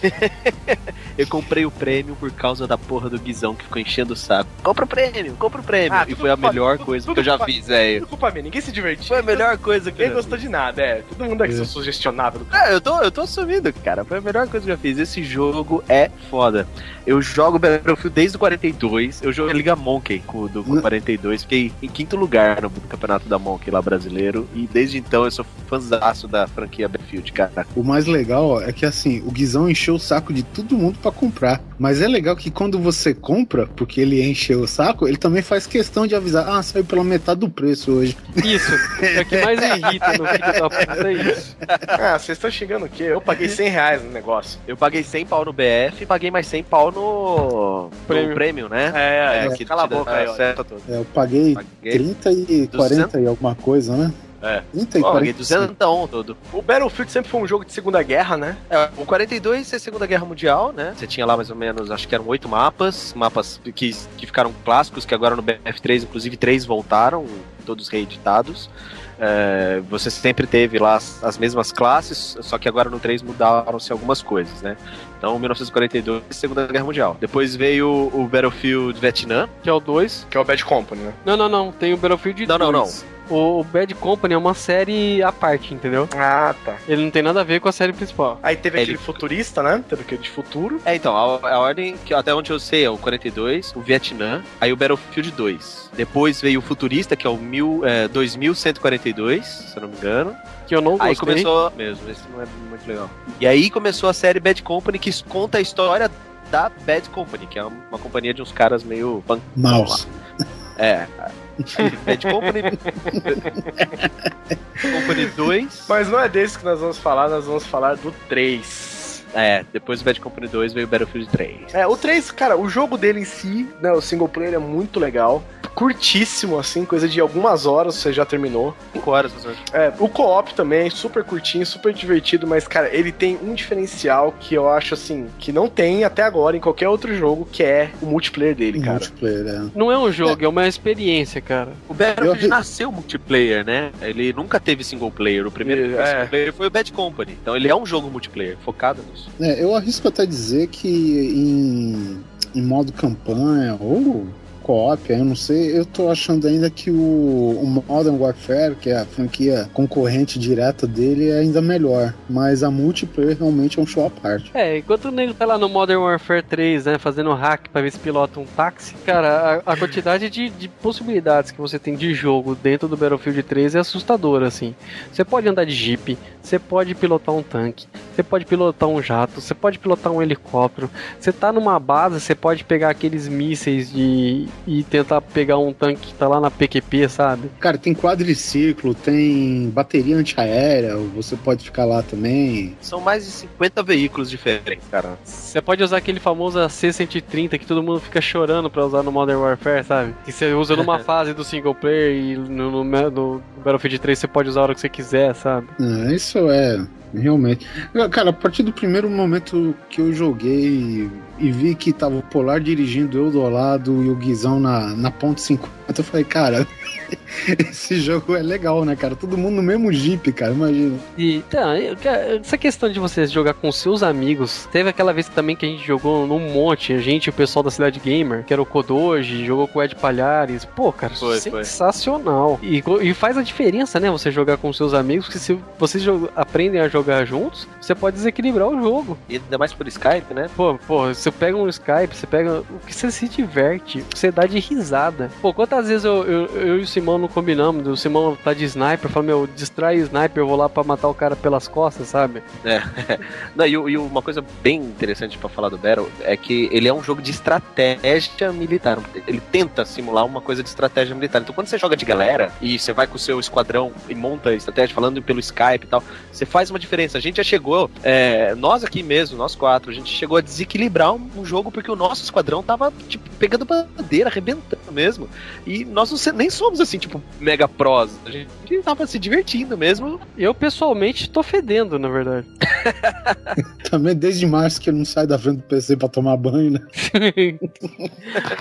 B: [LAUGHS]
H: Eu comprei o prêmio por causa da porra do Guizão que ficou enchendo o saco. Compra o prêmio, compra o prêmio.
A: Ah,
H: e foi a
A: culpa-
H: melhor
A: tudo-
H: coisa
A: tudo
H: que eu já
A: culpa-
H: fiz, velho.
A: Tudo culpa minha, ninguém se divertiu.
H: Foi a melhor coisa que eu
A: Ninguém gostou de nada, é. Todo mundo aqui
C: É.
A: é sugestionável do
H: Ah, eu tô, eu tô assumindo, cara. Foi a melhor coisa que eu já fiz. Esse jogo é foda. Eu jogo Battlefield desde o 42. Eu jogo Liga Monkey com, do, com o
C: Hum.
H: 42. Fiquei em quinto lugar no campeonato da Monkey lá brasileiro. E desde então eu sou fãzaço da franquia Battlefield, cara.
C: O mais legal ó, é que assim, o Guizão encheu o saco de todo mundo pra comprar. Mas é legal que quando você compra, porque ele encheu o saco, ele também faz questão de avisar: ah, saiu pela metade do preço hoje.
B: Isso, é o que mais irrita no filho da puta é isso.
A: Ah, vocês estão xingando o quê? Eu paguei 100 reais no negócio.
H: Eu paguei 100 pau no BF e paguei mais 100 pau no
B: Prêmio.
H: no prêmio né?
A: É,
H: que
A: cala a boca aí, ó.
C: É, eu paguei
H: Paguei
C: 30 e 40 e alguma coisa, né?
A: É.
C: 30 e
H: Ó, paguei
C: 40.
H: 200 todo.
A: O Battlefield sempre foi um jogo de Segunda Guerra, né?
H: É, o 42 é a Segunda Guerra Mundial, né? Você tinha lá mais ou menos, acho que eram oito mapas, mapas que, que ficaram clássicos, que agora no BF3, inclusive, três voltaram, todos reeditados. É, você sempre teve lá as, as mesmas classes, só que agora no 3 mudaram-se algumas coisas, né? Então, 1942, Segunda Guerra Mundial. Depois veio o Battlefield Vietnã.
B: Que é o 2.
A: Que é o Bad Company, né?
B: Não, não, não. Tem o Battlefield
H: Não, não,
B: 2. O, o Bad Company é uma série à parte, entendeu?
A: Ah, tá.
B: Ele não tem nada a ver com a série principal.
A: Aí teve
H: Ele-
A: aquele futurista, né? Teve aquele de futuro.
H: É, então, a, a ordem, que até onde eu sei, é o 42, o Vietnã, aí o Battlefield 2. Depois veio o Futurista, que é o mil, é, 2142, se eu não me engano.
B: Que eu não gostei.
H: Aí começou. Mesmo, esse não é muito legal. E aí começou a série Bad Company, que conta a história da Bad Company, que é uma, uma companhia de uns caras meio punk.
C: Mouse.
H: É. Bad Company. Company 2.
A: Mas não é desse que nós vamos falar, nós vamos falar do 3.
H: É, depois do Bad Company 2 veio o Battlefield 3.
A: É, o 3, cara, o jogo dele em si, né, o single player é muito legal. Curtíssimo, assim, coisa de algumas horas você já terminou.
H: 5 horas, menos.
A: É, o co-op também, super curtinho, super divertido, mas, cara, ele tem um diferencial que eu acho, assim, que não tem até agora em qualquer outro jogo, que é o multiplayer dele, cara.
C: Multiplayer, é.
B: Não é um jogo, é uma experiência, cara.
H: O Battlefield
C: Eu-
H: nasceu multiplayer, né? Ele nunca teve single player. O primeiro
A: É.
H: single player foi o Bad Company. Então ele é um jogo multiplayer, focado nisso.
C: É, eu arrisco até dizer que em, em modo campanha ou co-op, eu não sei, eu tô achando ainda que o, o Modern Warfare, que é a franquia concorrente direta dele, é ainda melhor. Mas a multiplayer realmente é um show à parte.
B: É, enquanto o nego tá lá no Modern Warfare 3, né, fazendo hack pra ver se pilota um táxi, cara, a, a quantidade de, de possibilidades que você tem de jogo dentro do Battlefield 3 é assustadora, assim. Você pode andar de jeep, você pode pilotar um tanque, você pode pilotar um jato, você pode pilotar um helicóptero, você tá numa base, você pode pegar aqueles mísseis de e tentar pegar um tanque que tá lá na PQP, sabe?
C: Cara, tem quadriciclo, tem bateria antiaérea, você pode ficar lá também.
H: São mais de 50 veículos diferentes, cara.
B: Você pode usar aquele famoso AC-130 que todo mundo fica chorando pra usar no Modern Warfare, sabe? Que você usa numa [LAUGHS] fase do single player e no, no, no Battlefield 3 você pode usar a hora que você quiser, sabe?
C: Ah, isso é Realmente. Cara, a partir do primeiro momento que eu joguei e vi que tava o Polar dirigindo eu do lado e o Guizão na, na ponte 50, eu falei, cara, [LAUGHS] esse jogo é legal, né, cara? Todo mundo no mesmo jeep, cara, imagina.
B: E, então, cara, essa questão de você jogar com seus amigos, teve aquela vez também que a gente jogou num monte, a gente e o pessoal da Cidade Gamer, que era o Kodoji, jogou com o Ed Palhares. Pô, cara,
H: Foi, foi.
B: sensacional. E, co- e faz a diferença, né, você jogar com seus amigos, porque se vocês aprendem a jogar juntos, você pode desequilibrar o jogo.
H: E ainda mais por Skype, né?
B: Pô, pô, você pega um Skype, você pega o que você se diverte, você dá de risada. Pô, quantas vezes eu, eu, eu e o Simão não combinamos, o Simão tá de sniper, fala, meu, distrai o sniper, eu vou lá pra matar o cara pelas costas, sabe? [LAUGHS]
H: Não, e, e uma coisa bem interessante pra falar do Battle é que ele é um jogo de estratégia militar. Ele tenta simular uma coisa de estratégia militar. Então, quando você joga de galera e você vai com o seu esquadrão e monta a estratégia, falando pelo Skype e tal, você faz uma diferença. A gente já chegou, é, nós aqui mesmo, nós quatro, a gente chegou a desequilibrar um, um jogo porque o nosso esquadrão tava, tipo, pegando bandeira, arrebentando mesmo. E nós não nem somos assim, tipo, mega prós. A gente tava se divertindo mesmo.
B: Eu, pessoalmente, tô fedendo, na verdade. [LAUGHS]
C: Também desde março que eu não saio da frente do PC pra tomar banho, né?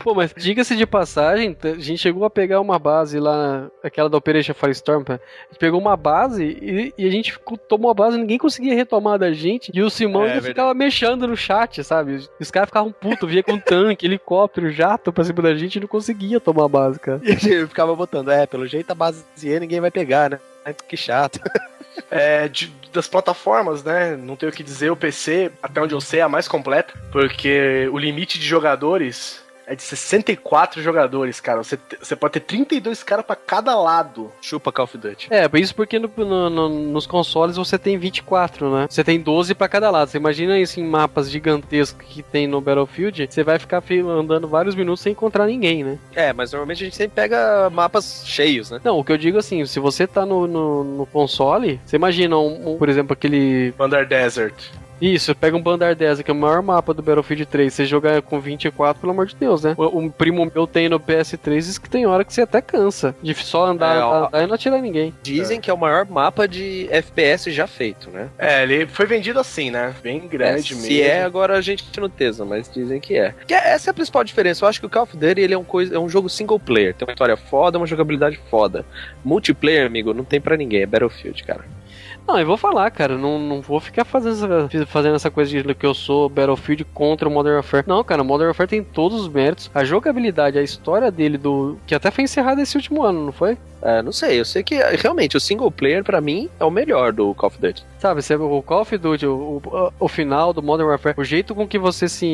B: Pô, mas diga-se de passagem, a gente chegou a pegar uma base lá, aquela da Operation Firestorm, a gente pegou uma base e, e a gente tomou a base, ninguém conseguia retomar da gente, e o Simão
H: É,
B: ficava mexendo no chat, sabe? Os caras ficavam putos, via com tanque, [LAUGHS] helicóptero, jato pra cima da gente e não conseguia tomar a base, cara. [LAUGHS]
H: E eu ficava botando, é, pelo jeito a base E ninguém vai pegar, né? Que chato. [LAUGHS]
A: É, de- das plataformas, né? Não tenho o que dizer, o PC, até onde eu sei, é a mais completa, porque o limite de jogadores é de 64 jogadores, cara. Você, você pode ter 32 caras pra cada lado.
H: Chupa Call of Duty.
B: É, isso porque no- no- no- nos consoles você tem 24, né? Você tem 12 pra cada lado. Você imagina isso em mapas gigantescos que tem no Battlefield, você vai ficar fi- andando vários minutos sem encontrar ninguém, né?
H: É, mas normalmente a gente sempre pega mapas cheios, né?
B: Não, o que eu digo assim, se você tá no, no, no console, você imagina, um, um, por exemplo, aquele.
A: Thunder Desert.
B: Isso, pega um Bandar 10, que é o maior mapa do Battlefield 3, você jogar com 24, pelo amor de Deus, né? Um primo meu tem no PS3 diz que tem hora que você até cansa de só andar,
H: É, ó.
B: andar e não atirar ninguém.
H: Dizem que é o maior mapa de FPS já feito, né?
A: É, ele foi vendido assim, né? Bem grande
H: É,
A: mesmo.
H: se é, agora a gente não tesa, mas dizem que é. Que é- essa é a principal diferença. Eu acho que o Call of Duty ele é, um coisa, é um jogo single player. Tem uma história foda, uma jogabilidade foda. Multiplayer, amigo, não tem pra ninguém. É Battlefield, cara.
B: Não, eu vou falar, cara, não, não vou ficar fazendo essa, fazendo essa coisa de que eu sou Battlefield contra o Modern Warfare. Não, cara, o Modern Warfare tem todos os méritos. A jogabilidade, a história dele, do que até foi encerrada esse último ano, não foi?
H: É, não sei, eu sei que realmente o single player pra mim é o melhor do Call of Duty.
B: Sabe, o Call of Duty, o, o, o final do Modern Warfare, o jeito com que você se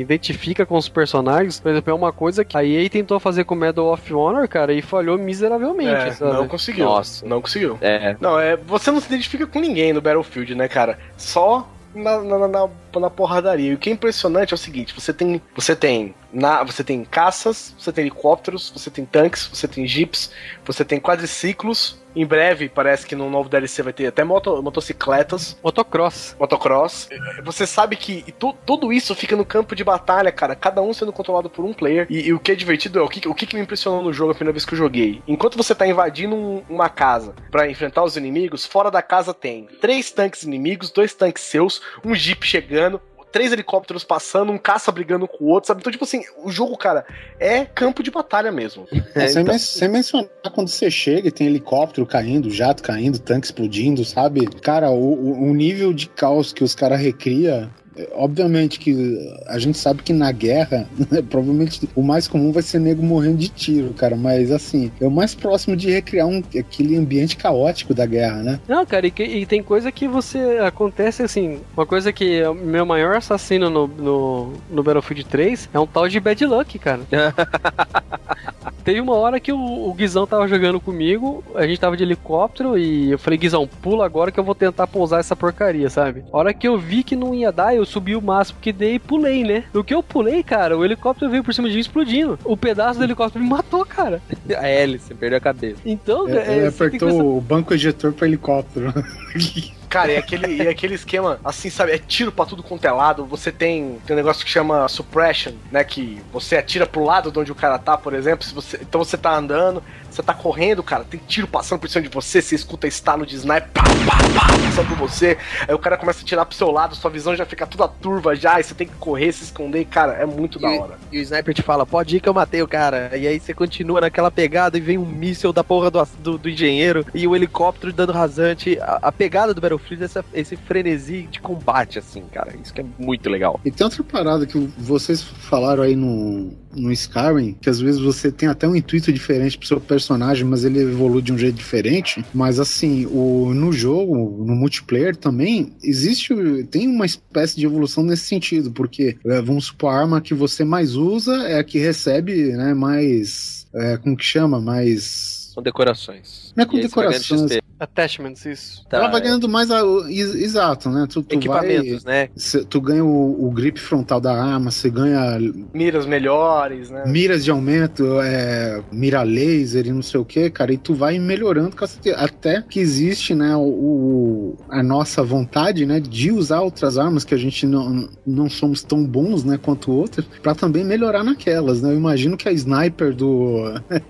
B: identifica com os personagens, por exemplo, é uma coisa que a EA tentou fazer com Medal of Honor, cara, e falhou miseravelmente,
A: É,
B: sabe?
A: não conseguiu.
H: Nossa.
A: Não conseguiu.
H: É,
A: Não, é, você não se identifica com ninguém no Battlefield, né, cara? Só na, na, na, na porradaria. E o que é impressionante é o seguinte: você tem. Você tem. Na, você tem caças, você tem helicópteros, você tem tanques, você tem jeeps, você tem quadriciclos. Em breve, parece que no novo DLC vai ter até moto, motocicletas,
B: Motocross.
A: motocross. Você sabe que tu- tudo isso fica no campo de batalha, cara. Cada um sendo controlado por um player. E, e o que é divertido é o que, o que, me impressionou no jogo a primeira vez que eu joguei. Enquanto você tá invadindo um- uma casa pra enfrentar os inimigos, fora da casa tem três tanques inimigos, dois tanques seus, um jeep chegando. Três helicópteros passando, um caça brigando com o outro, sabe? Então, tipo assim, o jogo, cara, é campo de batalha mesmo. [LAUGHS]
C: É, sem,
H: então-
C: men- sem mencionar quando você chega e tem helicóptero caindo, jato caindo, tanque explodindo, sabe? Cara, o, o- o nível de caos que os caras recria. Obviamente que a gente sabe que na guerra, [LAUGHS] provavelmente o mais comum vai ser nego morrendo de tiro, cara. Mas assim, é o mais próximo de recriar um, aquele ambiente caótico da guerra, né?
B: Não, cara, e, que- e tem coisa que você. Acontece assim. Uma coisa que é o meu maior assassino no, no, no Battlefield 3 é um tal de Bad Luck, cara. [LAUGHS] Teve uma hora que o, o Guizão tava jogando comigo, a gente tava de helicóptero e eu falei, Guizão, pula agora que eu vou tentar pousar essa porcaria, sabe? A hora que eu vi que não ia dar, eu subi o máximo que dei e pulei, né? No que eu pulei, cara, o helicóptero veio por cima de mim explodindo. O pedaço do helicóptero me matou, cara. [LAUGHS]
H: a hélice, perdeu a cabeça.
B: Então,
C: É,
B: é,
C: apertou
B: pensar-
C: o banco ejetor para helicóptero. [LAUGHS]
A: Cara, e aquele, e aquele esquema, assim, sabe, é tiro pra tudo quanto é lado. Você tem, tem um negócio que chama suppression, né? Que você atira pro lado de onde o cara tá, por exemplo. Você, então você tá andando, você tá correndo, cara, tem tiro passando por cima de você, você escuta estalo de sniper, pá, pá, pá, passando por você. Aí o cara começa a tirar pro seu lado, sua visão já fica toda turva já, e você tem que correr, se esconder, e, cara, é muito da hora.
I: E o sniper te fala, pode ir que eu matei o cara. E aí você continua naquela pegada e vem um míssil da porra do, do, do engenheiro e o helicóptero dando rasante. A, a pegada do Battlefield é essa, esse frenesi de combate, assim, cara. Isso que é muito legal.
C: E tem outra parada que vocês falaram aí no, no Skyrim, que às vezes você tem até um intuito diferente pro seu personagem, mas ele evolui de um jeito diferente. Mas assim, o, no jogo, no multiplayer também, existe, tem uma espécie de evolução nesse sentido, porque é, vamos supor, a arma que você mais usa é a que recebe, né, mais. É, como que chama? Mais.
H: São decorações.
C: Não é com decorações.
B: Attachments, isso.
H: Tá,
C: Ela vai ganhando mais a, exato, né? Tu, tu
H: equipamentos,
C: vai,
H: né?
C: cê- tu ganha o, o grip frontal da arma, você ganha
A: Miras melhores, né?
C: miras de aumento, é, mira laser e não sei o que, cara, e tu vai melhorando até que existe, né, o, o- a nossa vontade, né, de usar outras armas que a gente não, não somos tão bons, né, quanto outras, pra também melhorar naquelas, né? Eu imagino que a sniper do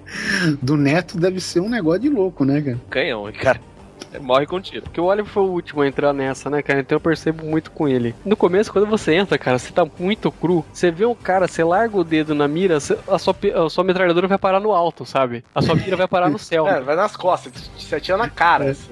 C: [LAUGHS] do Neto deve ser um negócio de louco, né, cara?
H: Canhão, cara. Morre com tiro.
B: Porque o Oliver foi o último a entrar nessa, né, cara? Então eu percebo muito com ele. No começo, quando você entra, cara, você tá muito cru. Você vê um cara, você larga o dedo na mira, você- a sua, a sua metralhadora vai parar no alto, sabe? A sua mira vai parar no céu. [LAUGHS]
A: É, vai nas costas, você atira na cara. assim.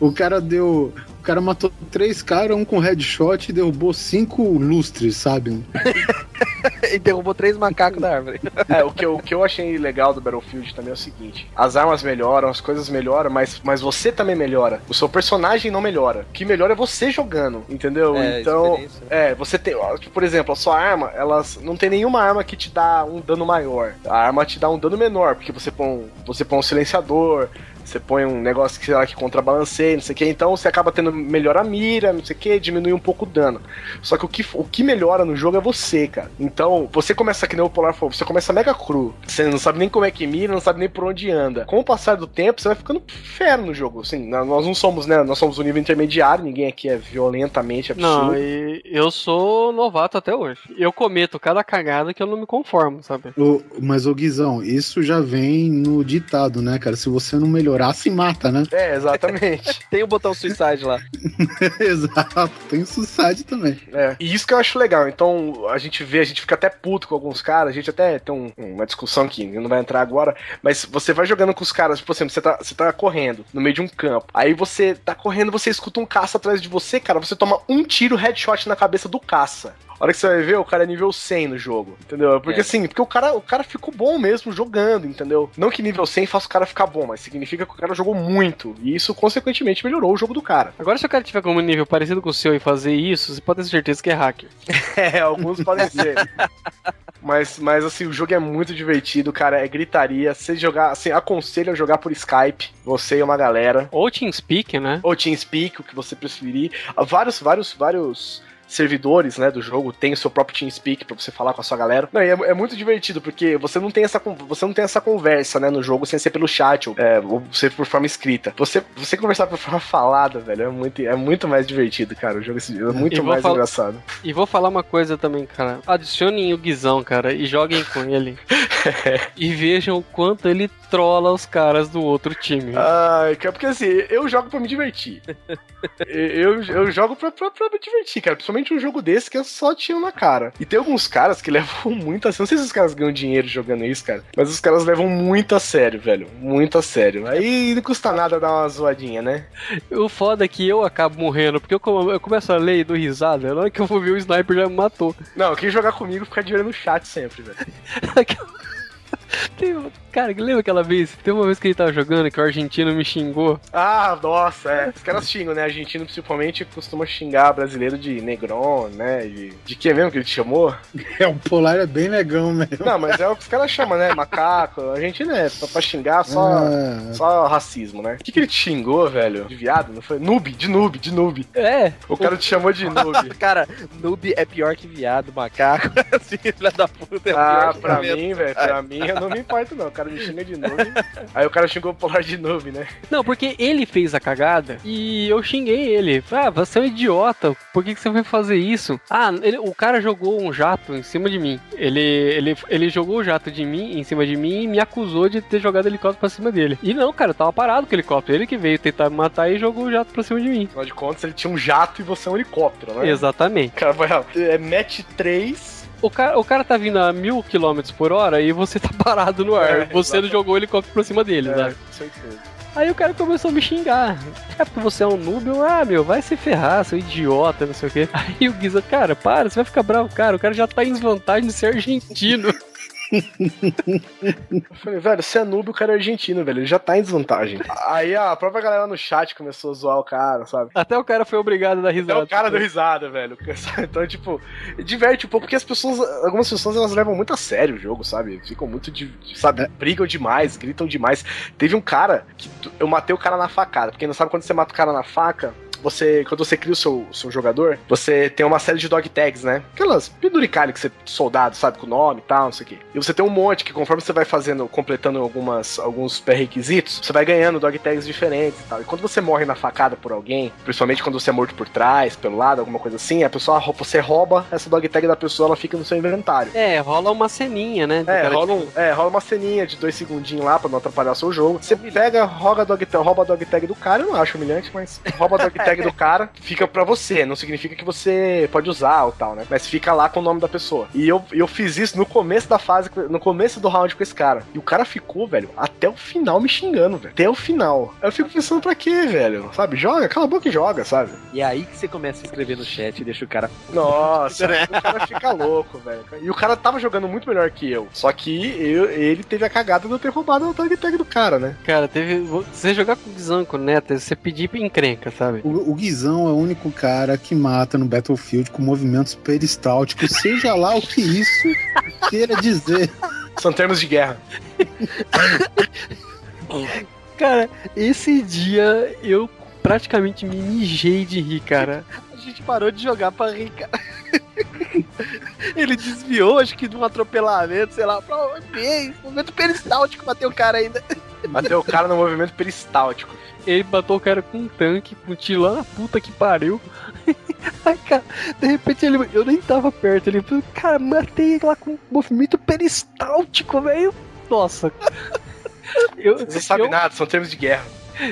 C: O cara deu. O cara matou três caras, um com headshot e derrubou cinco lustres, sabe? [LAUGHS]
I: e derrubou três macacos da árvore. [LAUGHS]
A: É, o que, eu, o que eu achei legal do Battlefield também é o seguinte: as armas melhoram, as coisas melhoram, mas, mas você também melhora. O seu personagem não melhora. O que melhora é você jogando, entendeu?
H: É,
A: então, é, você tem, ó, tipo, por exemplo, a sua arma, elas não tem nenhuma arma que te dá um dano maior. A arma te dá um dano menor, porque você põe, você põe um silenciador, você põe um negócio que, sei lá, que contrabalanceia, não sei o que, então você acaba tendo melhor a mira, não sei o que, diminui um pouco o dano. Só que o que, o que melhora no jogo é você, cara. Então, você começa que nem o Polar falou, você começa mega cru. Você não sabe nem como é que mira, não sabe nem por onde anda. Com o passar do tempo, você vai ficando fera no jogo. Assim, nós não somos, né? Nós somos o nível intermediário, ninguém aqui é violentamente absurdo.
B: Não, e eu sou novato até hoje. Eu cometo cada cagada que eu não me conformo, sabe?
C: O- mas, ô Guizão, isso já vem no ditado, né, cara? Se você não melhorar, se mata, né?
A: É, exatamente. [LAUGHS]
I: Tem o botão suicide lá. [LAUGHS]
C: Exato, tem suicide também.
A: É. E isso que eu acho legal. Então, a gente vê, a gente fica até puto com alguns caras, a gente até tem um- uma discussão que não vai entrar agora, mas você vai jogando com os caras, tipo assim, você tá, você tá correndo no meio de um campo. Aí você tá correndo, você escuta um caça atrás de você, cara, você toma um tiro headshot na cabeça do caça. A hora que você vai ver, o cara é nível 100 no jogo, entendeu? Porque
H: É.
A: assim, porque o cara, o cara ficou bom mesmo jogando, entendeu? Não que nível 100 faça o cara ficar bom, mas significa que o cara jogou muito. E isso, consequentemente, melhorou o jogo do cara.
B: Agora, se o cara tiver com um nível parecido com o seu e fazer isso, você pode ter certeza que é hacker. [LAUGHS]
A: É, alguns podem ser. Mas, mas assim, o jogo é muito divertido, cara. É gritaria. Se jogar, assim, aconselho a jogar por Skype, você e uma galera.
B: Ou TeamSpeak, né?
A: Ou TeamSpeak, o que você preferir. Vários, vários, vários servidores, né, do jogo tem o seu próprio TeamSpeak pra você falar com a sua galera. Não, e é, é muito divertido porque você não tem essa você não tem essa conversa, né, no jogo sem ser pelo chat ou, é, ou ser por forma escrita. Você você conversar por forma falada, velho, é muito é muito mais divertido, cara. O jogo é muito mais
B: fal-
A: engraçado.
B: E vou falar uma coisa também, cara. Adicionem o Guizão, cara, e joguem com ele. [LAUGHS] e vejam o quanto ele trola os caras do outro time.
A: Ai, cara, porque assim, eu jogo pra me divertir. [LAUGHS] eu, eu jogo pra, pra, pra me divertir, cara. Principalmente um jogo desse que é só tiro na cara. E tem alguns caras que [LAUGHS] levam muito a sério. Não sei se os caras ganham dinheiro jogando isso, cara. Mas os caras levam muito a sério, velho. Muito a sério. Aí não custa nada dar uma zoadinha, né?
B: O foda é que eu acabo morrendo, porque eu, come- eu começo a ler e dou risada. Na hora que eu vou ver o sniper já me matou.
A: Não, quem jogar comigo fica de olho no chat sempre, velho. [LAUGHS]
B: Tem- cara, lembra aquela vez? Tem uma vez que ele tava jogando que o argentino me xingou.
A: Ah, nossa, é. Os caras xingam, né? Argentino, principalmente, costuma xingar brasileiro de negron, né? De, de que mesmo que ele te chamou?
C: É, o Polar é bem legal mesmo.
A: Não, mas é o que os caras chamam, né? Macaco. A gente, né? Pra, pra xingar só,
C: Ah,
A: só racismo, né? O que, que ele te xingou, velho? De viado? Não foi? Noob, de noob, de noob.
B: É,
A: O cara te chamou de noob. [LAUGHS]
I: Cara, noob é pior que viado, macaco. assim, [LAUGHS] filha da puta. É
A: Ah,
I: pior que
A: pra mim, velho, pra mim é eu não me importo, não. O cara me xinga de novo. Aí o cara xingou o Polar de novo, né?
B: Não, porque ele fez a cagada e eu xinguei ele. Ah, você é um idiota. Por que, que você foi fazer isso? Ah, ele- o cara jogou um jato em cima de mim. Ele, ele, ele jogou o jato de mim em cima de mim e me acusou de ter jogado helicóptero pra cima dele. E não, cara, eu tava parado com o helicóptero. Ele que veio tentar me matar e jogou o jato pra cima de mim.
A: Afinal de contas, ele tinha um jato e você é um helicóptero, né?
B: Exatamente.
A: Cara vai, é match 3.
B: O cara, o cara tá vindo a mil quilômetros por hora e você tá [LAUGHS] parado no ar.
A: É,
B: você não jogou o helicóptero pra cima dele,
A: É,
B: sabe?
A: certeza.
B: Aí o cara começou a me xingar. É porque você é um noob? Eu, ah, meu, vai se ferrar, seu idiota, não sei o quê. [LAUGHS] Aí o Guiza, cara, para, você vai ficar bravo, cara. O cara já tá em desvantagem de ser argentino. [LAUGHS]
A: Eu falei, velho, você é noob, o cara é argentino, velho. Ele já tá em desvantagem. Aí a própria galera no chat começou a zoar o cara, sabe?
B: Até o cara foi obrigado a dar
A: Até
B: risada.
A: o cara deu risada, velho. [LAUGHS] Então, tipo, diverte um pouco, porque as pessoas, algumas pessoas, elas levam muito a sério o jogo, sabe? Ficam muito, de, sabe, brigam demais, gritam demais. Teve um cara que eu matei o cara na facada, porque não sabe quando você mata o cara na faca. Você, quando você cria o seu, seu jogador, você tem uma série de dog tags, né? Aquelas penduricalhas que você, soldado, sabe, com nome e tal, não sei o quê. E você tem um monte que conforme você vai fazendo, completando algumas, alguns pré-requisitos, você vai ganhando dog tags diferentes e tal. E quando você morre na facada por alguém, principalmente quando você é morto por trás, pelo lado, alguma coisa assim, a pessoa, você rouba essa dog tag da pessoa, ela fica no seu inventário.
B: É, rola uma ceninha, né?
A: É, rola, um- é, rola uma ceninha de dois segundinhos lá pra não atrapalhar o seu jogo. Você pega, rouba a dog, tag- rouba a dog tag do cara, eu não acho humilhante, mas rouba a dog [LAUGHS] tag do cara, fica pra você. Não significa que você pode usar ou tal, né? Mas fica lá com o nome da pessoa. E eu, eu fiz isso no começo da fase, no começo do round com esse cara. E o cara ficou, velho, até o final me xingando, velho. Até o final. Eu fico pensando pra quê, velho? Sabe? Joga, cala a boca e joga, sabe?
I: E é aí que você começa a escrever no chat e deixa o cara. [LAUGHS]
A: Nossa, [LAUGHS] o cara fica louco, velho. E o cara tava jogando muito melhor que eu. Só que eu- ele teve a cagada de eu ter roubado o tag tag do cara, né?
B: Cara, teve. Você jogar com o Guizão, com o Neto, você pedir encrenca, sabe?
C: O, o Guizão é o único cara que mata no Battlefield com movimentos peristálticos, seja lá o que isso queira dizer.
A: São termos de guerra.
B: Cara, esse dia eu praticamente me mijei de rir, cara.
I: A gente parou de jogar pra rir, cara. [LAUGHS] Ele desviou, acho que de um atropelamento, sei lá. Falou, bem, momento peristáltico, bateu o cara ainda.
A: Bateu o cara no movimento peristáltico.
B: Ele matou o cara com um tanque, com um tiro lá na puta que pariu. [LAUGHS] Aí, cara, de repente ele, eu nem tava perto, ele falou, cara, matei ele lá com um movimento peristáltico, velho. Nossa. Eu,
A: Você não sabe
B: eu,
A: nada, são termos de guerra.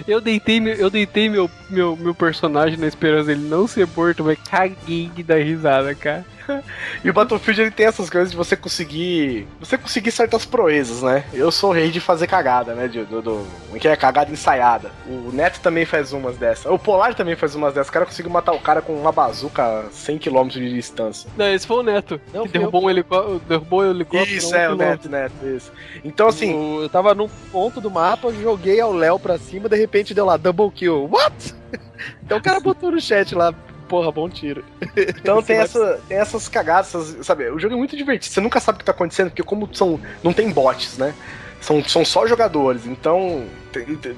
B: Eu deitei, meu, eu deitei meu, meu, meu personagem na esperança dele não ser morto, mas caguei de dar risada, cara. [LAUGHS]
A: E o Battlefield ele tem essas coisas de você conseguir. Você conseguir certas proezas, né? Eu sou o rei de fazer cagada, né? De, do, do, que é cagada ensaiada. O Neto também faz umas dessas. O Polar também faz umas dessas. O cara conseguiu matar o cara com uma bazuca a 100km de distância.
B: Não, esse foi o Neto.
I: Não,
B: que derrubou um helicóptero. Derrubou o helicóptero.
A: Isso,
B: um
A: é, o. Neto, Neto, isso. Então, assim,
I: O- eu tava num ponto do mapa, joguei ao Léo pra cima, de repente deu lá, double kill. What? [LAUGHS] Então o cara botou no chat lá, porra, bom tiro. [LAUGHS]
A: Então tem, essa, tem essas cagadas, sabe? O jogo é muito divertido. Você nunca sabe o que tá acontecendo, porque como são. Não tem bots, né? São, são só jogadores, então.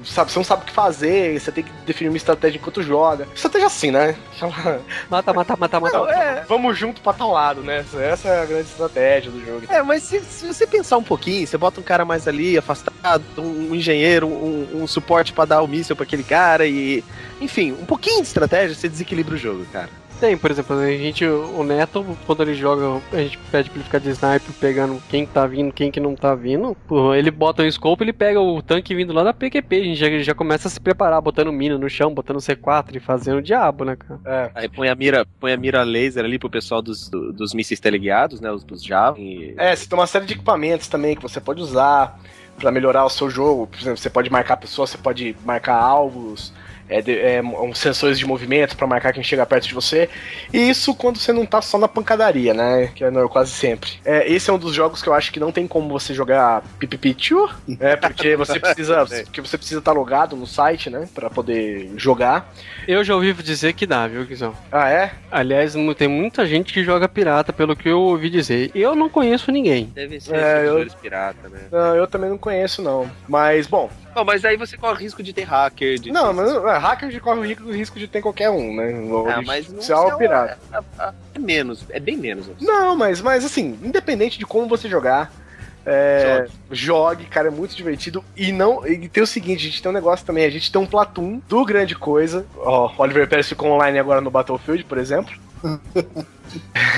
A: sabe, você não sabe o que fazer, você tem que definir uma estratégia enquanto joga. Estratégia assim, né?
B: Mata, mata, mata, mata.
A: Não, é, vamos junto pra tal lado, né? Essa é a grande estratégia do jogo.
I: É, mas se, se você pensar um pouquinho, você bota um cara mais ali, afastado, um, um engenheiro, um, um suporte pra dar o míssil pra aquele cara e. Enfim, um pouquinho de estratégia, você desequilibra o jogo, cara.
B: Tem, por exemplo, a gente, o Neto, quando ele joga, a gente pede pra ele ficar de sniper pegando quem tá vindo, quem que não tá vindo. Ele bota o scope, ele pega o tanque vindo lá da PQP. A gente já, já começa a se preparar, botando mina no chão, botando C4 e fazendo o diabo, né, cara?
A: É.
H: Aí põe a mira, põe a mira laser ali pro pessoal dos, do- dos mísseis teleguiados, né? Os dos Java. E...
A: É, você tem uma série de equipamentos também que você pode usar pra melhorar o seu jogo. Por exemplo, você pode marcar pessoas, você pode marcar alvos, é, de- é, um, sensores de movimento pra marcar quem chega perto de você. E isso quando você não tá só na pancadaria, né? Que é no- quase sempre. É, esse é um dos jogos que eu acho que não tem como você jogar pipipichu, né? Porque [LAUGHS] você precisa, porque você precisa estar logado no site, né? Pra poder jogar.
B: Eu já ouvi dizer que dá, viu, Guizão?
A: Ah, é?
B: Aliás, tem muita gente que joga pirata, pelo que eu ouvi dizer. Eu não conheço ninguém.
H: Deve ser
A: É, eu-
H: pirata, né?
A: Não, eu também não conheço, não. Mas, bom,
H: Não, mas aí você corre risco de ter hacker, de
A: Não, mas é, hacker corre o risco, o risco de ter qualquer um, né? O
H: Ah, mas não
A: ser o pirata.
H: É, é menos, é bem menos. assim.
A: Não, mas, mas assim, independente de como você jogar, É, jogue. cara, é muito divertido. E não. E tem o seguinte, a gente tem um negócio também, a gente tem um Platoon do Grande Coisa. Ó, Oliver Pérez ficou online agora no Battlefield, por exemplo.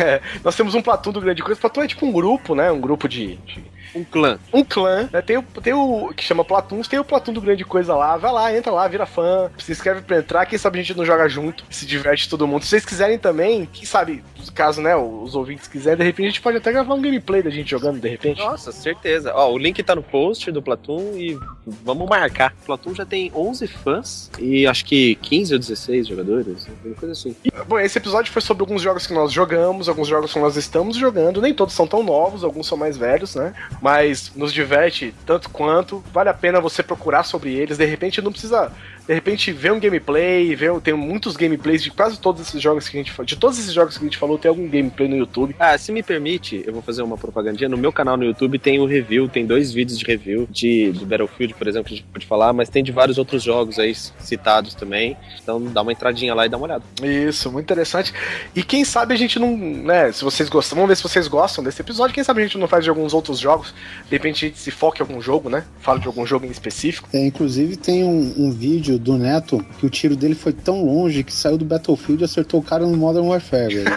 A: É, [LAUGHS] [LAUGHS] nós temos um Platoon do Grande Coisa. Platoon é tipo um grupo, né? Um grupo de- de
H: Um clã.
A: um clã, né? Tem o, tem o que chama Platuns, tem o Platum do Grande Coisa lá. Vai lá, entra lá, vira fã, se inscreve pra entrar. Quem sabe a gente não joga junto, se diverte todo mundo. Se vocês quiserem também, quem sabe, caso né, os ouvintes quiserem, de repente a gente pode até gravar um gameplay da gente jogando, de repente.
H: Nossa, certeza. Ó, o link tá no post do Platoon e vamos marcar. O Platoon já tem 11 fãs e acho que 15 ou 16 jogadores, uma coisa assim.
A: Bom, esse episódio foi sobre alguns jogos que nós jogamos, alguns jogos que nós estamos jogando. Nem todos são tão novos, alguns são mais velhos, né? Mas nos diverte tanto quanto. Vale a pena você procurar sobre eles. De repente não precisa. De repente ver um gameplay, ver, tem muitos gameplays de quase todos esses jogos que a gente falou. De todos esses jogos que a gente falou, tem algum gameplay no YouTube.
H: Ah, se me permite, eu vou fazer uma propagandinha. No meu canal no YouTube tem o review, tem dois vídeos de review de, de Battlefield, por exemplo, que a gente pode falar, mas tem de vários outros jogos aí citados também. Então dá uma entradinha lá e dá uma olhada.
A: Isso, muito interessante. E quem sabe a gente não, né, se vocês gostam, vamos ver se vocês gostam desse episódio, quem sabe a gente não faz de alguns outros jogos, de repente a gente se foca em algum jogo, né? Fala de algum jogo em específico.
C: É, inclusive tem um, um vídeo do Neto que o tiro dele foi tão longe que saiu do Battlefield e acertou o cara no Modern Warfare, velho. [LAUGHS]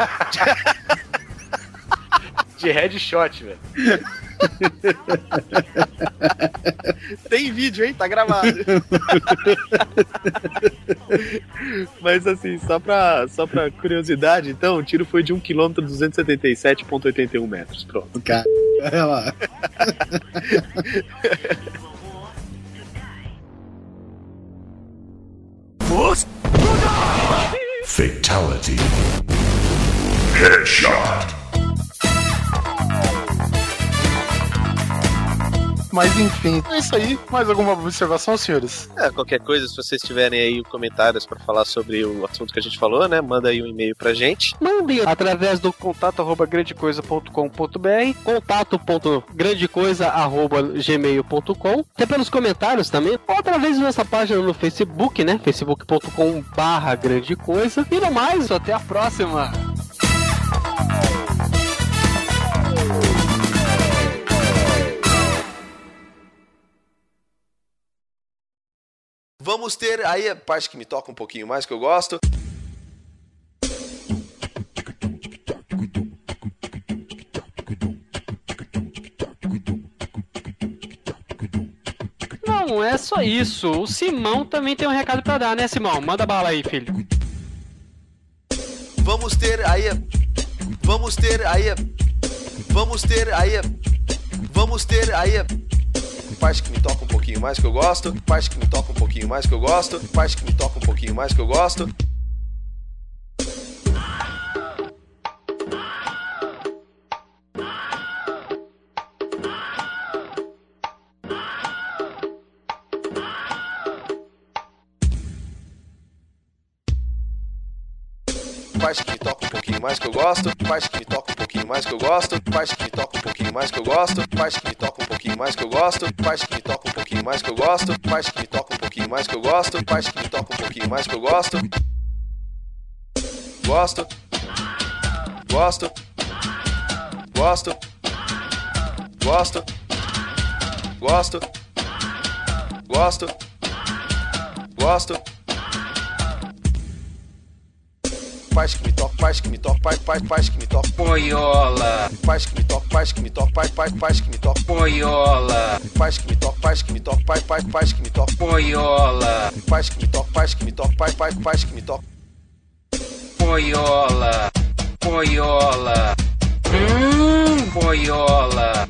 A: De headshot, velho. [LAUGHS]
H: Tem vídeo, hein? Tá gravado. [LAUGHS] Mas assim, só pra, só pra curiosidade, então, o tiro foi de 1 km 277,81 metros. Pronto.
C: Cara, olha lá.
G: Fatality. Headshot.
J: Mas enfim, é isso aí. Mais alguma observação, senhores?
H: É, qualquer coisa, se vocês tiverem aí comentários pra falar sobre o assunto que a gente falou, né? Manda aí um e-mail pra gente.
B: Mandem através do contato arroba grandecoisa.com.br, contato.grandecoisa arroba gmail.com, até pelos comentários também, ou através da nossa página no Facebook, né? facebook.com barra grande coisa. E no mais, até a próxima!
E: Vamos ter aí a parte que me toca um pouquinho mais, que eu gosto.
B: Não, é só isso. O Simão também tem um recado pra dar, né, Simão? Manda bala aí, filho.
E: Vamos ter aí. a- Vamos ter aí. a- Vamos ter aí. Vamos ter aí. Parte que me toca um pouquinho mais que eu gosto. Parte que me toca um pouquinho mais que eu gosto. Parte que me toca um pouquinho mais que eu gosto. Parte que me toca mais que eu gosto. Parte que me toca um pouquinho mais que eu gosto. Parte que me toca um pouquinho mais que eu gosto. Parte que me toca um pouquinho mais que eu gosto. Parte que me toca um pouquinho mais que eu gosto. Parte que me toca um pouquinho mais que eu gosto. Parte que me toca um pouquinho mais que eu gosto. Gosto. Gosto. Gosto. Gosto. Gosto. Gosto. Gosto. Parte que me toca, parte que me toca, parte, parte, parte que me toca.
K: Boiola,
E: Parte que me toca, parte que me toca, parte, parte, parte que me toca.
K: boiola,
E: Parte que me toca, parte que me toca, parte, parte, parte que me toca.
K: boiola,
E: Parte que me toca, parte que me toca, parte, parte, parte que me toca.
K: boiola, boiola. Hum, boiola.